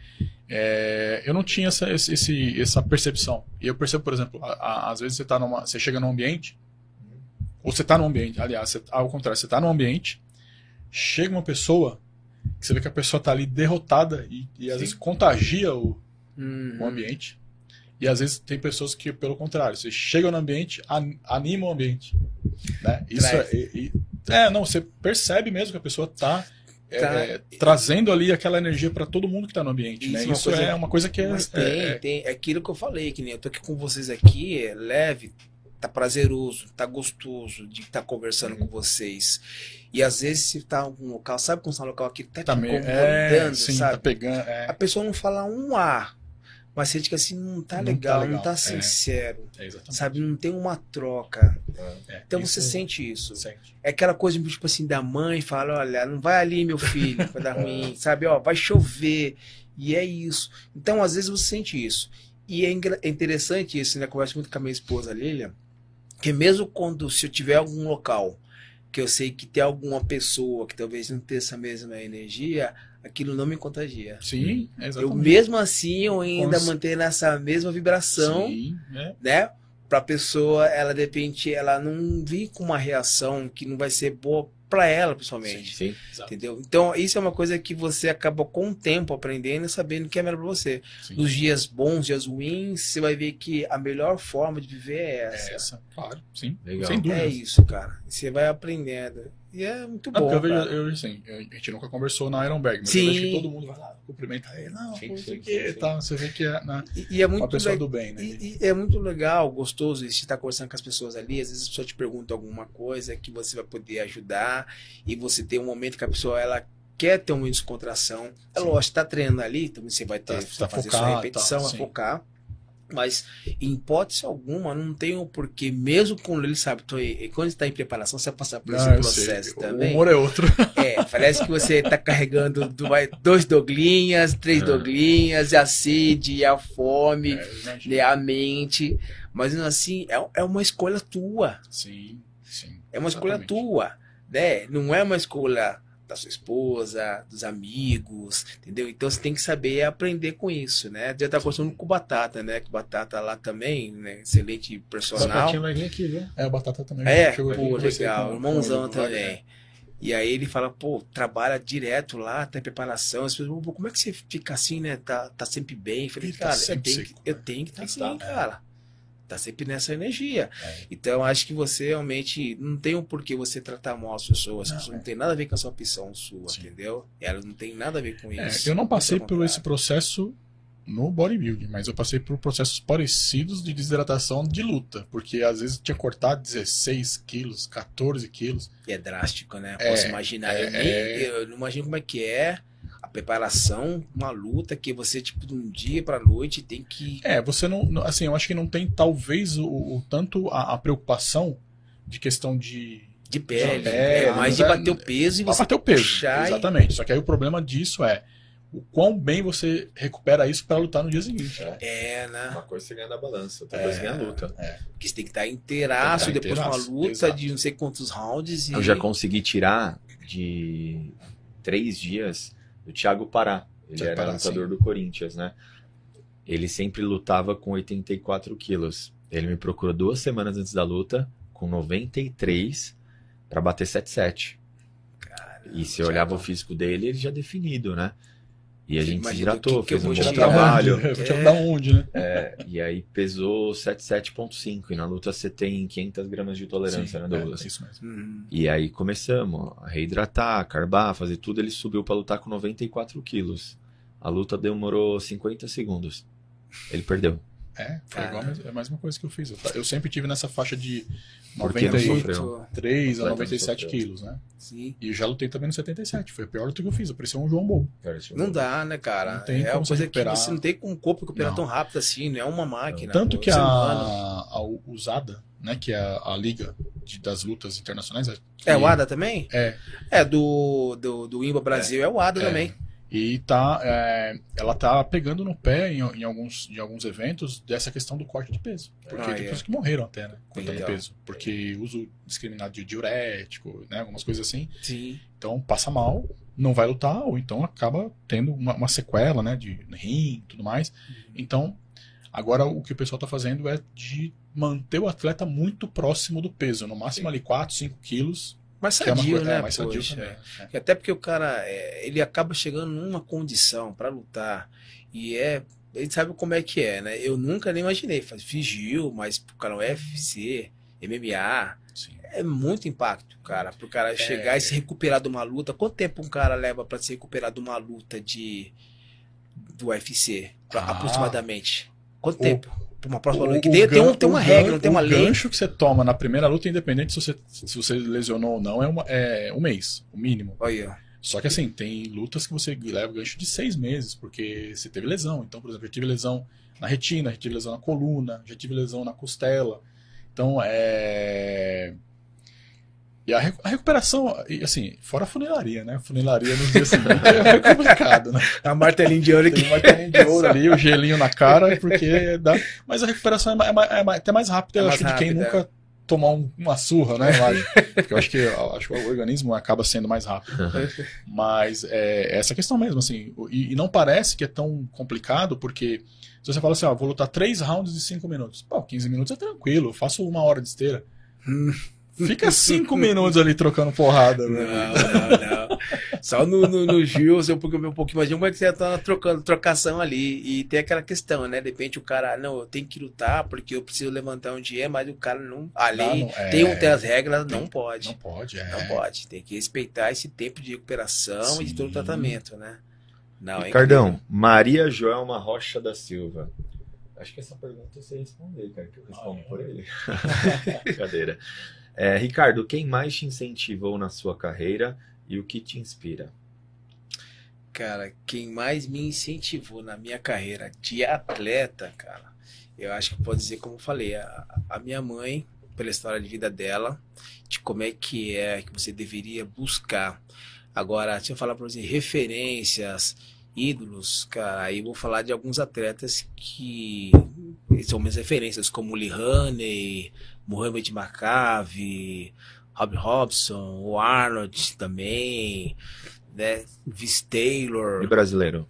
é, eu não tinha essa, esse, essa percepção. E eu percebo, por exemplo, a- a- às vezes você, tá numa, você chega num ambiente, ou você está num ambiente, aliás, você- ao contrário, você está num ambiente, chega uma pessoa, que você vê que a pessoa está ali derrotada e, e às Sim. vezes contagia o, Hum. o ambiente. E às vezes tem pessoas que, pelo contrário, você chega no ambiente, an- anima o ambiente. Né? Isso é, e- é, não, você percebe mesmo que a pessoa está Tá. trazendo ali aquela energia para todo mundo que está no ambiente. Isso né? é uma Isso coisa- é uma coisa que é. Mas tem, é- tem. É aquilo que eu falei, que nem eu tô aqui com vocês aqui, é leve, tá prazeroso, tá gostoso de estar conversando Uhum. com vocês. E às vezes se tá em algum local, sabe quando você tá num local aqui, tá te tá incomodando, é, sim, sabe? tá pegando. é, A pessoa não fala um A, mas você que assim, não tá Não tá legal, não legal, tá é. sincero, é sabe? Não tem uma troca. É, Então isso você sente isso. sente. É aquela coisa, tipo assim, da mãe fala, olha, não vai ali, meu filho, vai dar ruim, sabe? Ó, vai chover. E é isso. Então, às vezes, você sente isso. E é, é interessante isso, né? Eu converso muito com a minha esposa, Lilia, que mesmo quando, se eu tiver algum local que eu sei que tem alguma pessoa que talvez não tenha essa mesma energia, aquilo não me contagia. Sim, Eu exatamente. mesmo assim, eu ainda Cons- manter nessa mesma vibração Sim, é. né? Pra pessoa, ela de repente, ela não vir com uma reação que não vai ser boa pra ela, pessoalmente. Sim. Exato. Entendeu? Então, isso é uma coisa que você acaba com o tempo aprendendo e sabendo que é melhor pra você. Sim. Nos dias bons, dias ruins, você vai ver que a melhor forma de viver é É essa. essa, claro, sim. Legal. Sem dúvida. É isso, cara. Você vai aprendendo. E é muito bom. eu vejo, eu, assim, a gente nunca conversou na Ironberg, mas Sim. eu vejo que todo mundo vai lá, cumprimenta ele, não, Sim, não sei sim, o que, sim, sim. tá, você vê que é né, E, e é uma muito pessoa legal. do bem, né? E, e é muito legal, gostoso isso, estar conversando com as pessoas ali. Às vezes a pessoa te pergunta alguma coisa que você vai poder ajudar e você tem um momento que a pessoa ela quer ter uma descontração. É lógico, tá treinando ali, então você vai ter Tá- que tá fazer focado, sua repetição, tá, sim. focar. Mas, em hipótese alguma, não tem o porquê, mesmo quando ele sabe, tô, e quando está em preparação, você vai passar por esse Não, eu sei, processo O também. humor é outro. É, parece que você tá carregando dois doglinhas, três Ah. doglinhas, e a sede, e a fome, É, a mente. Mas assim, é, é uma escolha tua. Sim, sim. É uma escolha exatamente. tua. Né? Não é uma escolha da sua esposa, dos amigos, entendeu? Então você tem que saber aprender com isso, né? Já tá conversando com o Batata, né? Que o Batata lá também, né? Excelente personal. Batatinha vai vir aqui, viu? É, o Batata também. É, Chegou aqui, pô, conversei legal. Irmãozão também. E aí ele fala, pô, trabalha direto lá, tá em preparação. As pessoas, pô, como é que você fica assim, né? Tá, tá sempre bem. Eu falei, Ele tá cara, eu tenho, que, eu né? tenho que estar que assim, tá, cara. Tá sempre nessa energia. É. Então, acho que você realmente não tem um porquê você tratar mal as pessoas. Não, Isso não é. tem nada a ver com a sua opção sua, Sim. entendeu? Ela não tem nada a ver com É, isso. eu não passei por esse processo no bodybuilding, mas eu passei por processos parecidos de desidratação de luta, porque às vezes eu tinha cortado 16 quilos, 14 quilos. E é drástico, né? É, Posso imaginar. é, eu, nem- é. eu não imagino como é que é a preparação, uma luta que você, tipo, de um dia pra noite tem que. É, você não. Assim, eu acho que não tem talvez o, o tanto a, a preocupação de questão de. De pele, De é, pele, mais de né? bater o peso e você bater o peso. puxar e- Exatamente. Só que aí o problema disso é o quão bem você recupera isso para lutar no dia seguinte. É. É, né? Uma coisa você ganha na balança, outra É. coisa você ganha na luta. Porque você tem que estar inteiraço Tem que depois de uma inteiraço, luta exato. de não sei quantos rounds. E... Eu já consegui tirar de três dias do Thiago Pará. Ele Thiago era Pará, lutador do Corinthians, né? ele sempre lutava com 84 quilos. Ele me procurou duas semanas antes da luta, com 93, para bater 77. E se eu olhava o físico dele, ele já definido, né? E a Você gente se hidratou, que que eu fez um vou bom tirar trabalho. Tirar É. da onde, né? É, e aí pesou 77,5. E na luta você tem 500 gramas de tolerância, Sim, né, Douglas? é, é isso mesmo. Uhum. E aí começamos a reidratar, carbar, fazer tudo. Ele subiu pra lutar com 94 quilos. A luta demorou 50 segundos. Ele perdeu. É, foi Cara. igual, é a mesma coisa que eu fiz. Eu, eu sempre tive nessa faixa de Porque não 93 sofreu. a Atleta não 97 sofreu. quilos, né? Sim. E eu já lutei também no 77. Foi a pior luta que eu fiz. Eu parecia um João Bobo. Não dá, né, cara? Não tem é como uma coisa recuperar. que você não tem com o corpo recuperar Não. tão rápido assim, não é uma máquina. Tanto pô, que a, a usada, né, que é a, a liga de- das lutas internacionais. que- É o ADA também? É, É, do, do, do IMBA Brasil é, o ADA É. também. E tá, é, ela tá pegando no pé em, em alguns, em alguns eventos dessa questão do corte de peso. Porque Ah, tem é. pessoas que morreram até, né? Cortando Legal. peso. Porque uso discriminado de diurético, né? Algumas coisas assim. Sim. Então passa mal, não vai lutar, ou então acaba tendo uma, uma sequela, né? De rim e tudo mais. Então, agora o que o pessoal tá fazendo é de manter o atleta muito próximo do peso. No máximo ali 4, 5 quilos. Mais é sadio, coisa- né? é, mais sadio também. é. Até porque o cara, é, ele acaba chegando numa condição pra lutar e é, ele sabe como é que é, né? Eu nunca nem imaginei, fingiu, mas pro cara UFC, MMA, Sim. é muito impacto, cara, pro cara É. chegar e se recuperar de uma luta. Quanto tempo um cara leva pra se recuperar de uma luta de do UFC, pra- Ah. aproximadamente? Quanto O- tempo? Uma próxima O- luta? Que o tem, tem, um- tem uma o regra, gan- não tem uma o lei. gancho que você toma na primeira luta, independente se você, se você lesionou ou não, é, uma, é um mês, o mínimo. Olha, ó. Só que assim, tem lutas que você leva gancho de seis meses, porque você teve lesão. Então, por exemplo, eu tive lesão na retina, já tive lesão na coluna, já tive lesão na costela. Então, é. E a, a recuperação, e, assim, fora a funilaria, né? A funilaria nos dias seguintes é complicado, né? a martelinho de ouro aqui. Tem uma martelinha de ouro ali, o gelinho na cara, porque dá. Mas a recuperação é, é é até mais rápida, É eu acho, de quem rápida, nunca tomou um- uma surra, né? Porque eu acho que, eu acho que o organismo acaba sendo mais rápido. Mas é essa questão mesmo, assim. E, e não parece que é tão complicado, porque se você fala assim, ó, vou lutar três rounds de cinco minutos. Pô, 15 minutos é tranquilo, eu faço uma hora de esteira. Hum. Fica cinco minutos ali trocando porrada, né? Não, não, não. Só no, no, no Gils eu um pouquinho mais como é que você tá trocando trocação ali. E tem aquela questão, né? De repente o cara, não, eu tenho que lutar porque eu preciso levantar um dinheiro, mas o cara não. A lei não- é, tem, um, tem as regras, não tem- pode. Não pode, é. Não pode. Tem que respeitar esse tempo de recuperação e de todo o Sim. tratamento, né? Não, é Ricardão, incrível. Maria Joelma Rocha da Silva. Acho que essa pergunta você responder, cara, que eu respondo Ah, é? por ele. Brincadeira. É, Ricardo, quem mais te incentivou na sua carreira e o que te inspira? Cara, quem mais me incentivou na minha carreira de atleta, cara, eu acho que pode dizer, como eu falei, a, a minha mãe, pela história de vida dela, de como é que é que você deveria buscar. Agora, se eu falar para você referências, ídolos, cara, aí vou falar de alguns atletas que são minhas referências, como Lee Haney, Mohamed Maccabi, Rob Robson, o Arnold também, né? Viz Taylor, E brasileiro?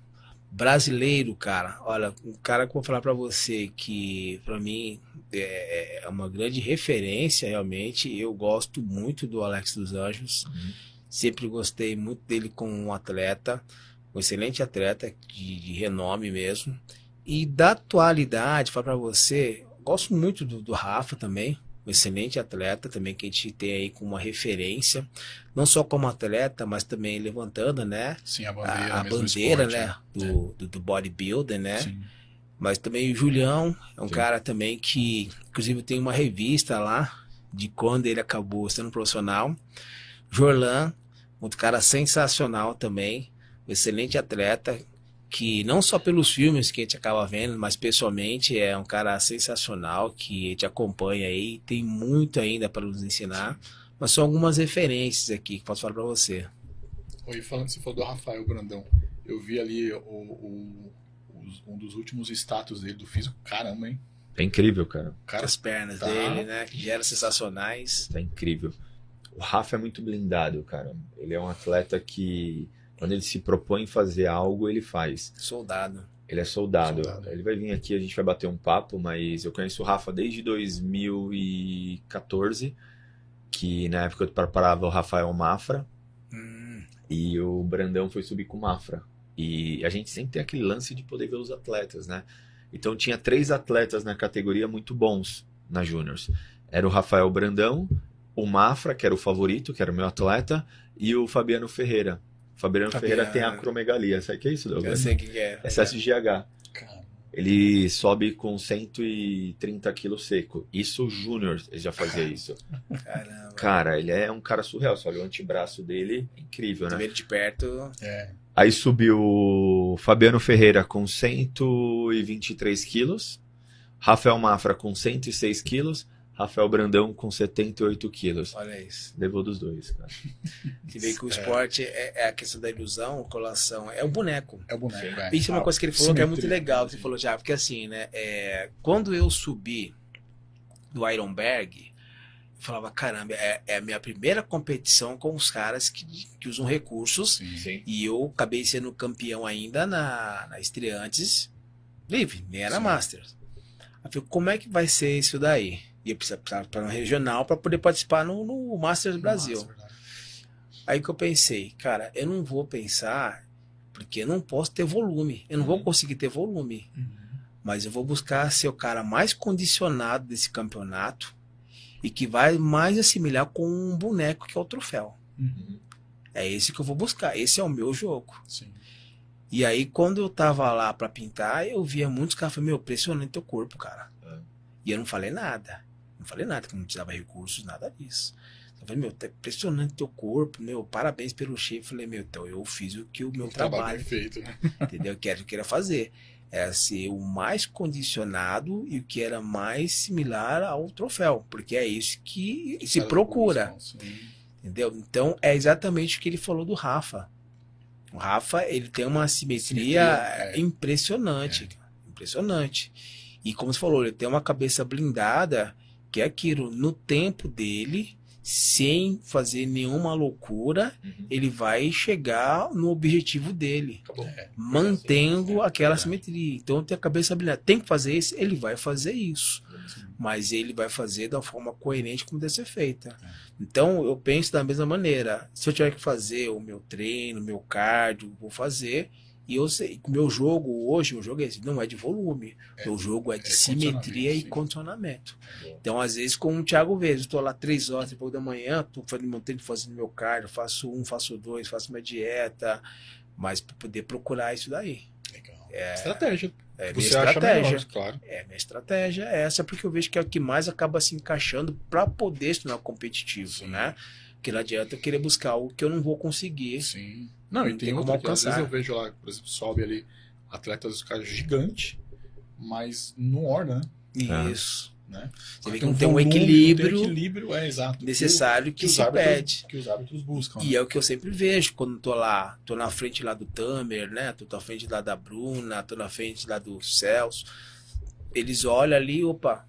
brasileiro, cara. Olha, um cara que eu vou falar pra você que pra mim é, é uma grande referência realmente. Eu gosto muito do Alex dos Anjos. Uhum. Sempre gostei muito dele como um atleta, um excelente atleta de, de renome mesmo. E da atualidade, falar pra você, gosto muito do, do Rafa também, um excelente atleta também que a gente tem aí como uma referência, não só como atleta, mas também levantando, né? Sim, a bandeira, a, a bandeira, esporte, né? Do, do, do bodybuilder, né? Sim. Mas também o Julião é um Sim. cara também que, inclusive, tem uma revista lá de quando ele acabou sendo profissional. Jorlan, outro cara sensacional também, um excelente atleta, que não só pelos filmes que a gente acaba vendo, mas pessoalmente é um cara sensacional que a gente acompanha aí, tem muito ainda para nos ensinar. Mas são algumas referências aqui que posso falar para você. Oi, falando, você falou do Rafael Brandão. Eu vi ali o, o- um dos últimos status dele do físico. Caramba, hein? É incrível, cara. Cara As pernas tá. dele, né? Que geram sensacionais. Tá incrível. O Rafa é muito blindado, cara. Ele é um atleta que, quando ele se propõe fazer algo, ele faz. Soldado. Ele é soldado. Soldado. Ele vai vir aqui, a gente vai bater um papo, mas eu conheço o Rafa desde 2014, que na época eu preparava o Rafael Mafra Hum, e o Brandão foi subir com o Mafra. E a gente sempre tem aquele lance de poder ver os atletas, né? Então tinha três atletas na categoria muito bons na Júniors. Era o Rafael Brandão, o Mafra, que era o favorito, que era o meu atleta, e o Fabiano Ferreira. O Fabiano Fabiano. Ferreira tem acromegalia. Sabe o que é isso, eu Douglas? sei o que é. Excesso de GH. Cara, Ele sobe com 130 quilos seco. Isso Júnior ele já fazia isso. Caramba. Cara, ele é um cara surreal. Você olha o antebraço dele, incrível, né? ele de perto. é. Aí subiu o Fabiano Ferreira com 123 quilos, Rafael Mafra com 106 quilos, Rafael Brandão com 78 quilos. Olha isso. Levou dos dois, cara. Você vê que o esporte é, é a questão da ilusão, colação, é o boneco. É o boneco, é. Isso é uma coisa que ele falou que é muito legal, você falou já, porque assim, né, é, quando eu subi do Ironberg, eu falava, caramba, é, é a minha primeira competição com os caras que, que usam recursos, Sim. Sim. e eu acabei sendo campeão ainda na, na Estreantes Livre, nem era Sim. Masters. Aí eu falei, como é que vai ser isso daí? Eu precisava para um regional para poder participar no, no Masters Brasil. Verdade. Aí que eu pensei, cara, eu não vou pensar, porque eu não posso ter volume. Eu não vou Uhum. conseguir ter volume. Uhum. Mas eu vou buscar ser o cara mais condicionado desse campeonato e que vai mais assimilar com um boneco que é o troféu. Uhum. É esse que eu vou buscar. Esse é o meu jogo. Sim. E aí, quando eu tava lá pra pintar, eu via muitos caras falando, meu, impressionante teu corpo, cara. É. E eu não falei nada. Não falei nada, que não precisava recursos, nada disso. Eu falei, meu, tá impressionante teu corpo, meu, parabéns pelo shape. Eu falei, meu, então eu fiz o que o meu Um trabalho trabalho, feito, né? entendeu? Que era o que eu queria fazer. Era ser o mais condicionado e o que era mais similar ao troféu. Porque é isso que se procura. sim. Entendeu? Então é exatamente o que ele falou do Rafa. O Rafa, ele tem uma simetria, é. impressionante. cara. Impressionante. E como você falou, ele tem uma cabeça blindada, que é aquilo, no tempo dele, sem fazer nenhuma loucura, Uhum. ele vai chegar no objetivo dele. É. mantendo é, aquela verdade. simetria. Então tem a cabeça blindada. Tem que fazer isso, ele vai fazer isso Sim. mas ele vai fazer da forma coerente como deve ser feita. Então eu penso da mesma maneira. Se eu tiver que fazer o meu treino, o meu cardio, vou fazer. E eu sei que o meu jogo hoje, o jogo é esse, não é de volume. É, meu jogo é de é simetria e condicionamento, sim. condicionamento. Acabou. Então, às vezes, com o Thiago Vezes, eu estou lá três horas depois da manhã, estou fazendo meu treino, fazendo meu cardio, faço um, faço dois, faço minha dieta, mas para poder procurar isso daí. Legal. É, Estratégia. é minha Você acha estratégia. melhor, claro. É, minha estratégia é essa, porque eu vejo que é o que mais acaba se encaixando para poder se tornar competitivo, Sim. né? Porque não adianta eu querer buscar algo que eu não vou conseguir. Sim. Não, e tem tem como outra que às vezes eu vejo lá, por exemplo, sobe ali atletas dos caras gigante, mas não orna, né? Ah. Isso. né? Você vê que não um tem um volume, equilíbrio Não tem equilíbrio, é exato. necessário que, que, os se árbitros, pede. que os árbitros buscam. E né? é o que eu sempre vejo quando tô lá, tô na frente lá do Tamer, né? Tô na frente lá da Bruna, tô na frente lá do Celso. Eles olham ali, opa,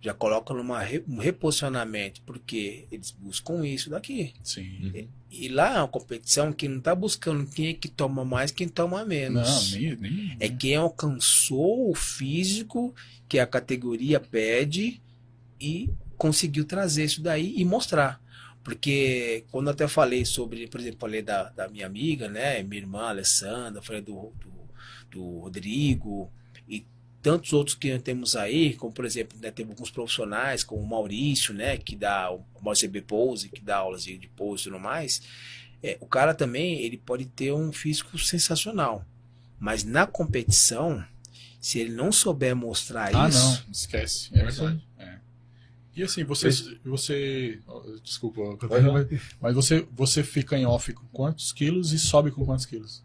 já colocam numa re- um reposicionamento, porque eles buscam isso daqui. Sim. E lá é uma competição que não tá buscando quem é que toma mais, quem toma menos. Não, nem. nem É quem alcançou o físico que a categoria pede e conseguiu trazer isso daí e mostrar. Porque quando eu até falei sobre, por exemplo, falei da, da minha amiga, né, minha irmã Alessandra, falei do, do, do Rodrigo tantos outros que temos aí, como por exemplo, né, tem alguns profissionais, como o Maurício, né, que dá o Maurício B. Pose, que dá aulas de, de pose e tudo mais. É, o cara também, ele pode ter um físico sensacional. Mas na competição, se ele não souber mostrar Ah, isso, não, esquece. É Isso. verdade. É. E assim, você. você desculpa, mas, mas você, você fica em off com quantos quilos e sobe com quantos quilos?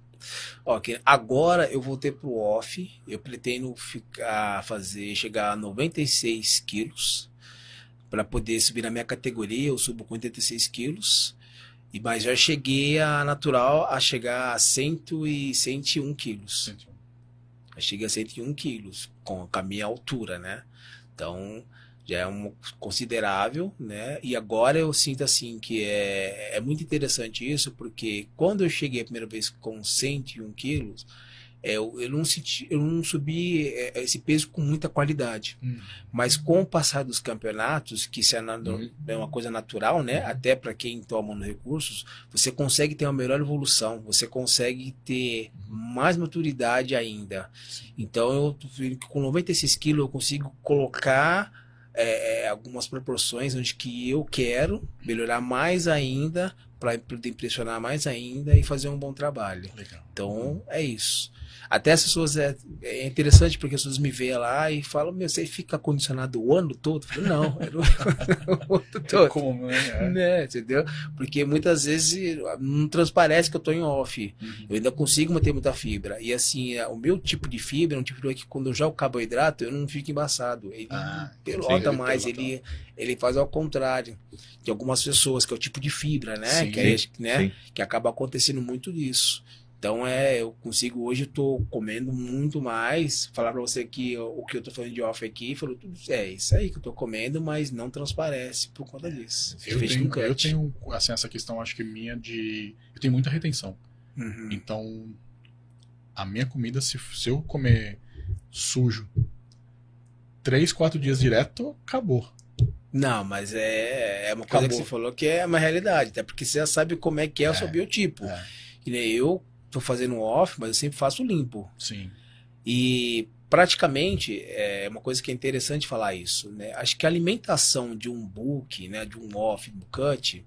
Que agora eu voltei pro off, eu pretendo ficar, fazer, chegar a 96 quilos, para poder subir na minha categoria, eu subo com 86 quilos, e mas já cheguei a natural a chegar a 100 e 101 quilos. 101. Eu cheguei a 101 quilos com, com a minha altura, né? Então já é um considerável, né? E agora eu sinto assim que é, é muito interessante isso, porque quando eu cheguei a primeira vez com 101 quilos, é, eu, eu, não senti, eu não subi é, esse peso com muita qualidade. Hum. Mas com o passar dos campeonatos, que isso é, na- Uhum. é uma coisa natural, né? Até para quem toma nos recursos, você consegue ter uma melhor evolução, você consegue ter mais maturidade ainda. Então, eu com 96 quilos eu consigo colocar é, é, algumas proporções onde que eu quero melhorar mais ainda, para poder impressionar mais ainda e fazer um bom trabalho. Legal. Então, é isso. Até as pessoas, é, é interessante porque as pessoas me veem lá e falam, meu, você fica condicionado o ano todo? Eu falo, não, era o ano todo. Como, né? É. Né, entendeu? Porque muitas vezes não transparece que eu tô em off. Uhum. Eu ainda consigo manter muita fibra. E assim, é, o meu tipo de fibra é um tipo de que quando eu jogo carboidrato, eu não fico embaçado. Ele Ah, pelota ele mais, pelota. ele, ele faz ao contrário de algumas pessoas, que é o tipo de fibra, né? Sim. que, é, né? Sim. que acaba acontecendo muito disso. Então é, eu consigo hoje eu tô comendo muito mais. Falar pra você que eu- o que eu tô falando de off aqui, falou tudo, é isso aí que eu tô comendo, mas não transparece por conta disso. Eu tenho, eu tenho assim, essa questão, acho que minha de. Eu tenho muita retenção. Uhum. Então, a minha comida, se, se eu comer sujo três, quatro dias direto, acabou. Não, mas é, é uma coisa Acabou. que você falou que é uma realidade, até porque você já sabe como é que é, o seu É, biotipo. é. Que nem eu tô fazendo off, mas eu sempre faço limpo. Sim. E praticamente é uma coisa que é interessante falar isso, né? Acho que a alimentação de um book, né, de um off, do cut,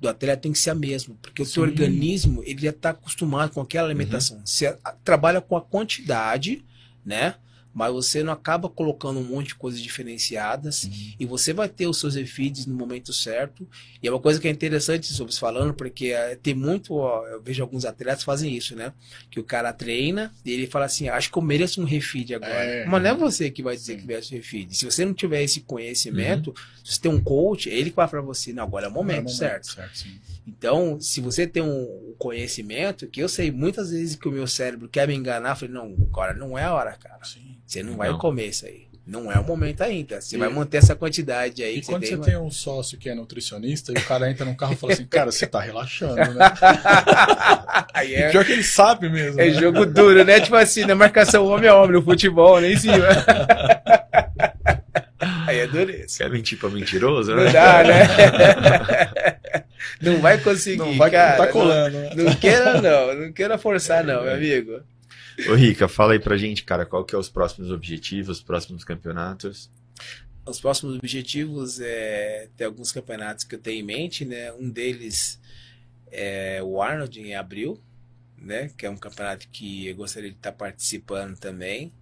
do atleta tem que ser a mesma, porque o Sim. seu organismo ele já está acostumado com aquela alimentação. Você a- trabalha com a quantidade, né? Mas você não acaba colocando um monte de coisas diferenciadas e você vai ter os seus efeeds no momento certo. E é uma coisa que é interessante sobre isso falando, porque eh, tem muito, ó, eu vejo alguns atletas fazem isso, né? Que o cara treina e ele fala assim, acho que eu mereço um refeed agora. É. Mas não é você que vai dizer Sim. que merece um refeed. Se você não tiver esse conhecimento, se você tem um coach, ele que vai para você, não, agora é o momento, É o certo? Certo, sim. Então, se você tem um conhecimento, que eu sei muitas vezes que o meu cérebro quer me enganar, eu falei, não, agora não é a hora, cara. sim. Você não vai Não. comer isso aí. Não é o momento ainda. Você E- vai manter essa quantidade aí E que quando você você tem. tem um sócio que é nutricionista e o cara entra no carro e fala assim, cara, você tá relaxando, né? Aí é, pior que ele sabe mesmo. é né? jogo duro, né? Tipo assim, na marcação homem a homem no futebol, nem em cima. Aí é dureza. Quer mentir pra mentiroso, Não né? dá, né? Não vai conseguir, Não vai cara. não tá colando, né? Não, não queira não, não queira forçar não, meu amigo. Ô, Rica, fala aí pra gente, cara, qual que é os próximos objetivos, os próximos campeonatos? Os próximos objetivos é ter alguns campeonatos que eu tenho em mente, né? Um deles é o Arnold em abril, né? Que é um campeonato que eu gostaria de estar participando também.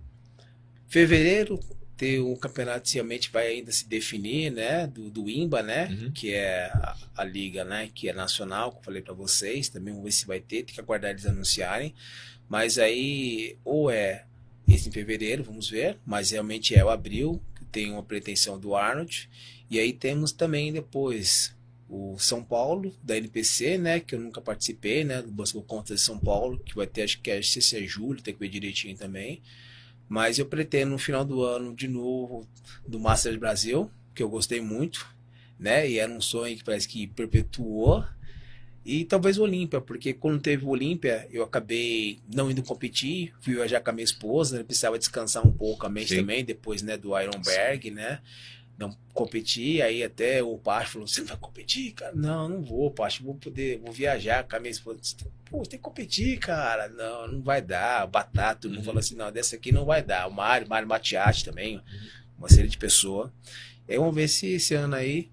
Fevereiro ter um campeonato que realmente vai ainda se definir, né? Do, do IMBA, né? Uhum. Que é a, a liga, né? Que é nacional, que eu falei para vocês. Também vamos ver se vai ter, tem que aguardar eles anunciarem. Mas aí, ou é esse em fevereiro, vamos ver. Mas realmente é o abril, que tem uma pretensão do Arnold. E aí temos também depois o São Paulo, da NPC, né? Que eu nunca participei, né? Do Busco Contas de São Paulo, que vai ter, acho que é, se é julho, tem que ver direitinho também. Mas eu pretendo no final do ano, de novo, do Masters Brasil, que eu gostei muito, né? E era um sonho que parece que perpetuou. E talvez o Olímpia, porque quando teve o Olímpia, eu acabei não indo competir, fui viajar com a minha esposa, né? precisava descansar um pouco a mente Sim. também, depois né, do Ironberg, né? Não competi, aí até o Pacho falou, você não vai competir, cara? Não, não vou, Pacho, vou poder, vou viajar com a minha esposa. Pô, tem que competir, cara. Não, não vai dar. Batata, todo mundo Uhum. falou assim, não, dessa aqui não vai dar. O Mário, Mário Matiati também, uma série de pessoas. E aí vamos ver se esse ano aí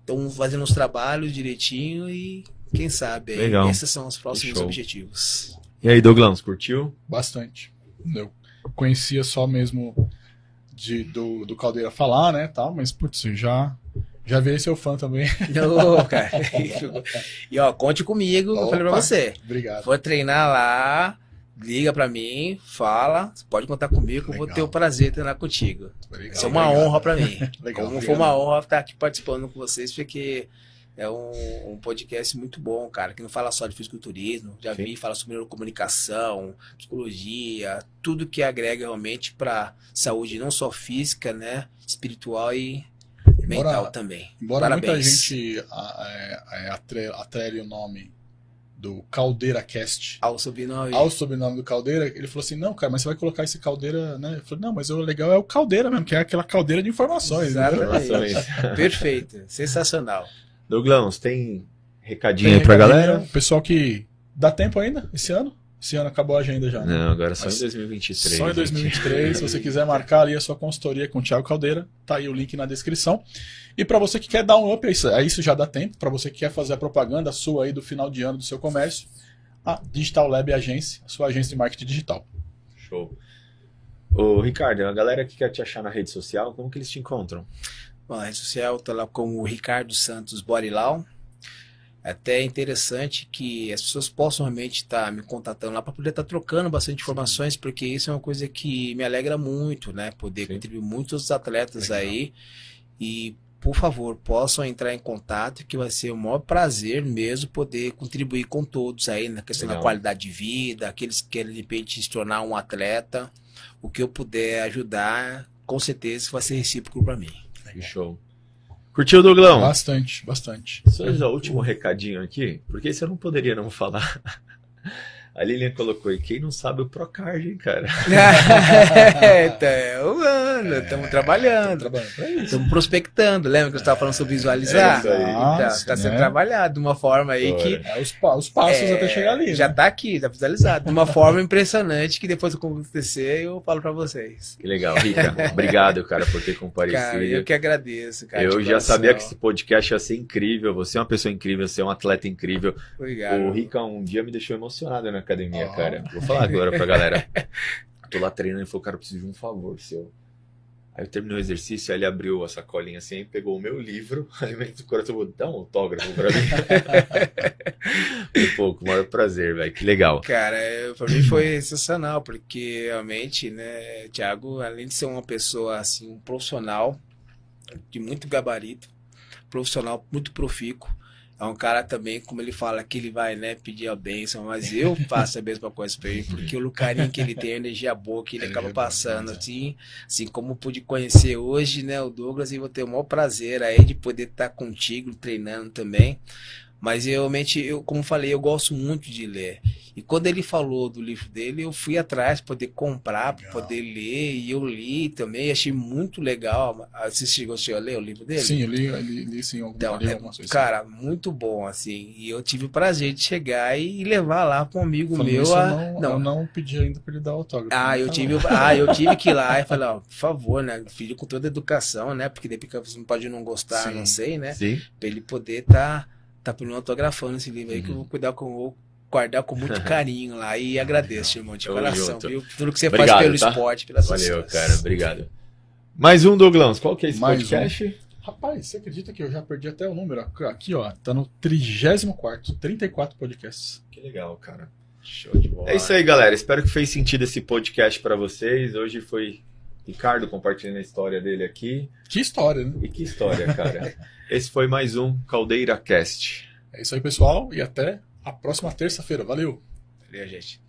estão fazendo os trabalhos direitinho e quem sabe Legal. esses são os próximos Show. objetivos. E aí, Douglas, curtiu? Bastante. Eu conhecia só mesmo de, do, do Caldeira falar, né, tal, mas, putz, já, já virei seu fã também. Cara. e ó, conte comigo, que eu falei pra Opa. você. Obrigado. For treinar lá, liga pra mim, fala, você pode contar comigo, que eu vou ter o prazer de treinar contigo. Obrigado, Isso é uma obrigado. honra pra mim. Legal, Como obrigado. foi uma honra estar aqui participando com vocês, porque é um, um podcast muito bom, cara, que não fala só de fisiculturismo, já Sim. vi, fala sobre neurocomunicação, psicologia, tudo que agrega realmente pra saúde, não só física, né, espiritual e Embora- mental também. Embora muita Parabéns. gente a- é, atre- atrele o nome do Caldeira Cast. Ao sobrenome. Ao sobrenome do Caldeira, ele falou assim: não, cara, mas você vai colocar esse Caldeira, né? Eu falei, não, mas o legal é o Caldeira mesmo, que é aquela caldeira de informações. né? Exatamente. Informações. Perfeito. Sensacional. Douglas, tem recadinho Tem aí pra recadinho, galera? né? Pessoal que. Dá tempo ainda? Esse ano? Esse ano acabou a agenda já. né? Não, agora só Mas em 2023. Só em gente. 2023. Se você quiser marcar ali a sua consultoria com o Thiago Caldeira, tá aí o link na descrição. E para você que quer dar um up, a isso, já dá tempo. Para você que quer fazer a propaganda sua aí do final de ano do seu comércio, a Digital Lab Agência, a sua agência de marketing digital. Show. Ô, Ricardo, a galera que quer te achar na rede social, como que eles te encontram? Bom, a rede social tá lá como o Ricardo Santos Borilau. Até é interessante que as pessoas possam realmente estar me contatando lá para poder estar trocando bastante informações, porque isso é uma coisa que me alegra muito, né? Poder Sim. contribuir muitos atletas Legal. aí. E, por favor, possam entrar em contato, que vai ser o maior prazer mesmo poder contribuir com todos aí na questão Legal. da qualidade de vida, aqueles que querem de repente se tornar um atleta. O que eu puder ajudar, com certeza vai ser recíproco para mim. Que show. Curtiu, Douglão? Bastante, bastante. Só o último recadinho aqui, porque esse eu não poderia não falar. A Lilian colocou, e quem não sabe o Procard, hein, cara? então, mano, estamos trabalhando, Trabalhando estamos prospectando. Lembra que eu estava falando sobre visualizar? É isso aí. Então, Nossa, está sendo né? trabalhado de uma forma aí Bora. que É os, pa- os passos é, até chegar ali. já né? está aqui, está visualizado. De uma forma impressionante que depois que acontecer eu falo para vocês. Que legal, Rica. Obrigado, cara, por ter Cara, comparecido. eu que agradeço, cara. eu já sabia que esse podcast ia ser incrível. Você é uma pessoa incrível, você é um atleta incrível. Obrigado. O Rica um dia me deixou emocionado na academia, Ó. cara. Vou falar agora pra galera. Tô lá treinando e falou, cara, eu preciso de um favor seu. Aí eu terminei o exercício, aí ele abriu a sacolinha assim, pegou o meu livro, aí me do coração, vou dar um autógrafo pra mim. Foi pouco, maior prazer, velho. Que legal. Cara, é, pra mim foi sensacional, porque realmente, né, Thiago, além de ser uma pessoa, assim, um profissional de muito gabarito, profissional muito profícuo, é um cara também, como ele fala, que ele vai, né, pedir a bênção, mas eu faço a mesma coisa pra ele, porque o carinho que ele tem, a energia boa que ele Energia acaba boa, passando, né? assim, assim como pude conhecer hoje, né, o Douglas, e vou ter o maior prazer aí de poder estar contigo, treinando também. Mas realmente, eu, como falei, eu gosto muito de ler. E quando ele falou do livro dele, eu fui atrás para poder comprar, para Legal. poder ler. E eu li também, achei muito legal. Você chegou chegou a ler o livro dele? Sim, eu li, eu li, li sim alguma, Então, li é, algumas coisas. cara, muito bom, assim. E eu tive o prazer de chegar e levar lá para um amigo Falando meu. isso, a- eu, não, eu não pedi ainda pra ele dar autógrafo. ah, Não eu tá tive, ah, eu tive que ir lá e falar, ó, por favor, né? Filho com toda a educação, né? Porque depois você não pode não gostar, Sim. não sei, né? Sim? Pra ele poder tá, tá por mim autografando esse livro aí, que eu Uhum. vou cuidar com vou guardar com muito carinho lá. E agradeço, irmão, de coração, junto. viu? Tudo que você Obrigado, faz pelo tá? esporte, pelas Valeu, pessoas. cara. Obrigado. Mais um, Douglas. Qual que é esse Mais podcast? Rapaz, você acredita que eu já perdi até o número? Aqui, ó, tá no 34, 34 podcasts. Que legal, cara. Show de bola. É isso aí, galera. Espero que fez sentido esse podcast pra vocês. Hoje foi Ricardo compartilhando a história dele aqui. Que história, né? E que história, cara. Esse foi mais um Caldeira Cast. É isso aí, pessoal, e até a próxima terça-feira. Valeu! Valeu, gente.